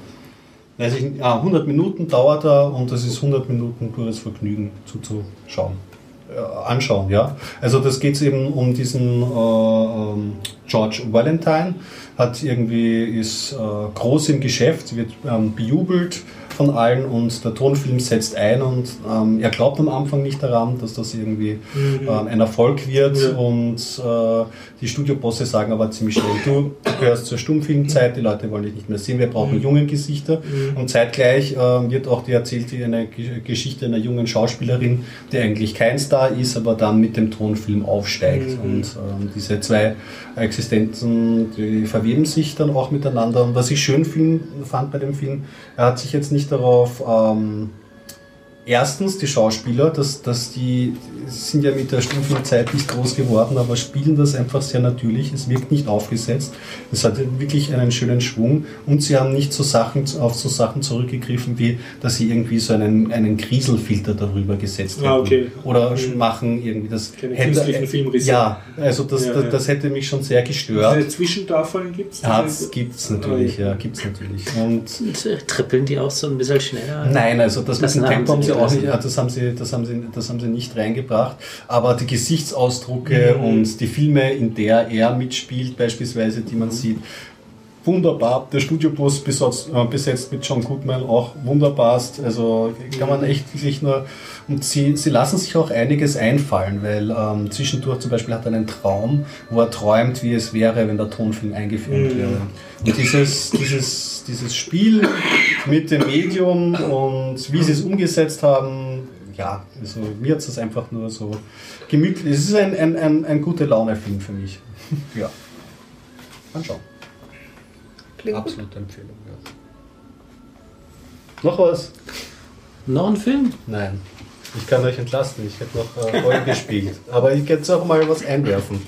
Weiß ich ah, 100 Minuten dauert er und das ist 100 Minuten pures Vergnügen zuzuschauen. Äh, anschauen, ja. Also das geht eben um diesen äh, ähm, George Valentine, hat irgendwie, ist äh, groß im Geschäft, wird ähm, bejubelt von allen und der Tonfilm setzt ein und ähm, er glaubt am Anfang nicht daran, dass das irgendwie ähm, ein Erfolg wird Ja. und äh, die Studiobosse sagen aber ziemlich schnell, du, gehörst zur Stummfilmzeit, die Leute wollen dich nicht mehr sehen, wir brauchen jungen Gesichter. Und zeitgleich ähm, wird auch die erzählt eine Ge- Geschichte einer jungen Schauspielerin, die eigentlich kein Star ist, aber dann mit dem Tonfilm aufsteigt. Und ähm, diese zwei Existenzen, die verweben sich dann auch miteinander. Und was ich schön fand bei dem Film, er hat sich jetzt nicht darauf ähm, Erstens die Schauspieler, dass, dass die sind ja mit der Stummfilmzeit nicht groß geworden, aber spielen das einfach sehr natürlich. Es wirkt nicht aufgesetzt. Es hat wirklich einen schönen Schwung und sie haben nicht so Sachen auf so Sachen zurückgegriffen, wie dass sie irgendwie so einen, einen Grieselfilter darüber gesetzt hätten. Ah, okay. Oder machen irgendwie das. Keine künstlichen Filmrisse. Ja, also das, Ja, das, ja. das hätte mich schon sehr gestört. Diese Zwischentafeln gibt es? Ja, das gibt's natürlich, ja, gibt's natürlich. Und Und, äh, trippeln die auch so ein bisschen schneller? Nein, also das, Das mit dem haben Tempo haben sie sie auch nicht, das haben sie, das haben sie, das haben sie nicht reingebracht. Aber die Gesichtsausdrucke und die Filme, in der er mitspielt, beispielsweise, die man sieht, wunderbar. Der Studiobus besetzt, äh, besetzt mit John Goodman auch wunderbarst. Also kann man echt wirklich nur. Und sie, sie lassen sich auch einiges einfallen, weil ähm, zwischendurch zum Beispiel hat er einen Traum, wo er träumt, wie es wäre, wenn der Tonfilm eingefilmt wäre. Und dieses, dieses, dieses Spiel mit dem Medium und wie sie es umgesetzt haben, ja, also mir hat es einfach nur so gemütlich. Es ist ein, ein, ein, ein gute Laune-Film für mich. ja. Anschauen. Klingt gut. Absolute Empfehlung, ja. Noch was? Noch ein Film? Nein. Ich kann euch entlasten, ich hätte noch äh, vorhin gespielt. Aber ich kann jetzt auch mal was einwerfen.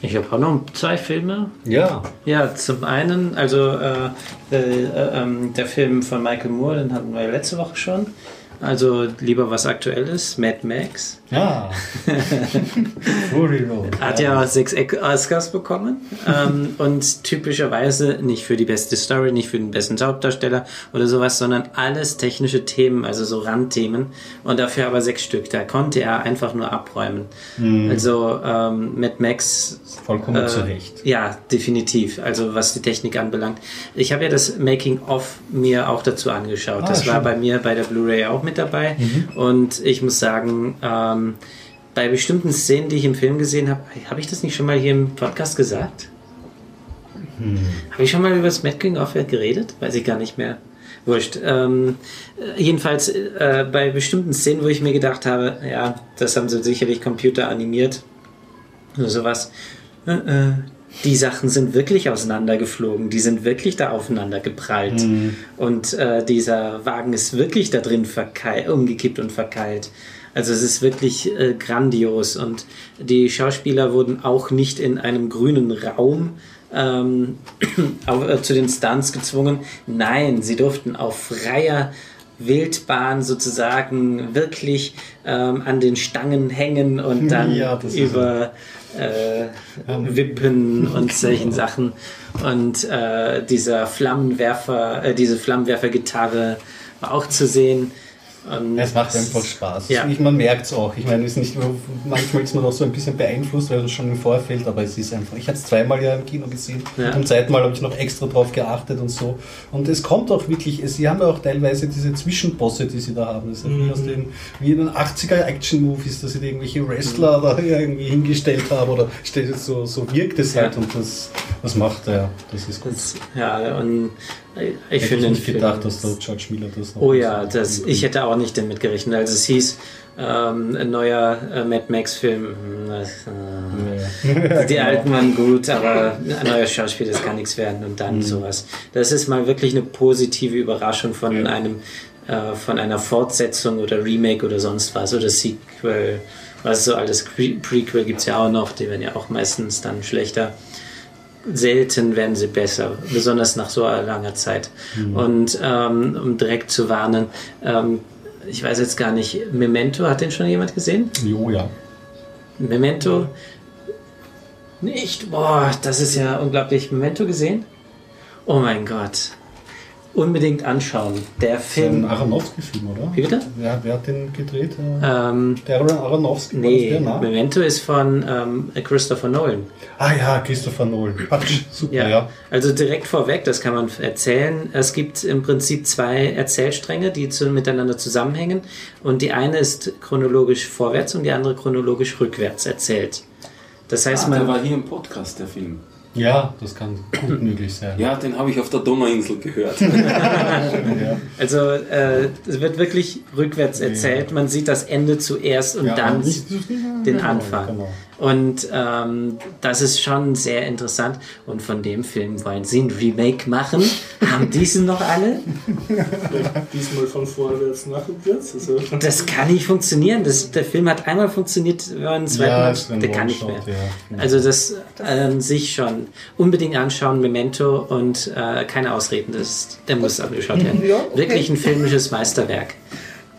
Ich habe auch noch zwei Filme. Ja. Ja, zum einen, also äh, äh, äh, ähm, der Film von Michael Moore, den hatten wir letzte Woche schon. Also lieber was Aktuelles, Mad Max. Ja. Fury Road. Hat ja sechs Oscars bekommen ähm, und typischerweise nicht für die beste Story, nicht für den besten Hauptdarsteller oder sowas, sondern alles technische Themen, also so Randthemen und dafür aber sechs Stück. Da konnte er einfach nur abräumen. Also ähm, Mad Max Vollkommen äh, zu Recht. Ja, definitiv. Also was die Technik anbelangt. Ich habe ja das Making of mir auch dazu angeschaut. Ah, das war schön. bei mir bei der Blu-ray auch mit dabei. Und ich muss sagen, ähm, bei bestimmten Szenen, die ich im Film gesehen habe, habe ich das nicht schon mal hier im Podcast gesagt? Habe ich schon mal über das Making of geredet? Weiß ich gar nicht mehr. Wurscht. Ähm, äh, jedenfalls äh, bei bestimmten Szenen, wo ich mir gedacht habe, ja, das haben sie sicherlich computeranimiert oder sowas. Äh, äh, die Sachen sind wirklich auseinandergeflogen, die sind wirklich da aufeinander geprallt. Und äh, dieser Wagen ist wirklich da drin umgekippt und verkeilt. Also es ist wirklich äh, grandios und die Schauspieler wurden auch nicht in einem grünen Raum ähm, auf, äh, zu den Stunts gezwungen. Nein, sie durften auf freier Wildbahn sozusagen wirklich ähm, an den Stangen hängen und dann Ja, über äh, Wippen und solchen Sachen. Und äh, dieser Flammenwerfer, äh, diese Flammenwerfergitarre war auch zu sehen. Es macht einfach Spaß. Ja. Ich, man merkt es auch. Ich meine, es ist nicht manchmal ist man auch so ein bisschen beeinflusst, weil das schon im Vorfeld, aber es ist einfach. Ich habe es zweimal ja im Kino gesehen. Ja. Zum zweiten Mal habe ich noch extra drauf geachtet und so. Und es kommt auch wirklich, es, sie haben ja auch teilweise diese Zwischenbosse, die sie da haben. Das ist Mhm. wie aus den, wie in den 80er Action-Movies, dass sie da irgendwelche Wrestler da irgendwie hingestellt haben oder so, so wirkt es halt Ja. und das, das macht er, ja. Das ist gut. das, ja, und ich Hätte finde ich nicht gedacht, dass der George Miller das noch Oh ja, das, ich hätte auch nicht damit gerechnet. Also es hieß, ähm, ein neuer äh, Mad Max-Film. hm, äh, die alten waren gut, aber ein neuer Schauspiel, das kann nichts werden. Und dann sowas. Das ist mal wirklich eine positive Überraschung von einem, äh, von einer Fortsetzung oder Remake oder sonst was oder Sequel. Was so alles Pre- Prequel gibt es ja auch noch, die werden ja auch meistens dann schlechter selten werden sie besser, besonders nach so langer Zeit. Und ähm, um direkt zu warnen, ähm, ich weiß jetzt gar nicht, Memento, hat den schon jemand gesehen? Jo, ja. Memento? Nicht? Boah, das ist ja unglaublich. Memento gesehen? Oh mein Gott. Unbedingt anschauen. Der Ein Film. Aronofsky-Film, oder? Wie bitte? Ja, wer hat den gedreht? Äh, Ähm, Darren Aronofsky? das nee, der? Memento ist von ähm, Christopher Nolan. Ah ja, Christopher Nolan. Patsch, super, ja. Ja, also direkt vorweg, das kann man erzählen. Es gibt im Prinzip zwei Erzählstränge, die zu, miteinander zusammenhängen. Und die eine ist chronologisch vorwärts und die andere chronologisch rückwärts erzählt. Das heißt, Ah, der man. war hier im Podcast, der Film. Ja, das kann gut möglich sein. Ja, den habe ich auf der Donauinsel gehört. Also, äh, es wird wirklich rückwärts erzählt. Man sieht das Ende zuerst und Ja, dann den Genau, Anfang. genau. Und ähm, das ist schon sehr interessant. Und von dem Film wollen sie ein Remake machen. Haben diesen noch alle? Diesmal von vorwärts nach rückwärts. Also, Das kann nicht funktionieren. Das, der Film hat einmal funktioniert, wenn zweiten Ja, ein der kann nicht mehr. Ja. Also das an sich schon. Unbedingt anschauen, Memento und äh, keine Ausreden. Das, der muss angeschaut werden. Ja, okay. Wirklich ein filmisches Meisterwerk.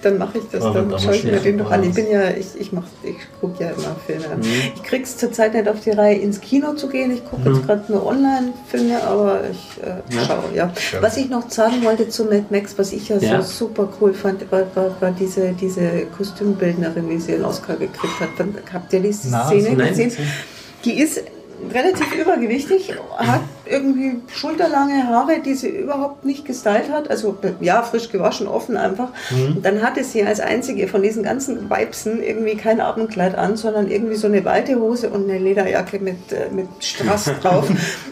Dann mache ich das, dann schaue ich mir den doch an. Ich bin ja, ich, ich mach, ich gucke ja immer Filme. Mhm. Ich krieg's zurzeit nicht auf die Reihe, ins Kino zu gehen. Ich gucke jetzt gerade nur Online-Filme, aber ich äh, Ja. schaue, ja. Was ich noch sagen wollte zu Mad Max, was ich ja, Ja. so super cool fand, war, war, war diese, diese Kostümbildnerin, wie sie den Oscar gekriegt hat. Dann, habt ihr die Na, Szene so- Nein. gesehen? Die ist relativ übergewichtig, hat irgendwie schulterlange Haare, die sie überhaupt nicht gestylt hat. Also ja, frisch gewaschen, offen einfach. Und dann hatte sie als einzige von diesen ganzen Weibsen irgendwie kein Abendkleid an, sondern irgendwie so eine weite Hose und eine Lederjacke mit, äh, mit Strass drauf.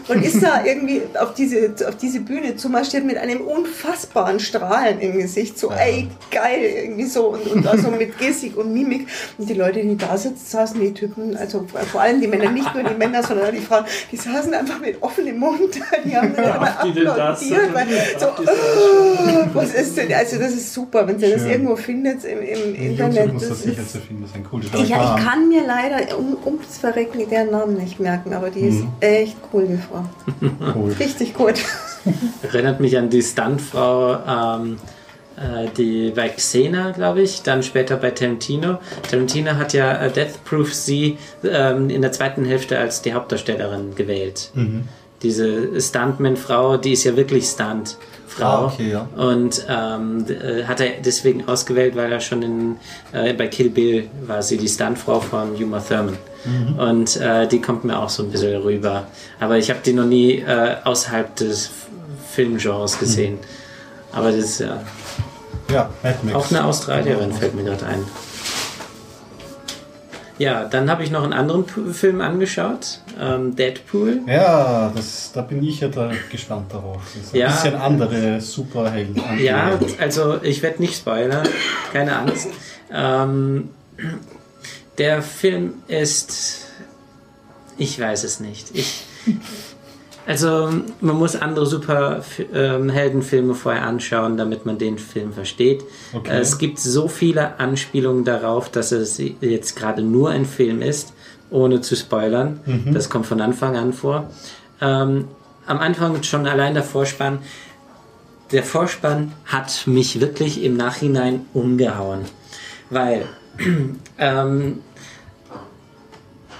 und ist da irgendwie auf diese, auf diese Bühne zumarschiert mit einem unfassbaren Strahlen im Gesicht. So, ey, geil, irgendwie so. Und, und also mit Gestik und Mimik. Und die Leute, die da sitzen, saßen, die Typen, also vor allem die Männer, nicht nur die Männer, sondern die Frauen, die saßen einfach mit offenem Mund. Die haben dann immer das? applaudiert. weil So, das oh, was ist denn? Also das ist super, wenn ihr das irgendwo findet im, im Internet. muss das Das sicher ist, zu finden sein. Cool. ich, ich kann mir leider um, ums Verrecken deren Namen nicht merken, aber die ist echt cool, die Frau. cool. Richtig gut. Erinnert mich an die Stuntfrau, ähm, äh, die bei Xena, glaube ich, dann später bei Tarantino. Tarantino hat ja äh, Death Proof sie ähm, in der zweiten Hälfte als die Hauptdarstellerin gewählt. Diese Stuntman-Frau, die ist ja wirklich Stunt. Frau. Ah, okay, ja. Und ähm, äh, hat er deswegen ausgewählt, weil er schon in, äh, bei Kill Bill war sie die Stuntfrau von Uma Thurman. Mhm. Und äh, die kommt mir auch so ein bisschen rüber. Aber ich habe die noch nie äh, außerhalb des Filmgenres gesehen. Mhm. Aber das ist ja Ja, Mad Max. auch eine Australierin, fällt mir gerade ein. Ja, dann habe ich noch einen anderen Film angeschaut, ähm, Deadpool. Ja, das, da bin ich ja da gespannt darauf. Das ist ein Ja. bisschen andere Superhelden. Ja, also ich werde nicht spoilern, keine Angst. Ähm, der Film ist, ich weiß es nicht. Ich, Also man muss andere Superheldenfilme vorher anschauen, damit man den Film versteht. Okay. Es gibt so viele Anspielungen darauf, dass es jetzt gerade nur ein Film ist, ohne zu spoilern. Das kommt von Anfang an vor. Ähm, am Anfang schon allein der Vorspann. Der Vorspann hat mich wirklich im Nachhinein umgehauen. Weil ähm,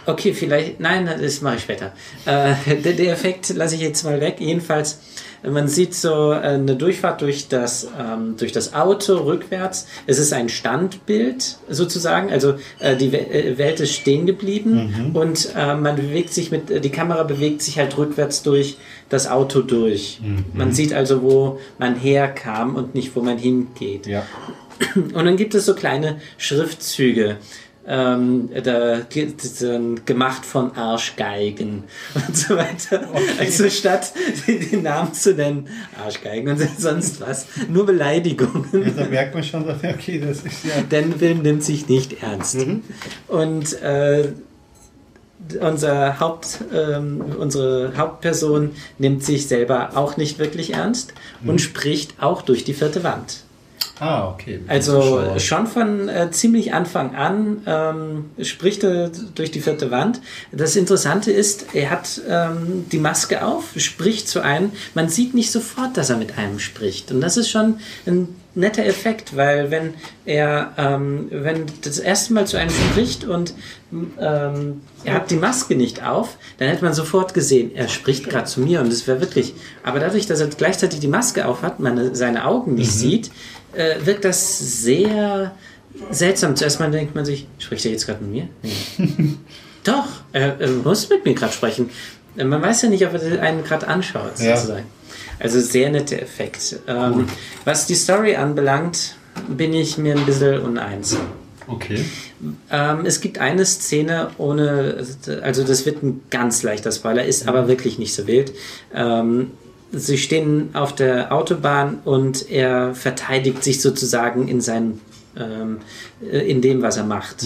Okay, vielleicht. Nein, das mache ich später. Äh, der, der Effekt lasse ich jetzt mal weg. Jedenfalls, man sieht so äh, eine Durchfahrt durch das, ähm, durch das Auto rückwärts. Es ist ein Standbild sozusagen. Also äh, die äh, Welt ist stehen geblieben und äh, man bewegt sich mit, die Kamera bewegt sich halt rückwärts durch das Auto durch. Man sieht also, wo man herkam und nicht, wo man hingeht. Ja. Und dann gibt es so kleine Schriftzüge. Ähm, dann gemacht von Arschgeigen und so weiter. Also statt den Namen zu nennen, Arschgeigen und sonst was, nur Beleidigungen. Da merkt man schon, okay, das ist ja. Denn der Film nimmt sich nicht ernst. Und äh, unser Haupt, ähm, unsere Hauptperson nimmt sich selber auch nicht wirklich ernst und spricht auch durch die vierte Wand. Ah, okay. Also schon von äh, ziemlich Anfang an ähm, spricht er durch die vierte Wand. Das Interessante ist, er hat ähm, die Maske auf, spricht zu einem. Man sieht nicht sofort, dass er mit einem spricht. Und das ist schon ein netter Effekt, weil wenn er, ähm, wenn das erste Mal zu einem spricht und ähm, er hat die Maske nicht auf, dann hätte man sofort gesehen, er spricht gerade zu mir und es wäre wirklich. Aber dadurch, dass er gleichzeitig die Maske auf hat, man seine Augen nicht sieht, äh, wirkt das sehr seltsam. Zuerst mal denkt man sich, spricht er jetzt gerade mit mir? Nee. Doch, er, er muss mit mir gerade sprechen. Äh, Man weiß ja nicht, ob er einen gerade anschaut, Ja. sozusagen. Also sehr netter Effekt. Ähm, was die Story anbelangt, bin ich mir ein bisschen uneins. Okay. Ähm, es gibt eine Szene ohne, also das wird ein ganz leichter Spoiler, ist aber wirklich nicht so wild. Ähm, sie stehen auf der Autobahn und er verteidigt sich sozusagen in seinem ähm, äh, in dem, was er macht.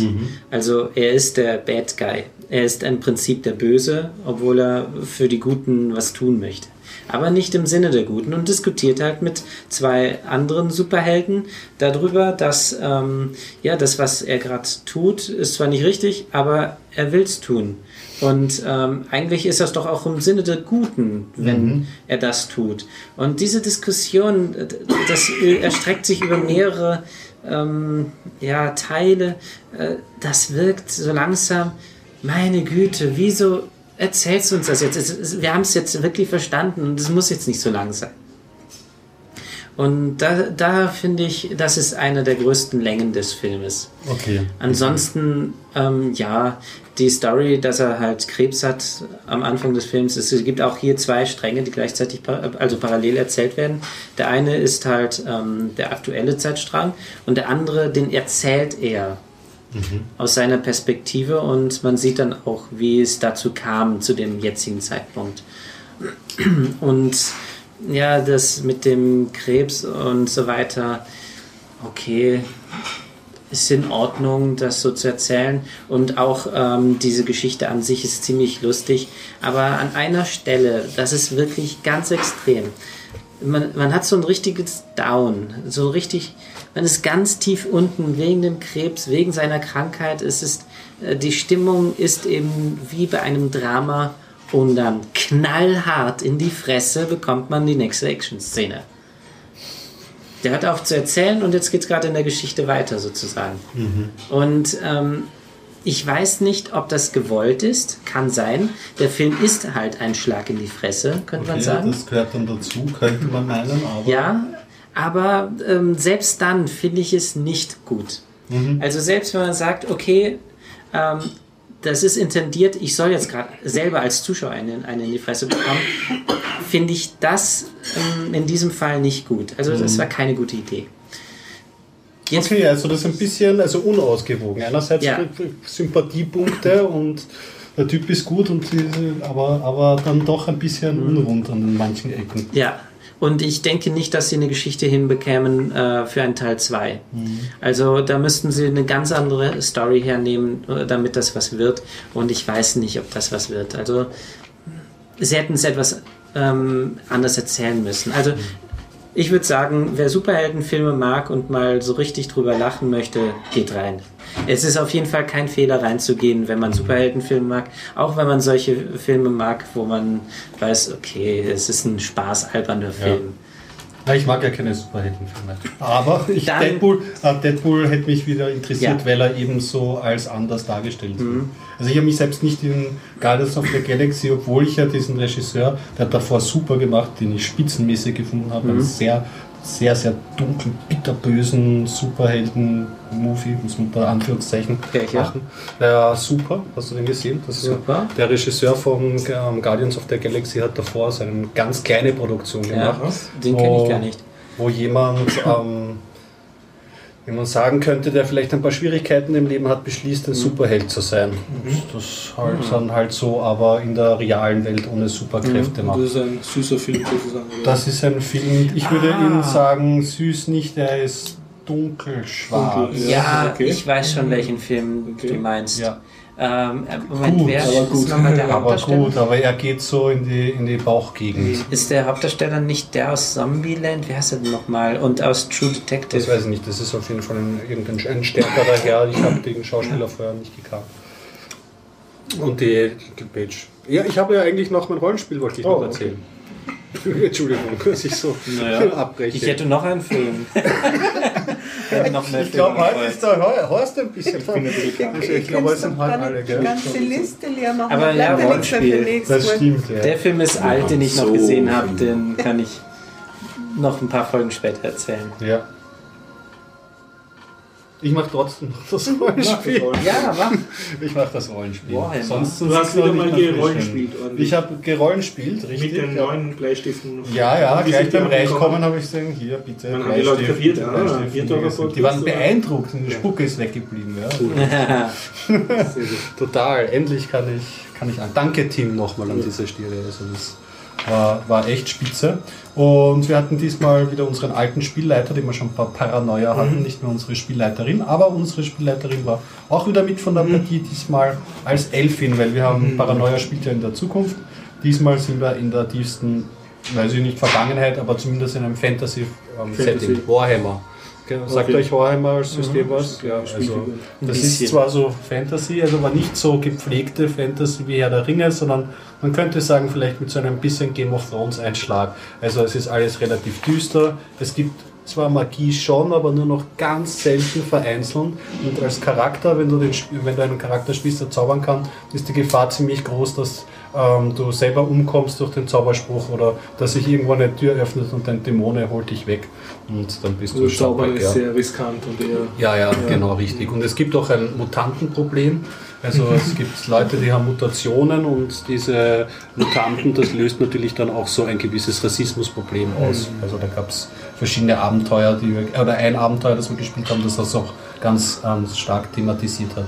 Also er ist der Bad Guy. Er ist im Prinzip der Böse, obwohl er für die Guten was tun möchte. Aber nicht im Sinne der Guten und diskutiert halt mit zwei anderen Superhelden darüber, dass ähm, ja das, was er gerade tut, ist zwar nicht richtig, aber er will es tun. Und ähm, eigentlich ist das doch auch im Sinne der Guten, wenn er das tut. Und diese Diskussion, das äh, erstreckt sich über mehrere ähm, ja, Teile. Äh, das wirkt so langsam. Meine Güte, wieso erzählst du uns das jetzt? Wir haben es jetzt wirklich verstanden und es muss jetzt nicht so lang sein. Und da, da finde ich, das ist eine der größten Längen des Filmes. Okay. Ansonsten, ähm, ja, die Story, dass er halt Krebs hat am Anfang des Films, es gibt auch hier zwei Stränge, die gleichzeitig, also parallel erzählt werden. Der eine ist halt ähm, der aktuelle Zeitstrang und der andere, den erzählt er aus seiner Perspektive und man sieht dann auch, wie es dazu kam zu dem jetzigen Zeitpunkt. Und ja, das mit dem Krebs und so weiter, okay, ist in Ordnung, das so zu erzählen. Und auch ähm, diese Geschichte an sich ist ziemlich lustig. Aber an einer Stelle, das ist wirklich ganz extrem. Man, man hat so ein richtiges Down, so richtig, man ist ganz tief unten wegen dem Krebs, wegen seiner Krankheit. Es ist, äh, die Stimmung ist eben wie bei einem Drama und dann knallhart in die Fresse bekommt man die nächste Action-Szene. Der hört auf zu erzählen und jetzt geht es gerade in der Geschichte weiter sozusagen. Und ähm, ich weiß nicht, ob das gewollt ist. Kann sein. Der Film ist halt ein Schlag in die Fresse, könnte man Okay, sagen. das gehört dann dazu, könnte man meinen, aber. Ja, aber ähm, selbst dann finde ich es nicht gut. Also selbst wenn man sagt, okay, ähm, das ist intendiert, ich soll jetzt gerade selber als Zuschauer einen, einen in die Fresse bekommen, finde ich das ähm, in diesem Fall nicht gut. Also das war keine gute Idee. Jetzt, Okay, also das ist ein bisschen also unausgewogen. Einerseits Ja. Sympathiepunkte und der Typ ist gut, und aber, aber dann doch ein bisschen Mhm. unrund an manchen Ecken. Ja, und ich denke nicht, dass sie eine Geschichte hinbekämen äh, für einen Teil 2. Also da müssten sie eine ganz andere Story hernehmen, äh, damit das was wird. Und ich weiß nicht, ob das was wird. Also sie hätten es etwas ähm, anders erzählen müssen. Also ich würde sagen, wer Superheldenfilme mag und mal so richtig drüber lachen möchte, geht rein. Es ist auf jeden Fall kein Fehler reinzugehen, wenn man Superheldenfilme mag. Auch wenn man solche Filme mag, wo man weiß, okay, es ist ein spaßalberner Film. Ja, ich mag ja keine Superheldenfilme. Aber ich, Dann- Deadpool, äh, Deadpool hätte mich wieder interessiert, Ja. weil er eben so als anders dargestellt wird. Also ich habe mich selbst nicht in Guardians of the Galaxy, obwohl ich ja diesen Regisseur, der hat davor super gemacht, den ich spitzenmäßig gefunden habe, einen sehr, sehr, sehr dunkel, bitterbösen Superhelden-Movie, muss man da Anführungszeichen Welcher? machen. Ja, super, hast du den gesehen? Das Super. Der Regisseur von ähm, Guardians of the Galaxy hat davor so eine ganz kleine Produktion Ja, gemacht den kenne ich gar nicht. wo jemand, ähm, wie man sagen könnte, der vielleicht ein paar Schwierigkeiten im Leben hat, beschließt, ein Superheld zu sein. Das halt dann halt so, aber in der realen Welt ohne Superkräfte Das macht. ist ein süßer Film sozusagen. oder? Das ist ein Film, ich würde Ihnen sagen, süß nicht, er ist dunkelschwarz. Dunkel, Ja, okay. ich weiß schon, welchen Film Okay. du meinst. Ja. Ähm, äh, Moment, Gut, wer aber ist gut. nochmal der Aber Hauptdarsteller? gut, aber er geht so in die, in die Bauchgegend. Ist der Hauptdarsteller nicht der aus Zombieland? Wie heißt er denn nochmal? Und aus True Detective? Das weiß ich nicht, das ist auf jeden Fall ein, irgendein ein stärkerer Herr. Ich habe den Schauspieler vorher nicht gekannt. Und die Page. Ja, ich habe ja eigentlich noch mein Rollenspiel, wollte ich Oh, noch okay. erzählen. Entschuldigung, dass ich so Naja, abbreche. Ich hätte noch einen Film. noch mehr Ich glaube, heute ist der Heu- Horst ein bisschen Ich bin Ich, gar Ich ich glaube, kann es sind halt gar alle, nicht gell? die ganze Liste leer machen. Aber ja, Rollenspiel. Das stimmt, ja. Der Film ist alt, den ich noch gesehen habe. Den kann ich noch ein paar Folgen später erzählen. ja. Ich mache trotzdem noch das Rollenspiel. Ja, mach. Ich mache das Rollenspiel. Warhammer. Sonst Du hast wieder mal gerollenspielt. Ich habe gerollenspielt, richtig. Mit den neuen Bleistiften. Ja, ja, gleich beim? Reinkommen habe ich gesagt, hier bitte. Dann haben die Leute Bleistift, kapiert, ah, Bleistift, Die waren beeindruckt und die Spucke ist weggeblieben. Ja. Total, endlich kann ich, kann ich an. Danke Tim nochmal an dieser Stelle. Also das war, war echt spitze. Und wir hatten diesmal wieder unseren alten Spielleiter, den wir schon ein paar Paranoia hatten, nicht mehr unsere Spielleiterin, aber unsere Spielleiterin war auch wieder mit von der Partie, diesmal als Elfin, weil wir haben Paranoia spielt ja in der Zukunft. Diesmal sind wir in der tiefsten, weiß ich nicht, Vergangenheit, aber zumindest in einem Fantasy-Setting. Fantasy. Warhammer. Ge- Sagt Okay. euch Warhammer als System was? Ja, also, das ist zwar so Fantasy, also aber nicht so gepflegte Fantasy wie Herr der Ringe, sondern man könnte sagen, vielleicht mit so einem bisschen Game of Thrones Einschlag. Also es ist alles relativ düster. Es gibt zwar Magie schon, aber nur noch ganz selten vereinzelt. Und als Charakter, wenn du, den, wenn du einen Charakter spielst, der zaubern kann, ist die Gefahr ziemlich groß, dass ähm, du selber umkommst durch den Zauberspruch oder dass sich irgendwo eine Tür öffnet und dein Dämone holt dich weg. Und dann bist Also du Zauber ist sehr riskant und eher. ja, ja, genau, richtig. Und es gibt auch ein Mutantenproblem. Also es gibt Leute, die haben Mutationen und diese Mutanten, das löst natürlich dann auch so ein gewisses Rassismusproblem aus. Also da gab es verschiedene Abenteuer, die wir, oder ein Abenteuer, das wir gespielt haben, das das auch ganz ähm, stark thematisiert hat.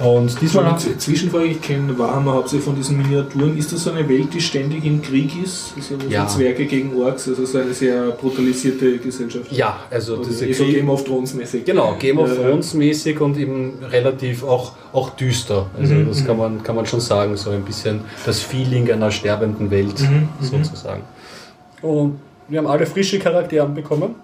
Und diesmal Z- Zwischenfrage, ich kenne Warhammer hauptsächlich von diesen Miniaturen. Ist das so eine Welt, die ständig im Krieg ist? Also so Ja. Zwerge gegen Orks, also so eine sehr brutalisierte Gesellschaft. ja, also Also diese so Krieg- Game of Thrones mäßig. Genau, Game of Ja, ja. Thrones mäßig und eben relativ auch, auch düster. Also Mhm, das kann man, kann man schon sagen, so ein bisschen das Feeling einer sterbenden Welt Mhm, sozusagen. Und wir haben alle frische Charaktere bekommen.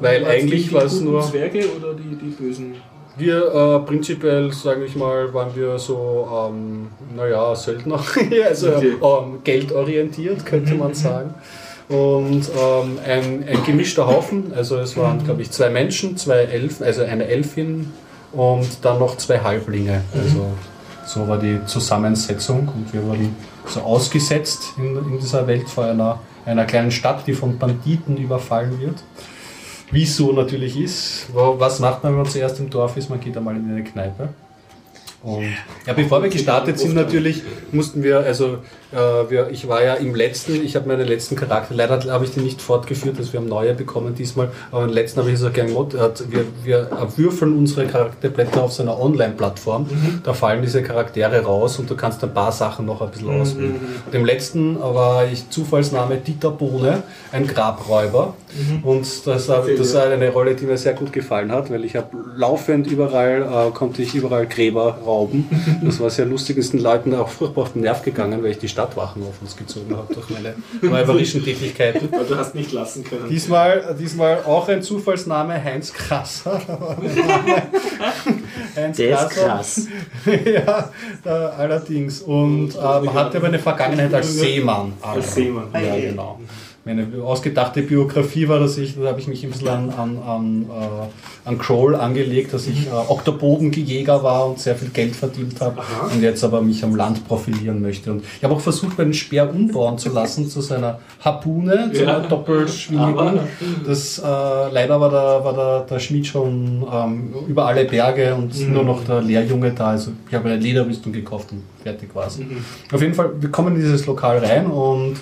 Weil War's eigentlich die- die war es nur- Zwerge oder die, die bösen? Wir äh, prinzipiell, sage ich mal, waren wir so, ähm, naja, Söldner, also ähm, geldorientiert, könnte man sagen. Und ähm, ein, ein gemischter Haufen, also es waren, glaube ich, zwei Menschen, zwei Elfen, also eine Elfin und dann noch zwei Halblinge. Also so war die Zusammensetzung. Und wir wurden so ausgesetzt in, in dieser Welt vor einer, einer kleinen Stadt, die von Banditen überfallen wird wie es so natürlich ist. Was macht man, wenn man zuerst im Dorf ist? Man geht einmal in eine Kneipe. Und ja, bevor wir gestartet sind, natürlich mussten wir, also äh, wir, ich war ja im letzten, ich habe meinen letzten Charakter, leider habe ich den nicht fortgeführt, also wir haben neue bekommen diesmal, aber im letzten habe ich so gern gemacht, wir, wir würfeln unsere Charakterblätter auf so einer Online-Plattform, da fallen diese Charaktere raus und du kannst ein paar Sachen noch ein bisschen auswählen. Und im letzten war ich Zufallsname Dieter Bohne, ein Grabräuber. Und das, war- das war eine Rolle, die mir sehr gut gefallen hat, weil ich habe laufend überall, äh, konnte ich überall Gräber rauben. Das war sehr lustig, ist den Leuten auch furchtbar auf den Nerv gegangen, weil ich die Stadtwachen auf uns gezogen habe durch meine räuberischen Tätigkeiten. Weil du hast nicht lassen können. Diesmal, diesmal auch ein Zufallsname, Heinz Krasser. Heinz Der ist Krasser. krass. ja, äh, allerdings. Und äh, man hatte aber eine Vergangenheit als Seemann. Als Seemann. Ja, genau. Meine ausgedachte Biografie war, dass ich, da habe ich mich ein bisschen an, an, an, äh, an Kroll angelegt, dass ich äh, Oktopodengejäger war und sehr viel Geld verdient habe und jetzt aber mich am Land profilieren möchte. Und ich habe auch versucht, meinen Speer umbauen zu lassen zu seiner Harpune, zu einer doppelschwingigen. Das, äh, leider war, der, war der, der Schmied schon ähm, über alle Berge und nur noch der Lehrjunge da. Also ich habe eine Lederrüstung gekauft und fertig war es. Auf jeden Fall, wir kommen in dieses Lokal rein und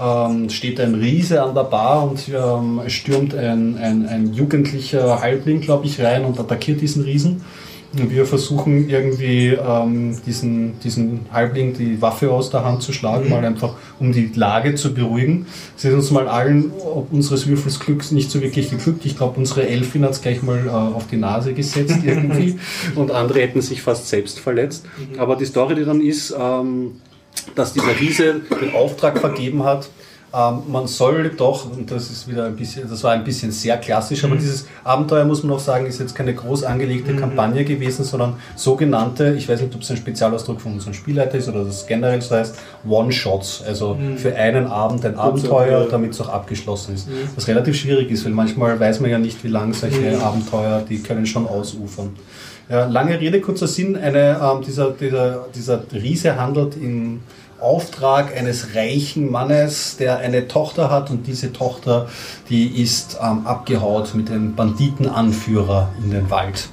ähm, steht ein Riese an der Bar und ähm, es stürmt ein, ein, ein jugendlicher Halbling, glaube ich, rein und attackiert diesen Riesen. Und wir versuchen irgendwie ähm, diesen, diesen Halbling die Waffe aus der Hand zu schlagen, mal einfach um die Lage zu beruhigen. Es ist uns mal allen, ob unseres Würfels Glücks nicht so wirklich geglückt. Ich glaube, unsere Elfin hat es gleich mal äh, auf die Nase gesetzt irgendwie und andere hätten sich fast selbst verletzt. Aber die Story, die dann ist, ähm, dass dieser Riese den Auftrag vergeben hat, ähm, man soll doch, und das ist wieder ein bisschen, das war ein bisschen sehr klassisch, aber dieses Abenteuer, muss man auch sagen, ist jetzt keine groß angelegte Kampagne gewesen, sondern sogenannte, ich weiß nicht, ob es ein Spezialausdruck von unserem Spielleiter ist oder das generell so heißt, One-Shots, also für einen Abend ein Abenteuer, damit es auch abgeschlossen ist. Was relativ schwierig ist, weil manchmal weiß man ja nicht, wie lang solche Abenteuer, die können schon ausufern. Ja, lange Rede, kurzer Sinn. Eine, ähm, dieser, dieser, dieser Riese handelt im Auftrag eines reichen Mannes, der eine Tochter hat und diese Tochter, die ist ähm, abgehaut mit einem Banditenanführer in den Wald.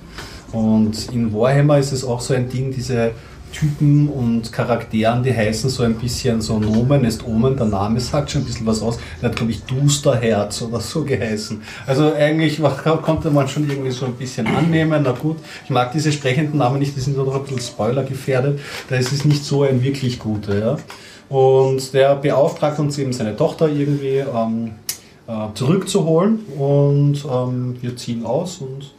Und in Warhammer ist es auch so ein Ding, diese Typen und Charakteren, die heißen so ein bisschen so Nomen ist Omen, der Name sagt schon ein bisschen was aus. Der hat, glaube ich, Dusterherz oder so geheißen. Also eigentlich konnte man schon irgendwie so ein bisschen annehmen. Na gut, ich mag diese sprechenden Namen nicht, die sind noch ein bisschen Spoiler gefährdet. Da ist es nicht so ein wirklich guter. Ja? Und der beauftragt uns eben seine Tochter irgendwie ähm, äh, zurückzuholen und ähm, wir ziehen aus und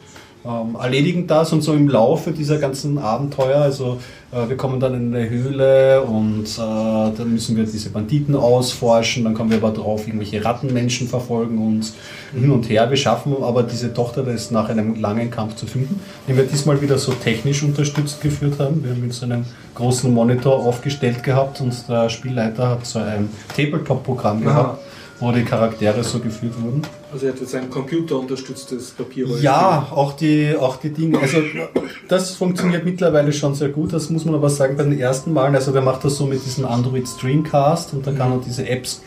ähm, erledigen das und so im Laufe dieser ganzen Abenteuer, also äh, wir kommen dann in eine Höhle und äh, dann müssen wir diese Banditen ausforschen, dann kommen wir aber drauf, irgendwelche Rattenmenschen verfolgen uns hin und her. Wir schaffen aber diese Tochter, das ist nach einem langen Kampf zu finden, den wir diesmal wieder so technisch unterstützt geführt haben. Wir haben mit so einem großen Monitor aufgestellt gehabt und der Spielleiter hat so ein Tabletop-Programm gehabt, wo die Charaktere so geführt wurden. Also er hat jetzt ein computerunterstütztes Papierrollenspiel. Ja, auch die, auch die Dinge. Also das funktioniert mittlerweile schon sehr gut. Das muss man aber sagen bei den ersten Malen. Also der macht das so mit diesem Android Streamcast und da kann er diese Apps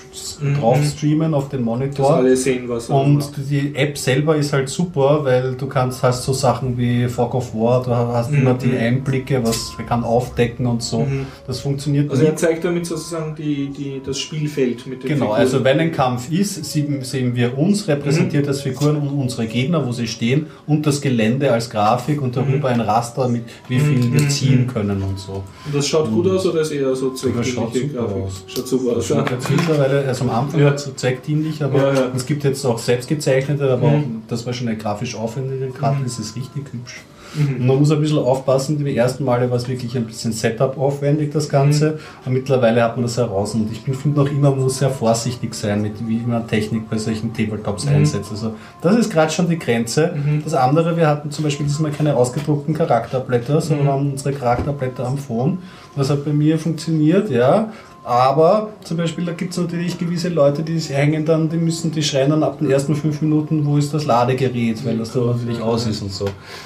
drauf streamen auf den Dass Monitor. alle sehen, was er Und macht. die App selber ist halt super, weil du kannst, hast so Sachen wie Fog of War, du hast immer die Einblicke, was er kann aufdecken und so. Das funktioniert Also er zeigt damit sozusagen die, die, das Spielfeld mit den Genau, Figuren. also wenn ein Kampf ist, sehen, wir uns repräsentiert als Figuren und unsere Gegner, wo sie stehen, und das Gelände als Grafik und darüber ein Raster mit wie viel wir ziehen können und so. Und das schaut gut aus oder ist eher so Das schaut super Grafik? aus. Schaut super aus. Jetzt mittlerweile, also am Anfang Ja. ja. zweckdienlich, aber Ja, ja. es gibt jetzt auch selbstgezeichnete, aber Mhm. auch, das war schon eine grafisch aufwendige Karte, das ist richtig hübsch. Und man muss ein bisschen aufpassen, die ersten Male war es wirklich ein bisschen Setup aufwendig, das Ganze. Aber mittlerweile hat man das heraus. Und ich finde noch immer, man muss sehr vorsichtig sein, mit wie man Technik bei solchen Tabletops einsetzt. Also das ist gerade schon die Grenze. Das andere, wir hatten zum Beispiel diesmal keine ausgedruckten Charakterblätter, sondern haben unsere Charakterblätter am Phone. Das hat bei mir funktioniert, ja. Aber zum Beispiel, da gibt es natürlich gewisse Leute, die hängen dann, die müssen, die schreien dann ab den ersten fünf Minuten, wo ist das Ladegerät, weil das dann natürlich aus ist und so.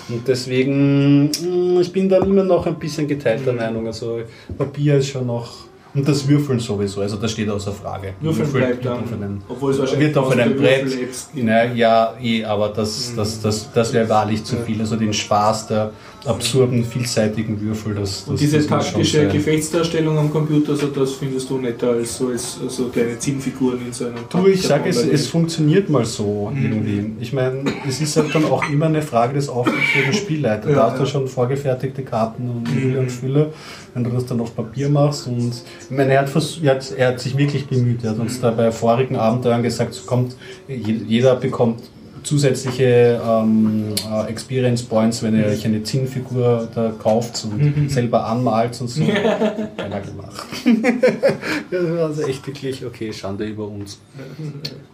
Und deswegen, mh, ich bin dann immer noch ein bisschen geteilter Meinung. Also Papier ist schon noch. Und das Würfeln sowieso, also das steht außer Frage. Würfeln bleibt wird dann, auf einem, obwohl es wahrscheinlich wird auf einem Brett. Na, ja, eh, aber das, das, das, das wäre wahrlich zu viel. Also den Spaß der absurden, vielseitigen Würfel, das, das Und diese taktische. Gefechtsdarstellung am Computer, so das findest du netter als so als so kleine Zielfiguren in so einem Du, ich sage es, es funktioniert mal so irgendwie. Ich meine, es ist halt dann auch immer eine Frage des Auftrags für den Spielleiter. Ja, da hast du ja. schon vorgefertigte Karten und Fülle und Fülle, wenn du das dann auf Papier machst. Und ich meine, er hat, er hat, er hat sich wirklich bemüht. Er hat uns da bei vorigen Abenteuern gesagt, es kommt, je- jeder bekommt zusätzliche ähm, äh, Experience Points, wenn ihr euch eine Zinnfigur da kauft und selber anmalt und so. Keiner gemacht. das war also echt wirklich, okay, Schande über uns.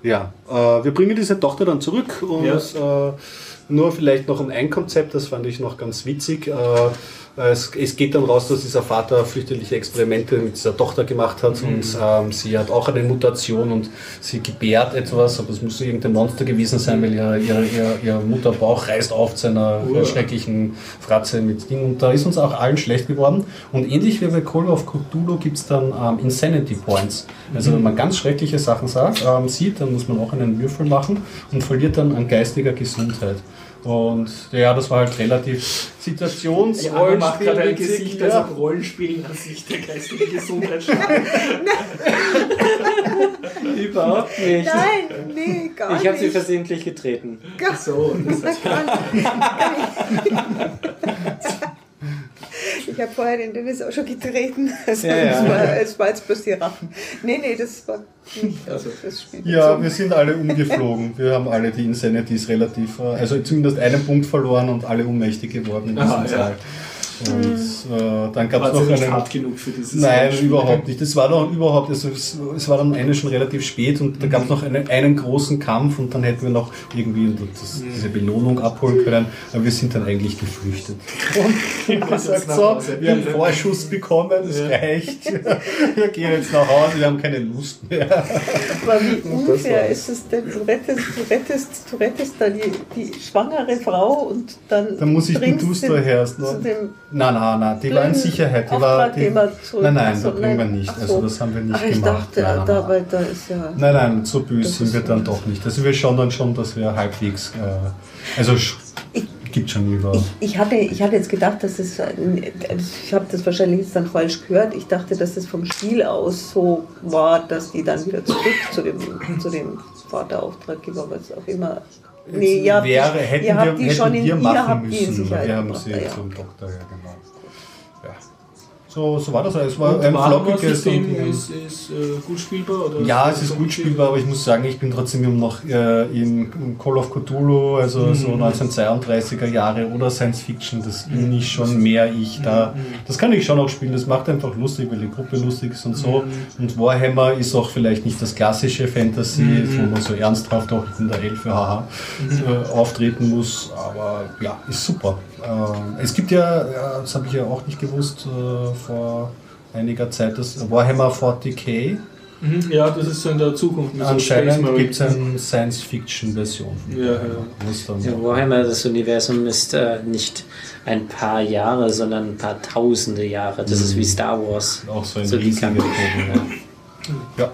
Ja, äh, wir bringen diese Tochter dann zurück und äh, nur vielleicht noch um ein Konzept, das fand ich noch ganz witzig. Äh, es, es geht dann raus, dass dieser Vater fürchterliche Experimente mit dieser Tochter gemacht hat und ähm, sie hat auch eine Mutation und sie gebärt etwas, aber es muss irgendein Monster gewesen sein, weil ihr, ihr, ihr, ihr Mutterbauch reißt auf zu einer schrecklichen Fratze mit Ding und da ist uns auch allen schlecht geworden und ähnlich wie bei Call of Cthulhu gibt es dann ähm, Insanity Points. Also wenn man ganz schreckliche Sachen sagt, ähm, sieht, dann muss man auch einen Würfel machen und verliert dann an geistiger Gesundheit. Und ja, das war halt relativ situations Ja, macht gerade ein Rollenspiel- Gesicht, ja. als ob Rollenspielen an sich der geistigen Gesundheit schadet. Überhaupt nicht. Nein, nee, gar Ich habe sie nicht. versehentlich getreten. Gar- So, das gar nicht. Ich habe vorher den Dennis auch schon getreten. Also Ja, ja. Es, war, es war jetzt bloß die Rachen. Nee, nee, das war nicht auf das Spiel. Ja, bezogen. wir sind alle umgeflogen. Wir haben alle die Insanities relativ, äh, also zumindest einen Punkt verloren und alle ohnmächtig geworden in diesem Aha, ja. Und äh, dann gab es noch einen. hart genug für dieses Nein, Rollenspiel. überhaupt nicht. Das war doch überhaupt, also es, es war dann eine schon relativ spät und da gab es noch einen, einen großen Kampf und dann hätten wir noch irgendwie das, diese Belohnung abholen können, aber wir sind dann eigentlich geflüchtet. Und man sagt so, wir haben Vorschuss bekommen, das reicht. Wir gehen jetzt nach Hause, wir haben keine Lust mehr. Aber wie unfair ist es denn? Du rettest, du rettest, du rettest da die, die schwangere Frau und dann. Dann muss ich den Duster herst, ne? Nein, nein, nein, die war in Sicherheit. Die war, die, zurück. nein, nein, Achso, da bringen wir nicht. Also so. das haben wir nicht Ach, ich gemacht. dachte, nein, nein, da, nein. da ist ja. Nein, nein, so böse sind wir dann so. doch nicht. Also wir schauen dann schon, dass wir halbwegs, äh, also sch- gibt schon über. Ich, ich, hatte, ich hatte jetzt gedacht, dass es, ich habe das wahrscheinlich jetzt dann falsch gehört. Ich dachte, dass es vom Spiel aus so war, dass die dann wieder zurück zu dem, zu dem Vaterauftraggeber, was auch immer. Nee, wäre, hätten ihr habt wir, die schon in, ihr machen habt die in müssen. Sicherheit Wir haben sie ja. zum Doktor, genau. Ja. So, so war das. Es war Und ein floppiges System und, ist, ist äh, gut spielbar? Oder Ja, es ist gut spielbar, aber ich muss sagen, ich bin trotzdem noch äh, in Call of Cthulhu, also so 1932er Jahre oder Science Fiction, das bin ich schon mehr ich da. Das kann ich schon auch spielen, das macht einfach lustig, weil die Gruppe lustig ist und so. Und Warhammer ist auch vielleicht nicht das klassische Fantasy, wo man so ernsthaft auch in der Elfe haha, äh, auftreten muss, aber ja, ist super. Ähm, es gibt ja, ja, das habe ich ja auch nicht gewusst, äh, vor einiger Zeit, das Warhammer 40k. Mhm, ja, das ist so in der Zukunft. so Anscheinend gibt es eine Science-Fiction-Version. Ja, ja. Ja, Warhammer, das Universum ist äh, nicht ein paar Jahre, sondern ein paar tausende Jahre. Das ist wie Star Wars. auch so ein So riesiger. Bogen. Ja. ja.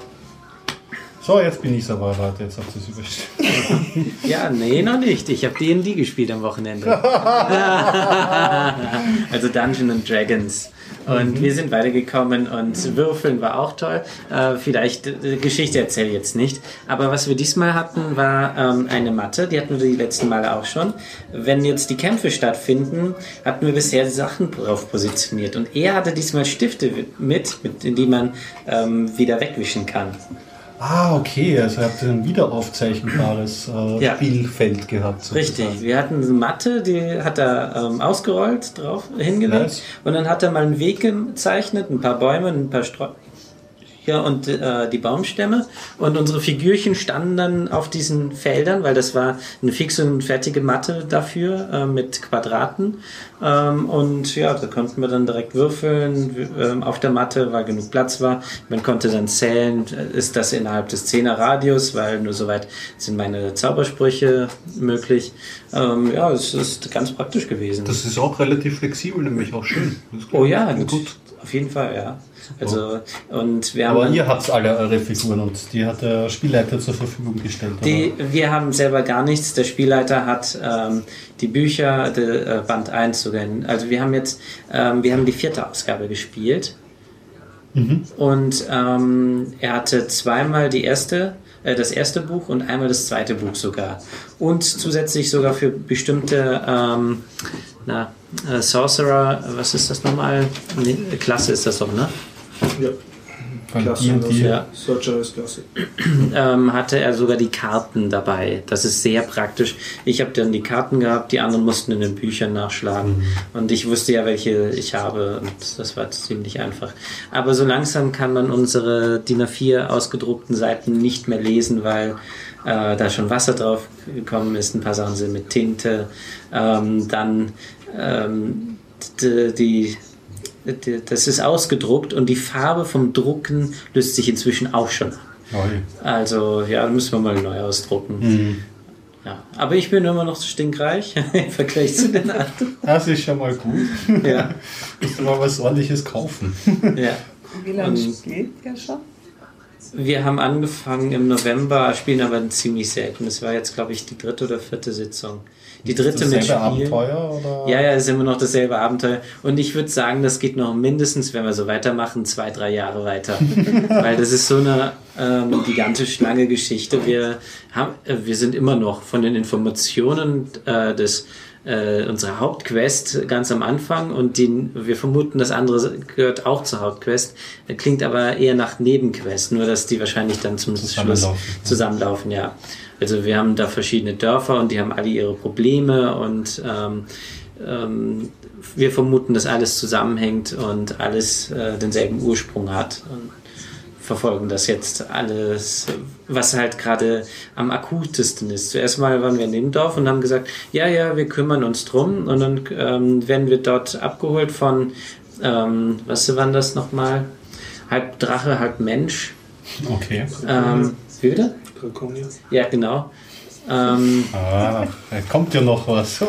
So, jetzt bin ich aber Leute, jetzt habt ihr es überstanden. Ja, nee, noch nicht. Ich habe D&D gespielt am Wochenende. also Dungeons and Dragons. Und wir sind weitergekommen und Würfeln war auch toll. Äh, vielleicht, äh, Geschichte erzähle ich jetzt nicht. Aber was wir diesmal hatten, war ähm, eine Matte. Die hatten wir die letzten Male auch schon. Wenn jetzt die Kämpfe stattfinden, hatten wir bisher Sachen drauf positioniert. Und er hatte diesmal Stifte mit, mit die man ähm, wieder wegwischen kann. Ah, okay, also ihr habt ein wiederaufzeichnbares äh, Ja. Spielfeld gehabt. sozusagen. Richtig, wir hatten eine Matte, die hat er ähm, ausgerollt, drauf hingelegt Nice. und dann hat er mal einen Weg gezeichnet, ein paar Bäume, ein paar Sträucher und äh, die Baumstämme und unsere Figürchen standen dann auf diesen Feldern, weil das war eine fixe und fertige Matte dafür äh, mit Quadraten ähm, und ja, da konnten wir dann direkt würfeln ähm, auf der Matte, weil genug Platz war. Man konnte dann zählen, äh, ist das innerhalb des 10er Radius, weil nur soweit sind meine Zaubersprüche möglich. Ähm, ja, es ist ganz praktisch gewesen. Das ist auch relativ flexibel, nämlich auch schön. Das oh ja, klingt gut. Auf jeden Fall, ja. Also, und wir haben Aber ihr habt alle eure Figuren und die hat der Spielleiter zur Verfügung gestellt. Die, wir haben selber gar nichts. Der Spielleiter hat ähm, die Bücher, die, äh, Band 1 sogar. Also wir haben jetzt, ähm, wir haben die vierte Ausgabe gespielt. Und ähm, er hatte zweimal die erste, äh, das erste Buch und einmal das zweite Buch sogar. Und zusätzlich sogar für bestimmte ähm, na, äh, Sorcerer, was ist das nochmal? Nee, Klasse ist das doch, ne? Ja. Klasse. Also, Ja. Sorcerer ist klasse. ähm, hatte er sogar die Karten dabei. Das ist sehr praktisch. Ich habe dann die Karten gehabt, die anderen mussten in den Büchern nachschlagen. Und ich wusste ja, welche ich habe. Und das war ziemlich einfach. Aber so langsam kann man unsere DIN A4 ausgedruckten Seiten nicht mehr lesen, weil äh, da schon Wasser drauf gekommen ist. Ein paar Sachen sind mit Tinte. Ähm, dann ähm, d- die die- das ist ausgedruckt und die Farbe vom Drucken löst sich inzwischen auch schon ab. Oi. Also, ja, da müssen wir mal neu ausdrucken. Ja. Aber ich bin immer noch stinkreich im Vergleich zu den anderen. Das ist schon mal gut. Ja. Musst du mal was ordentliches kaufen. ja. Wie lange spielt ihr schon? Wir haben angefangen im November, spielen aber ziemlich selten. Es war jetzt, glaube ich, die dritte oder vierte Sitzung. Die dritte mit Spielen. Abenteuer oder? Ja, ja, ist immer noch dasselbe Abenteuer. Und ich würde sagen, das geht noch mindestens, wenn wir so weitermachen, zwei, drei Jahre weiter. Weil das ist so eine ähm, gigantisch lange Geschichte. Wir, haben, äh, wir sind immer noch von den Informationen äh, des äh, unserer Hauptquest ganz am Anfang und den, wir vermuten, das andere gehört auch zur Hauptquest. Klingt aber eher nach Nebenquest, nur dass die wahrscheinlich dann zum Schluss Zusammenlaufen. zusammenlaufen, ja. Also wir haben da verschiedene Dörfer und die haben alle ihre Probleme und ähm, ähm, wir vermuten, dass alles zusammenhängt und alles äh, denselben Ursprung hat und verfolgen das jetzt alles, was halt gerade am akutesten ist. Zuerst mal waren wir in dem Dorf und haben gesagt, ja, ja, wir kümmern uns drum und dann ähm, werden wir dort abgeholt von, ähm, was waren das nochmal? Halb Drache, halb Mensch. Okay. Ähm, wie wieder? Draconia. Ja, genau. Ähm, Ah, da kommt ja noch was.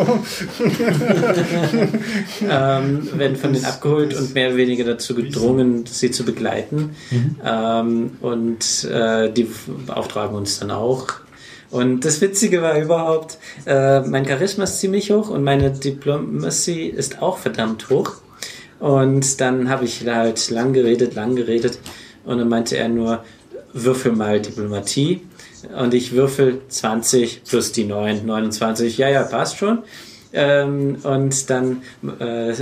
ähm, werden von denen abgeholt und mehr oder weniger dazu gedrungen, sie zu begleiten. Ähm, und äh, die beauftragen uns dann auch. Und das Witzige war überhaupt, äh, mein Charisma ist ziemlich hoch und meine Diplomacy ist auch verdammt hoch. Und dann habe ich halt lang geredet, lang geredet und dann meinte er nur, würfel mal Diplomatie. Und ich würfel 20 plus die 9, 29. Ja, ja, passt schon. Ähm, und dann, äh,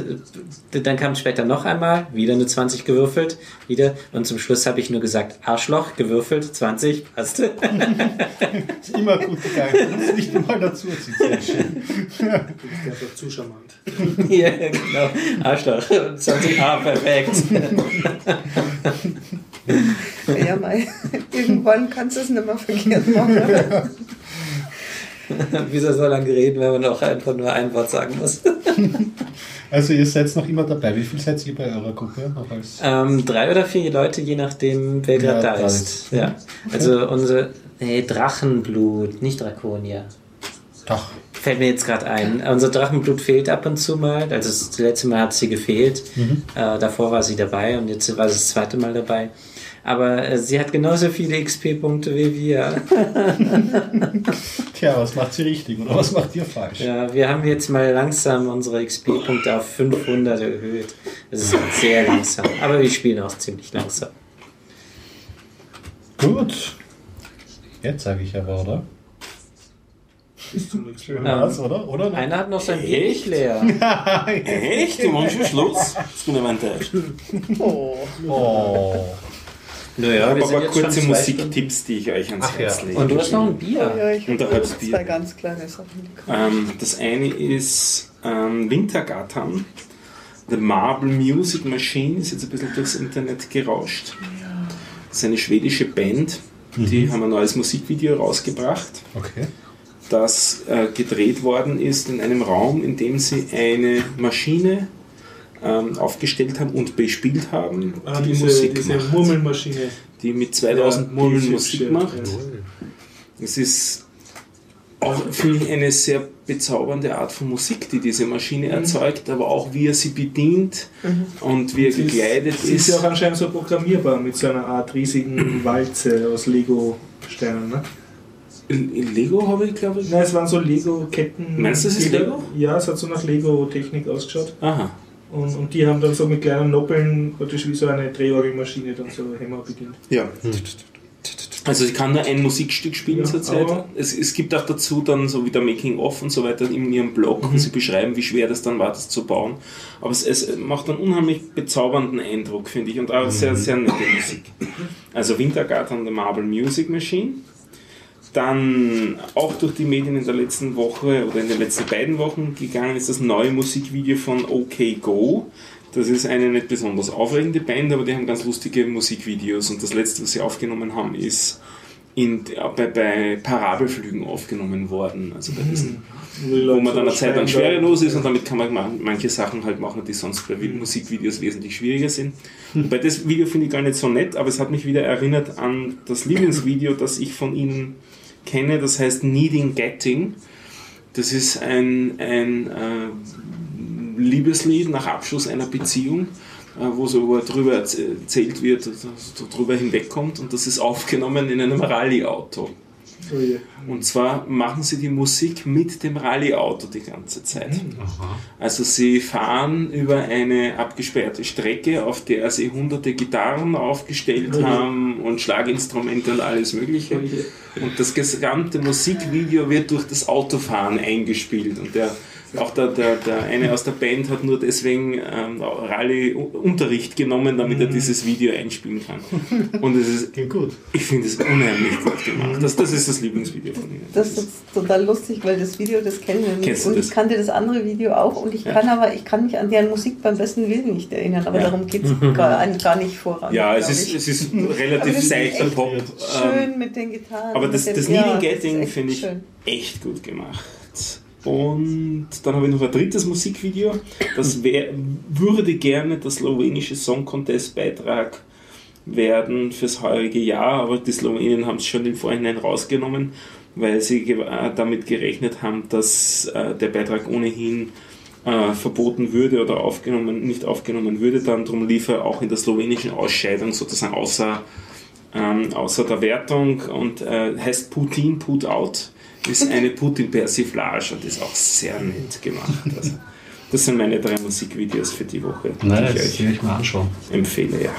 dann kam später noch einmal, wieder eine 20 gewürfelt, wieder. Und zum Schluss habe ich nur gesagt, Arschloch, gewürfelt, 20, passt. Ist immer gut gegangen. Du musst nicht mal dazu schön. Der ist einfach zu charmant. ja, genau, Arschloch, 20, ah, perfekt. Irgendwann kannst du es nicht mehr verkehrt machen. Wieso so lange reden, wenn man auch einfach nur ein Wort sagen muss? Also ihr seid noch immer dabei. Wie viel seid ihr bei eurer Gruppe? Noch als Ähm, drei oder vier Leute, je nachdem, wer gerade Ja, da drei. ist. Ja. Also unsere nee, Drachenblut, nicht Draconia. Doch. Fällt mir jetzt gerade ein. Unser Drachenblut fehlt ab und zu mal. Also das letzte Mal hat sie gefehlt. Äh, davor war sie dabei und jetzt war sie das zweite Mal dabei. Aber äh, sie hat genauso viele XP-Punkte wie wir. Tja, was macht sie richtig oder was macht ihr falsch? Ja, wir haben jetzt mal langsam unsere XP-Punkte auf 500 erhöht. Das ist halt sehr langsam. Aber wir spielen auch ziemlich langsam. Gut. Jetzt sage ich aber, oder? Schön Ähm, was, oder? Oder? Einer hat noch sein Bier nicht leer. Echt? Du machst schon Schluss? Das bin ich enttäuscht. Oh. Oh. Naja, Aber wir sind aber kurze zwei Musiktipps, die ich euch ans Ach Herz ja. lege. Und du hast noch ein Bier. Ja, ich Und ein habe halbes Bier. zwei ganz kleine Sachen. Ähm, das eine ist ähm, Wintergatan. The Marble Music Machine ist jetzt ein bisschen durchs Internet gerauscht. Das ist eine schwedische Band. Die haben ein neues Musikvideo rausgebracht, Okay. das äh, gedreht worden ist in einem Raum, in dem sie eine Maschine ähm, aufgestellt haben und bespielt haben, Ah, die diese, Musik diese macht. Murmelmaschine. die mit 2000 Ja, Murmeln ist Musik macht. Es ist auch, finde ich, eine sehr bezaubernde Art von Musik, die diese Maschine erzeugt, aber auch wie er sie bedient und wie er Sie ist- gekleidet Sie ist ja auch ist. anscheinend so programmierbar mit so einer Art riesigen Walze aus Lego-Steinen. Ne? In, Lego habe ich, glaube ich. Nein, es waren so Lego-Ketten. Meinst du, das ist Lego? Ja, es hat so nach Lego-Technik ausgeschaut. Aha. Und, und die haben dann so mit kleinen Noppeln praktisch wie so eine Drehorgelmaschine dann so Hämmer bedient. Ja. Also ich kann nur ein Musikstück spielen Ja, zurzeit. Es, es gibt auch dazu dann so wie der Making-of und so weiter in ihrem Blog, Mhm. wo sie beschreiben, wie schwer das dann war, das zu bauen. Aber es, es macht einen unheimlich bezaubernden Eindruck, finde ich, und auch sehr, sehr nette Musik. Also Wintergarten der Marble Music Machine. Dann auch durch die Medien in der letzten Woche oder in den letzten beiden Wochen gegangen ist das neue Musikvideo von OK Go. Das ist eine nicht besonders aufregende Band, aber die haben ganz lustige Musikvideos. Und das letzte, was sie aufgenommen haben, ist in, bei, bei Parabelflügen aufgenommen worden. Also bei diesen, wo man dann eine Zeit lang schwerelos ist und damit kann man ma- manche Sachen halt machen, die sonst bei Musikvideos wesentlich schwieriger sind. Wobei das Video finde ich gar nicht so nett, aber es hat mich wieder erinnert an das Lieblingsvideo, das ich von ihnen kenne, das heißt Needing Getting. Das ist ein, ein äh, Liebeslied nach Abschluss einer Beziehung, äh, wo so darüber erz- erzählt wird, dass darüber hinwegkommt und das ist aufgenommen in einem Rallye-Auto. Oh. Und zwar machen sie die Musik mit dem Rallye-Auto die ganze Zeit. Also sie fahren über eine abgesperrte Strecke, auf der sie hunderte Gitarren aufgestellt haben und Schlaginstrumente und alles Mögliche. Und das gesamte Musikvideo wird durch das Autofahren eingespielt. Und der, auch der, der, der eine aus der Band hat nur deswegen ähm, Rallye-Unterricht genommen, damit er dieses Video einspielen kann. Und es ist, Klingt gut. ich finde es unheimlich gut gemacht. Das, das ist das Lieblingsvideo von ihnen. Das ist total lustig, weil das Video, das kennen wir nicht. Kennst du und das? ich kannte das andere Video auch und ich Ja. kann aber, ich kann mich an deren Musik beim besten Willen nicht erinnern, aber Ja. darum geht es gar, gar nicht voran. Ja, es ist, ich. es ist relativ seichter Pop. Ähm, Schön mit den Gitarren. aber das, das Needing Getting finde ich schön. echt gut gemacht. Und dann habe ich noch ein drittes Musikvideo. Das wär, würde gerne der slowenische Song Contest Beitrag werden fürs heurige Jahr, aber die Slowenen haben es schon im Vorhinein rausgenommen, weil sie ge äh, damit gerechnet haben, dass äh, der Beitrag ohnehin äh, verboten würde oder aufgenommen, nicht aufgenommen würde. Dann drum lief er auch in der slowenischen Ausscheidung sozusagen außer, ähm, außer der Wertung und äh, heißt Putin Put Out. Ist eine Putin-Persiflage und ist auch sehr nett gemacht. Also, das sind meine drei Musikvideos für die Woche, die Nein, ich euch ich mal anschauen. empfehle. Ja.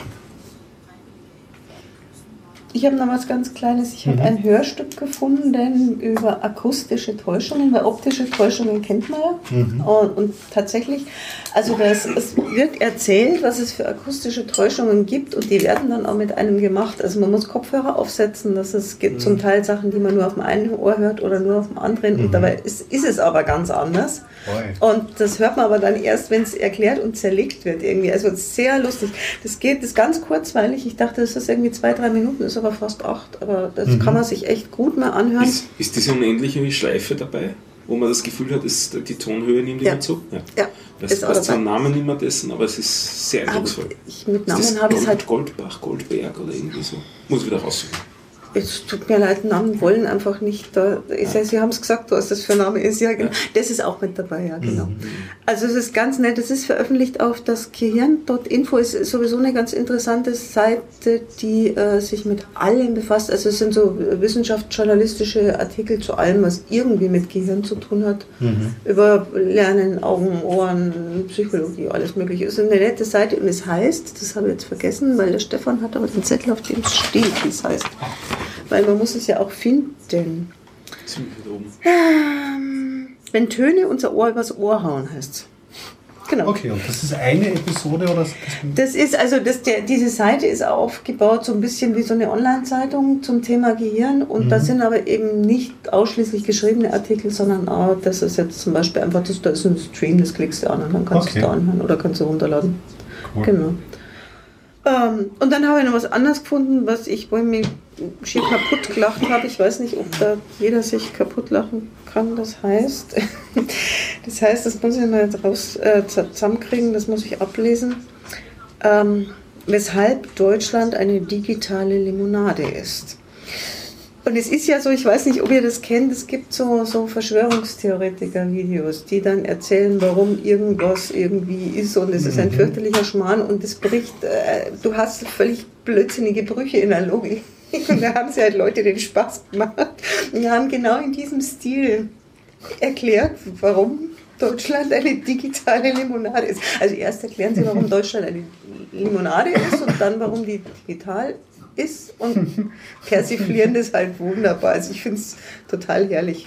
Ich habe noch was ganz Kleines. Ich Mhm. habe ein Hörstück gefunden über akustische Täuschungen, weil optische Täuschungen kennt man ja. Mhm. Und, und tatsächlich, also das, es wird erzählt, was es für akustische Täuschungen gibt und die werden dann auch mit einem gemacht. Also man muss Kopfhörer aufsetzen, das es gibt Mhm. zum Teil Sachen, die man nur auf dem einen Ohr hört oder nur auf dem anderen Mhm. und dabei ist, ist es aber ganz anders. Und das hört man aber dann erst, wenn es erklärt und zerlegt wird irgendwie. Also sehr lustig. Das geht, das ist ganz kurzweilig. Ich dachte, das ist irgendwie zwei, drei Minuten, ist aber fast acht. Aber das Mhm. kann man sich echt gut mal anhören. Ist, ist diese unendliche Schleife dabei, wo man das Gefühl hat, ist, die Tonhöhe nimmt Ja. immer zu? Ja. Ja, Das ist weiß zwar. Namen nicht mehr dessen, aber es ist sehr eindrucksvoll. ich, mit Namen habe ich es halt. Goldbach, Goldberg oder irgendwie so. Muss ich wieder raussuchen. Es tut mir leid, Namen wollen einfach nicht da. Sag, Sie haben es gesagt, was das für ein Name ist. Ja, genau. Das ist auch mit dabei, ja, genau. Also es ist ganz nett. Es ist veröffentlicht auf das Gehirn.info. Es ist sowieso eine ganz interessante Seite, die äh, sich mit allem befasst. Also es sind so wissenschaftsjournalistische Artikel zu allem, was irgendwie mit Gehirn zu tun hat. Über Lernen, Augen, Ohren, Psychologie, alles mögliche. Es ist eine nette Seite und es heißt, das habe ich jetzt vergessen, weil der Stefan hat aber den Zettel, auf dem es steht, wie es heißt. Weil man muss es ja auch finden. Wieder oben. Ähm, wenn Töne unser Ohr übers Ohr hauen, heißt es. Genau. Okay, und das ist eine Episode oder? Das ist also, das, der, diese Seite ist aufgebaut so ein bisschen wie so eine Online-Zeitung zum Thema Gehirn und da sind aber eben nicht ausschließlich geschriebene Artikel, sondern auch, das ist jetzt zum Beispiel einfach, das, da ist ein Stream, das klickst du an und dann kannst Okay. du es da anhören oder kannst du runterladen. Genau. Ähm, und dann habe ich noch was anderes gefunden, was ich, wo ich mich schier kaputt gelacht habe. Ich weiß nicht, ob da jeder sich kaputt lachen kann. Das heißt, das heißt, das muss ich mal raus äh, zusammenkriegen, das muss ich ablesen. Ähm, weshalb Deutschland eine digitale Limonade ist. Und es ist ja so, ich weiß nicht, ob ihr das kennt, es gibt so, so Verschwörungstheoretiker-Videos, die dann erzählen, warum irgendwas irgendwie ist und es ist ein fürchterlicher Schmarrn und das bricht, äh, du hast völlig blödsinnige Brüche in der Logik. Und da haben sie halt Leute den Spaß gemacht und haben genau in diesem Stil erklärt, warum Deutschland eine digitale Limonade ist. Also erst erklären sie, warum Deutschland eine Limonade ist und dann, warum die digital ist und persiflieren das halt wunderbar. Also ich finde es total herrlich.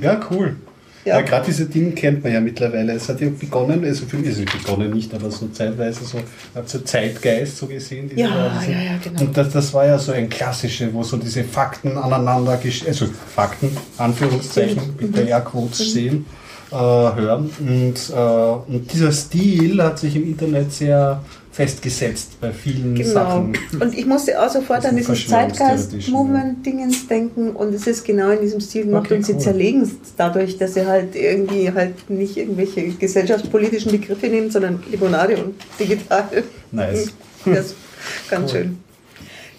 Ja, cool. Ja. Ja, gerade diese Dinge kennt man ja mittlerweile. Es hat ja begonnen, also für mich ist es begonnen nicht, aber so zeitweise so, hat so Zeitgeist so gesehen. Ja, ja, ja, genau. Und das, das war ja so ein klassische, wo so diese Fakten aneinander, also Fakten, Anführungszeichen, Mhm. mit der Airquotes sehen, äh, hören. Und, äh, und dieser Stil hat sich im Internet sehr festgesetzt bei vielen Genau. Sachen. Und ich musste auch sofort Das an dieses Zeitgeist-Movement-Dingens denken und es ist genau in diesem Stil gemacht Okay, und sie cool. zerlegen es dadurch, dass sie halt irgendwie halt nicht irgendwelche gesellschaftspolitischen Begriffe nehmen, sondern Limonade und digital. Nice. Das ist ganz schön.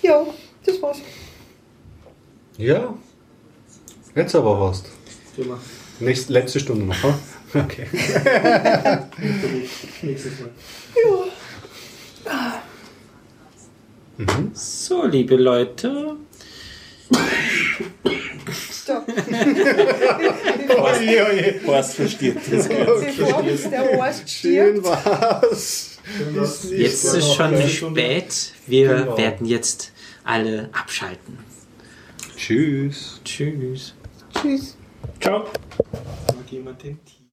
Ja, das war's. Ja, jetzt aber was. Thema. Nächst, letzte Stunde noch, hm? Okay. Nächstes Mal. So, liebe Leute, Stopp. Oje. Horst versteht das. Uns der Horst stirbt. Schön war's. jetzt ist es schon spät. Wir Genau. werden jetzt alle abschalten. Tschüss. Tschüss. Tschüss. Ciao. Mag jemand den Tee?